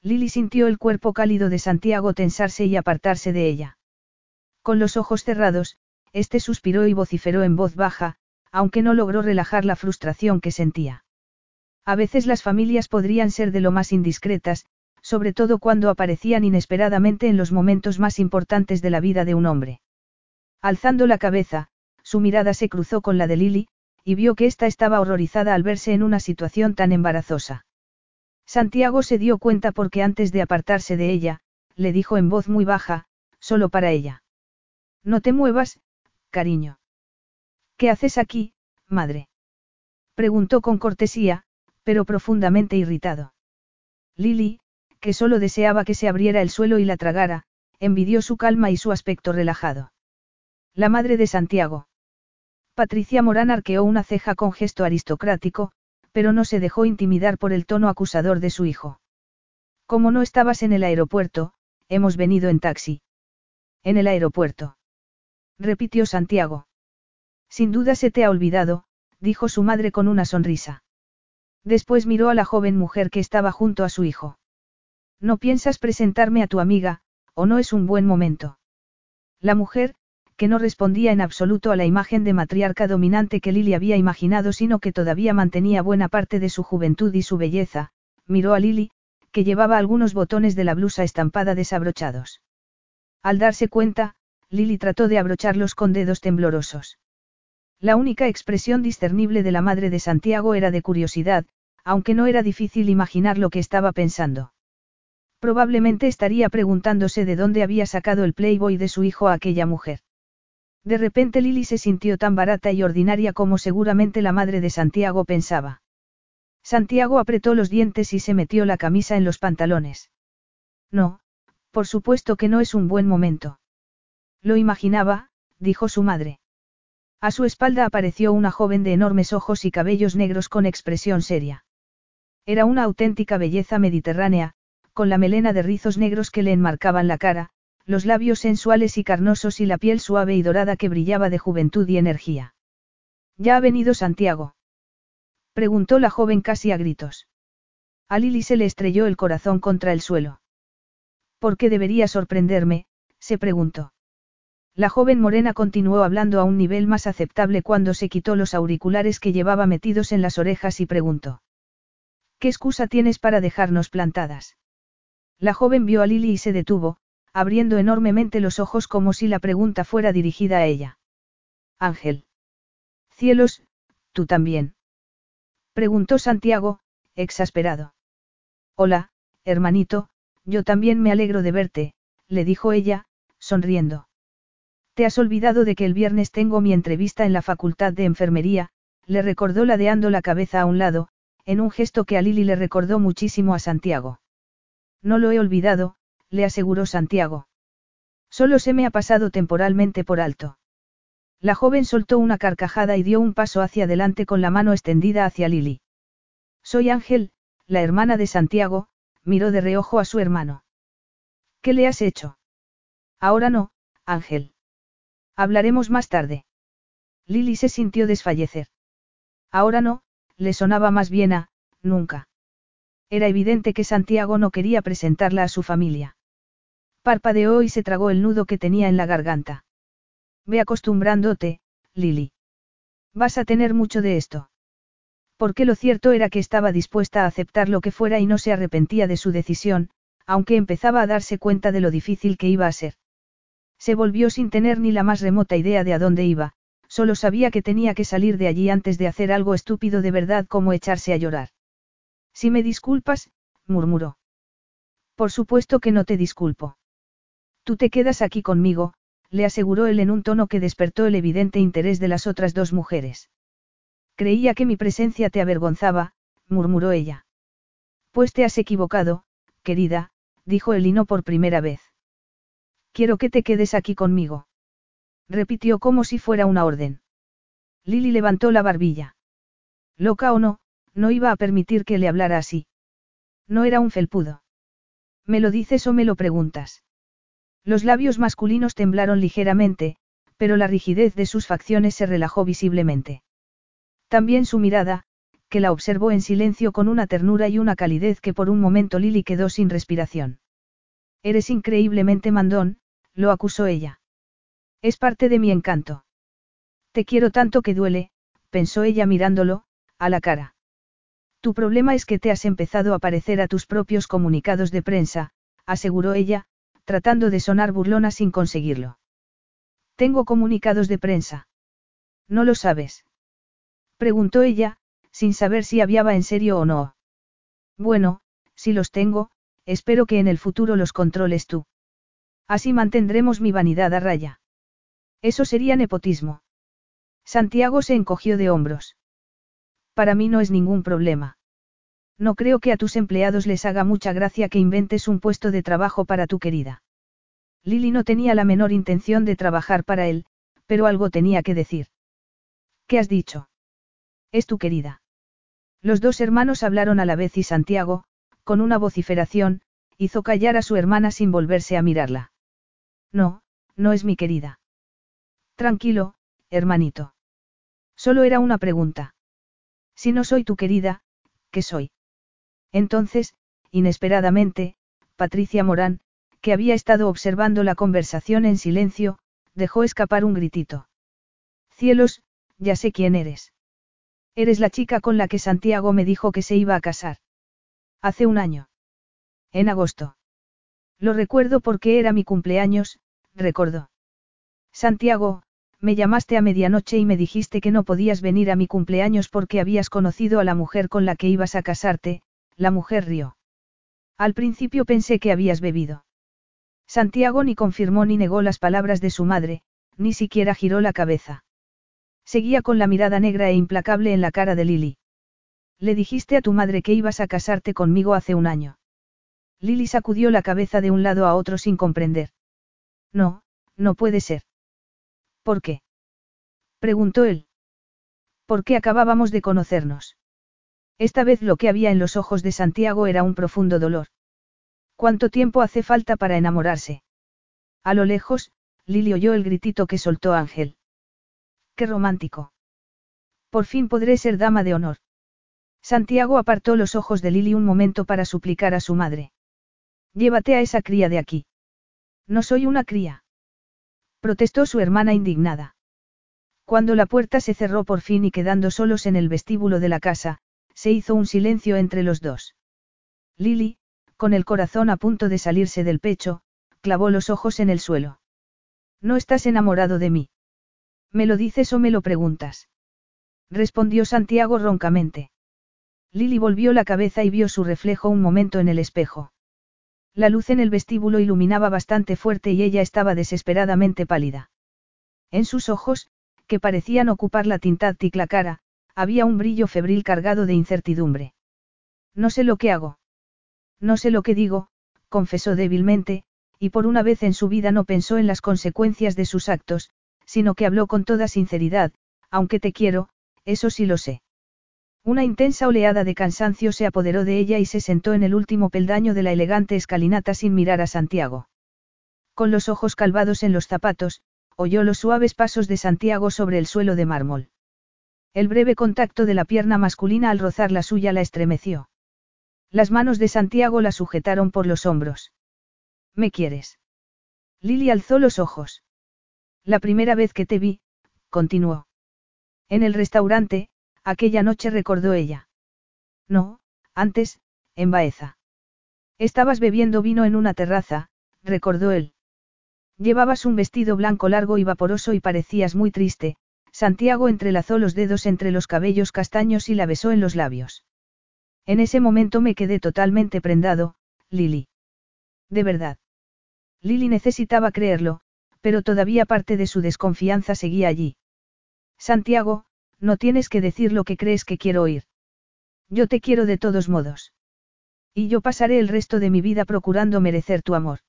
Lily sintió el cuerpo cálido de Santiago tensarse y apartarse de ella. Con los ojos cerrados, este suspiró y vociferó en voz baja, aunque no logró relajar la frustración que sentía. A veces las familias podrían ser de lo más indiscretas, sobre todo cuando aparecían inesperadamente en los momentos más importantes de la vida de un hombre. Alzando la cabeza, su mirada se cruzó con la de Lily, y vio que ésta estaba horrorizada al verse en una situación tan embarazosa. Santiago se dio cuenta porque antes de apartarse de ella, le dijo en voz muy baja, solo para ella. No te muevas, cariño. ¿Qué haces aquí, madre? Preguntó con cortesía, pero profundamente irritado. Lily, que solo deseaba que se abriera el suelo y la tragara, envidió su calma y su aspecto relajado. La madre de Santiago. Patricia Morán arqueó una ceja con gesto aristocrático, pero no se dejó intimidar por el tono acusador de su hijo. Como no estabas en el aeropuerto, hemos venido en taxi. En el aeropuerto. Repitió Santiago. Sin duda se te ha olvidado, dijo su madre con una sonrisa. Después miró a la joven mujer que estaba junto a su hijo. No piensas presentarme a tu amiga, o no es un buen momento. La mujer, que no respondía en absoluto a la imagen de matriarca dominante que Lily había imaginado, sino que todavía mantenía buena parte de su juventud y su belleza, miró a Lily, que llevaba algunos botones de la blusa estampada desabrochados. Al darse cuenta, Lily trató de abrocharlos con dedos temblorosos. La única expresión discernible de la madre de Santiago era de curiosidad, aunque no era difícil imaginar lo que estaba pensando. Probablemente estaría preguntándose de dónde había sacado el playboy de su hijo a aquella mujer. De repente Lily se sintió tan barata y ordinaria como seguramente la madre de Santiago pensaba. Santiago apretó los dientes y se metió la camisa en los pantalones. No, por supuesto que no es un buen momento. Lo imaginaba, dijo su madre. A su espalda apareció una joven de enormes ojos y cabellos negros con expresión seria. Era una auténtica belleza mediterránea, con la melena de rizos negros que le enmarcaban la cara, los labios sensuales y carnosos y la piel suave y dorada que brillaba de juventud y energía. ¿Ya ha venido Santiago? preguntó la joven casi a gritos. A Lili se le estrelló el corazón contra el suelo. ¿Por qué debería sorprenderme? se preguntó. La joven morena continuó hablando a un nivel más aceptable cuando se quitó los auriculares que llevaba metidos en las orejas y preguntó. ¿Qué excusa tienes para dejarnos plantadas? La joven vio a Lily y se detuvo, abriendo enormemente los ojos como si la pregunta fuera dirigida a ella. Ángel. Cielos, tú también. Preguntó Santiago, exasperado. Hola, hermanito, yo también me alegro de verte, le dijo ella, sonriendo. Te has olvidado de que el viernes tengo mi entrevista en la facultad de enfermería, le recordó ladeando la cabeza a un lado, en un gesto que a Lili le recordó muchísimo a Santiago. No lo he olvidado, le aseguró Santiago. Solo se me ha pasado temporalmente por alto. La joven soltó una carcajada y dio un paso hacia adelante con la mano extendida hacia Lili. Soy Ángel, la hermana de Santiago, miró de reojo a su hermano. ¿Qué le has hecho? Ahora no, Ángel. Hablaremos más tarde. Lili se sintió desfallecer. Ahora no, le sonaba más bien a, nunca. Era evidente que Santiago no quería presentarla a su familia. Parpadeó y se tragó el nudo que tenía en la garganta. Ve acostumbrándote, Lily. Vas a tener mucho de esto. Porque lo cierto era que estaba dispuesta a aceptar lo que fuera y no se arrepentía de su decisión, aunque empezaba a darse cuenta de lo difícil que iba a ser. Se volvió sin tener ni la más remota idea de a dónde iba, solo sabía que tenía que salir de allí antes de hacer algo estúpido de verdad como echarse a llorar. Si me disculpas, murmuró. Por supuesto que no te disculpo. Tú te quedas aquí conmigo, le aseguró él en un tono que despertó el evidente interés de las otras dos mujeres. Creía que mi presencia te avergonzaba, murmuró ella. Pues te has equivocado, querida, dijo él y por primera vez. Quiero que te quedes aquí conmigo. Repitió como si fuera una orden. Lily levantó la barbilla. Loca o no, no iba a permitir que le hablara así. No era un felpudo. ¿Me lo dices o me lo preguntas? Los labios masculinos temblaron ligeramente, pero la rigidez de sus facciones se relajó visiblemente. También su mirada, que la observó en silencio con una ternura y una calidez que por un momento Lily quedó sin respiración. Eres increíblemente mandón, lo acusó ella. Es parte de mi encanto. Te quiero tanto que duele, pensó ella mirándolo, a la cara. Tu problema es que te has empezado a parecer a tus propios comunicados de prensa, aseguró ella, tratando de sonar burlona sin conseguirlo. Tengo comunicados de prensa. ¿No lo sabes? Preguntó ella, sin saber si había en serio o no. Bueno, si los tengo, espero que en el futuro los controles tú. Así mantendremos mi vanidad a raya. Eso sería nepotismo. Santiago se encogió de hombros. Para mí no es ningún problema. No creo que a tus empleados les haga mucha gracia que inventes un puesto de trabajo para tu querida. Lily no tenía la menor intención de trabajar para él, pero algo tenía que decir. ¿Qué has dicho? Es tu querida. Los dos hermanos hablaron a la vez y Santiago, con una vociferación, hizo callar a su hermana sin volverse a mirarla. No, no es mi querida. Tranquilo, hermanito. Solo era una pregunta. Si no soy tu querida, ¿qué soy? Entonces, inesperadamente, Patricia Morán, que había estado observando la conversación en silencio, dejó escapar un gritito. Cielos, ya sé quién eres. Eres la chica con la que Santiago me dijo que se iba a casar. Hace un año. En agosto. Lo recuerdo porque era mi cumpleaños, recordó. Santiago, me llamaste a medianoche y me dijiste que no podías venir a mi cumpleaños porque habías conocido a la mujer con la que ibas a casarte, la mujer rió. Al principio pensé que habías bebido. Santiago ni confirmó ni negó las palabras de su madre, ni siquiera giró la cabeza. Seguía con la mirada negra e implacable en la cara de Lily. Le dijiste a tu madre que ibas a casarte conmigo hace un año. Lily sacudió la cabeza de un lado a otro sin comprender. No, no puede ser. ¿Por qué? preguntó él. ¿Por qué acabábamos de conocernos? Esta vez lo que había en los ojos de Santiago era un profundo dolor. ¿Cuánto tiempo hace falta para enamorarse? A lo lejos, Lili oyó el gritito que soltó Ángel. Qué romántico. Por fin podré ser dama de honor. Santiago apartó los ojos de Lili un momento para suplicar a su madre. Llévate a esa cría de aquí. No soy una cría protestó su hermana indignada. Cuando la puerta se cerró por fin y quedando solos en el vestíbulo de la casa, se hizo un silencio entre los dos. Lily, con el corazón a punto de salirse del pecho, clavó los ojos en el suelo. ¿No estás enamorado de mí? ¿Me lo dices o me lo preguntas? Respondió Santiago roncamente. Lily volvió la cabeza y vio su reflejo un momento en el espejo. La luz en el vestíbulo iluminaba bastante fuerte y ella estaba desesperadamente pálida. En sus ojos, que parecían ocupar la tintáctic la cara, había un brillo febril cargado de incertidumbre. No sé lo que hago. No sé lo que digo, confesó débilmente, y por una vez en su vida no pensó en las consecuencias de sus actos, sino que habló con toda sinceridad, aunque te quiero, eso sí lo sé. Una intensa oleada de cansancio se apoderó de ella y se sentó en el último peldaño de la elegante escalinata sin mirar a Santiago. Con los ojos calvados en los zapatos, oyó los suaves pasos de Santiago sobre el suelo de mármol. El breve contacto de la pierna masculina al rozar la suya la estremeció. Las manos de Santiago la sujetaron por los hombros. ¿Me quieres? Lily alzó los ojos. La primera vez que te vi, continuó. En el restaurante, Aquella noche recordó ella. No, antes, en Baeza. Estabas bebiendo vino en una terraza, recordó él. Llevabas un vestido blanco largo y vaporoso y parecías muy triste, Santiago entrelazó los dedos entre los cabellos castaños y la besó en los labios. En ese momento me quedé totalmente prendado, Lili. De verdad. Lili necesitaba creerlo, pero todavía parte de su desconfianza seguía allí. Santiago, no tienes que decir lo que crees que quiero oír. Yo te quiero de todos modos. Y yo pasaré el resto de mi vida procurando merecer tu amor.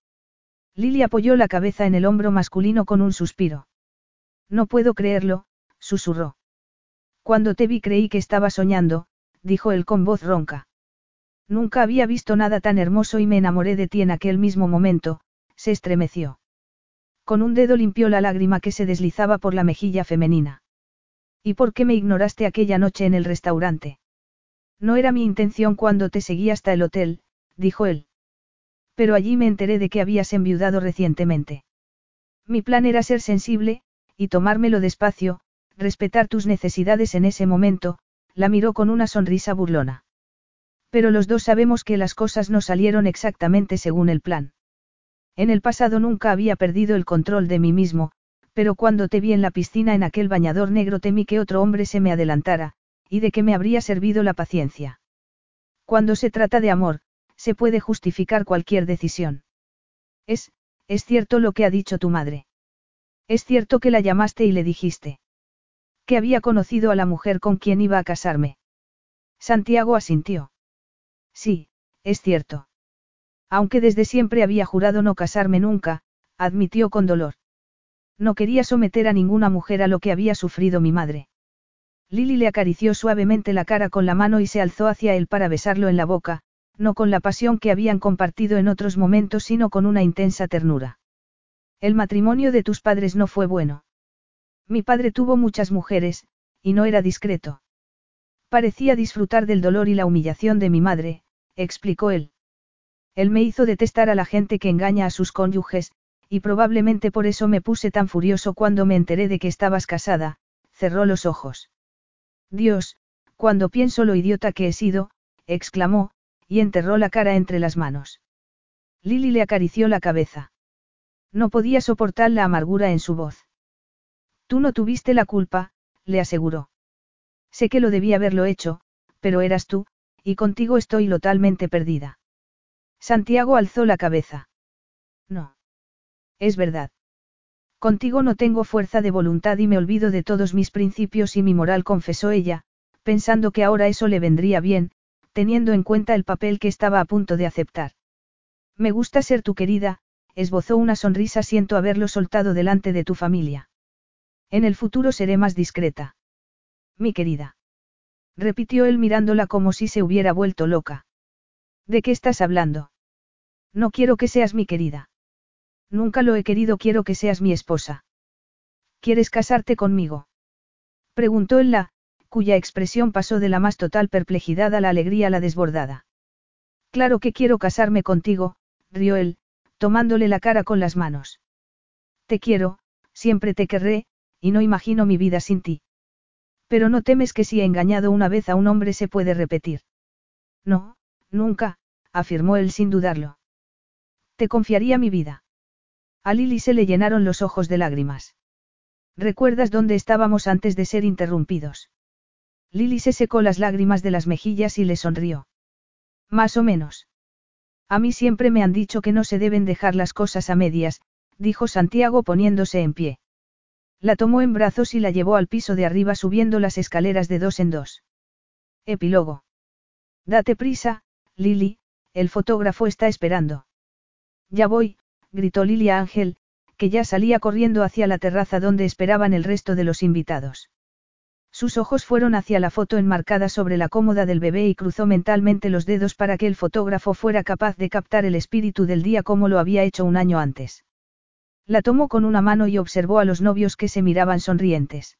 Lily apoyó la cabeza en el hombro masculino con un suspiro. No puedo creerlo, susurró. Cuando te vi creí que estaba soñando, dijo él con voz ronca. Nunca había visto nada tan hermoso y me enamoré de ti en aquel mismo momento, se estremeció. Con un dedo limpió la lágrima que se deslizaba por la mejilla femenina. ¿Y por qué me ignoraste aquella noche en el restaurante? No era mi intención cuando te seguí hasta el hotel, dijo él. Pero allí me enteré de que habías enviudado recientemente. Mi plan era ser sensible, y tomármelo despacio, respetar tus necesidades en ese momento, la miró con una sonrisa burlona. Pero los dos sabemos que las cosas no salieron exactamente según el plan. En el pasado nunca había perdido el control de mí mismo, pero cuando te vi en la piscina en aquel bañador negro temí que otro hombre se me adelantara, y de que me habría servido la paciencia. Cuando se trata de amor, se puede justificar cualquier decisión. Es, es cierto lo que ha dicho tu madre. Es cierto que la llamaste y le dijiste. Que había conocido a la mujer con quien iba a casarme. Santiago asintió. Sí, es cierto. Aunque desde siempre había jurado no casarme nunca, admitió con dolor. No quería someter a ninguna mujer a lo que había sufrido mi madre. Lily le acarició suavemente la cara con la mano y se alzó hacia él para besarlo en la boca, no con la pasión que habían compartido en otros momentos, sino con una intensa ternura. El matrimonio de tus padres no fue bueno. Mi padre tuvo muchas mujeres, y no era discreto. Parecía disfrutar del dolor y la humillación de mi madre, explicó él. Él me hizo detestar a la gente que engaña a sus cónyuges, y probablemente por eso me puse tan furioso cuando me enteré de que estabas casada, cerró los ojos. Dios, cuando pienso lo idiota que he sido, exclamó, y enterró la cara entre las manos. Lily le acarició la cabeza. No podía soportar la amargura en su voz. Tú no tuviste la culpa, le aseguró. Sé que lo debía haberlo hecho, pero eras tú, y contigo estoy totalmente perdida. Santiago alzó la cabeza. No. Es verdad. Contigo no tengo fuerza de voluntad y me olvido de todos mis principios y mi moral, confesó ella, pensando que ahora eso le vendría bien, teniendo en cuenta el papel que estaba a punto de aceptar. Me gusta ser tu querida, esbozó una sonrisa, siento haberlo soltado delante de tu familia. En el futuro seré más discreta. Mi querida. Repitió él mirándola como si se hubiera vuelto loca. ¿De qué estás hablando? No quiero que seas mi querida. Nunca lo he querido, quiero que seas mi esposa. ¿Quieres casarte conmigo? Preguntó él la, cuya expresión pasó de la más total perplejidad a la alegría la desbordada. Claro que quiero casarme contigo, rió él, tomándole la cara con las manos. Te quiero, siempre te querré, y no imagino mi vida sin ti. Pero no temes que si he engañado una vez a un hombre se puede repetir. No, nunca, afirmó él sin dudarlo. Te confiaría mi vida. A Lily se le llenaron los ojos de lágrimas. ¿Recuerdas dónde estábamos antes de ser interrumpidos? Lily se secó las lágrimas de las mejillas y le sonrió. Más o menos. A mí siempre me han dicho que no se deben dejar las cosas a medias, dijo Santiago poniéndose en pie. La tomó en brazos y la llevó al piso de arriba subiendo las escaleras de dos en dos. Epílogo. Date prisa, Lily, el fotógrafo está esperando. Ya voy, gritó Lily a Ángel, que ya salía corriendo hacia la terraza donde esperaban el resto de los invitados. Sus ojos fueron hacia la foto enmarcada sobre la cómoda del bebé y cruzó mentalmente los dedos para que el fotógrafo fuera capaz de captar el espíritu del día como lo había hecho un año antes. La tomó con una mano y observó a los novios que se miraban sonrientes.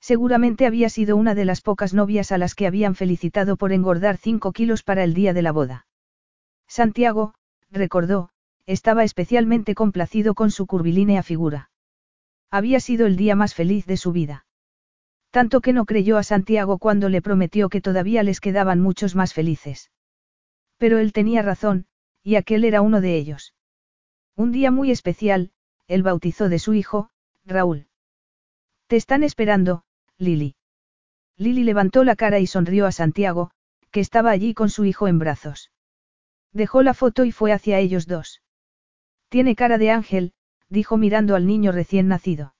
Seguramente había sido una de las pocas novias a las que habían felicitado por engordar cinco kilos para el día de la boda. Santiago, recordó, estaba especialmente complacido con su curvilínea figura. Había sido el día más feliz de su vida. Tanto que no creyó a Santiago cuando le prometió que todavía les quedaban muchos más felices. Pero él tenía razón, y aquel era uno de ellos. Un día muy especial, el bautizó de su hijo, Raúl. Te están esperando, Lili. Lili levantó la cara y sonrió a Santiago, que estaba allí con su hijo en brazos. Dejó la foto y fue hacia ellos dos. Tiene cara de ángel, dijo mirando al niño recién nacido.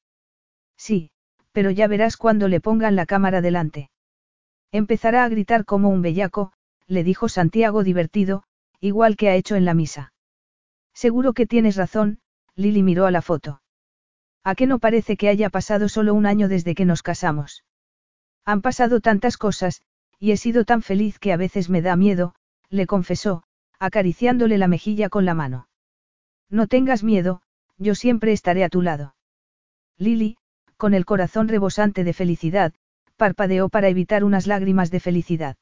Sí, pero ya verás cuando le pongan la cámara delante. Empezará a gritar como un bellaco, le dijo Santiago divertido, igual que ha hecho en la misa. Seguro que tienes razón, Lili miró a la foto. ¿A qué no parece que haya pasado solo un año desde que nos casamos? Han pasado tantas cosas, y he sido tan feliz que a veces me da miedo, le confesó, acariciándole la mejilla con la mano. No tengas miedo, yo siempre estaré a tu lado. Lili, con el corazón rebosante de felicidad, parpadeó para evitar unas lágrimas de felicidad.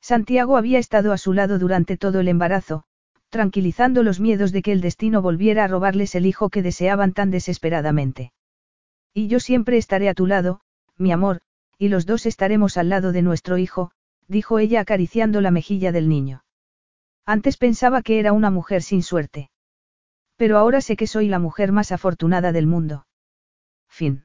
Santiago había estado a su lado durante todo el embarazo, tranquilizando los miedos de que el destino volviera a robarles el hijo que deseaban tan desesperadamente. Y yo siempre estaré a tu lado, mi amor, y los dos estaremos al lado de nuestro hijo, dijo ella acariciando la mejilla del niño. Antes pensaba que era una mujer sin suerte. Pero ahora sé que soy la mujer más afortunada del mundo. Fin.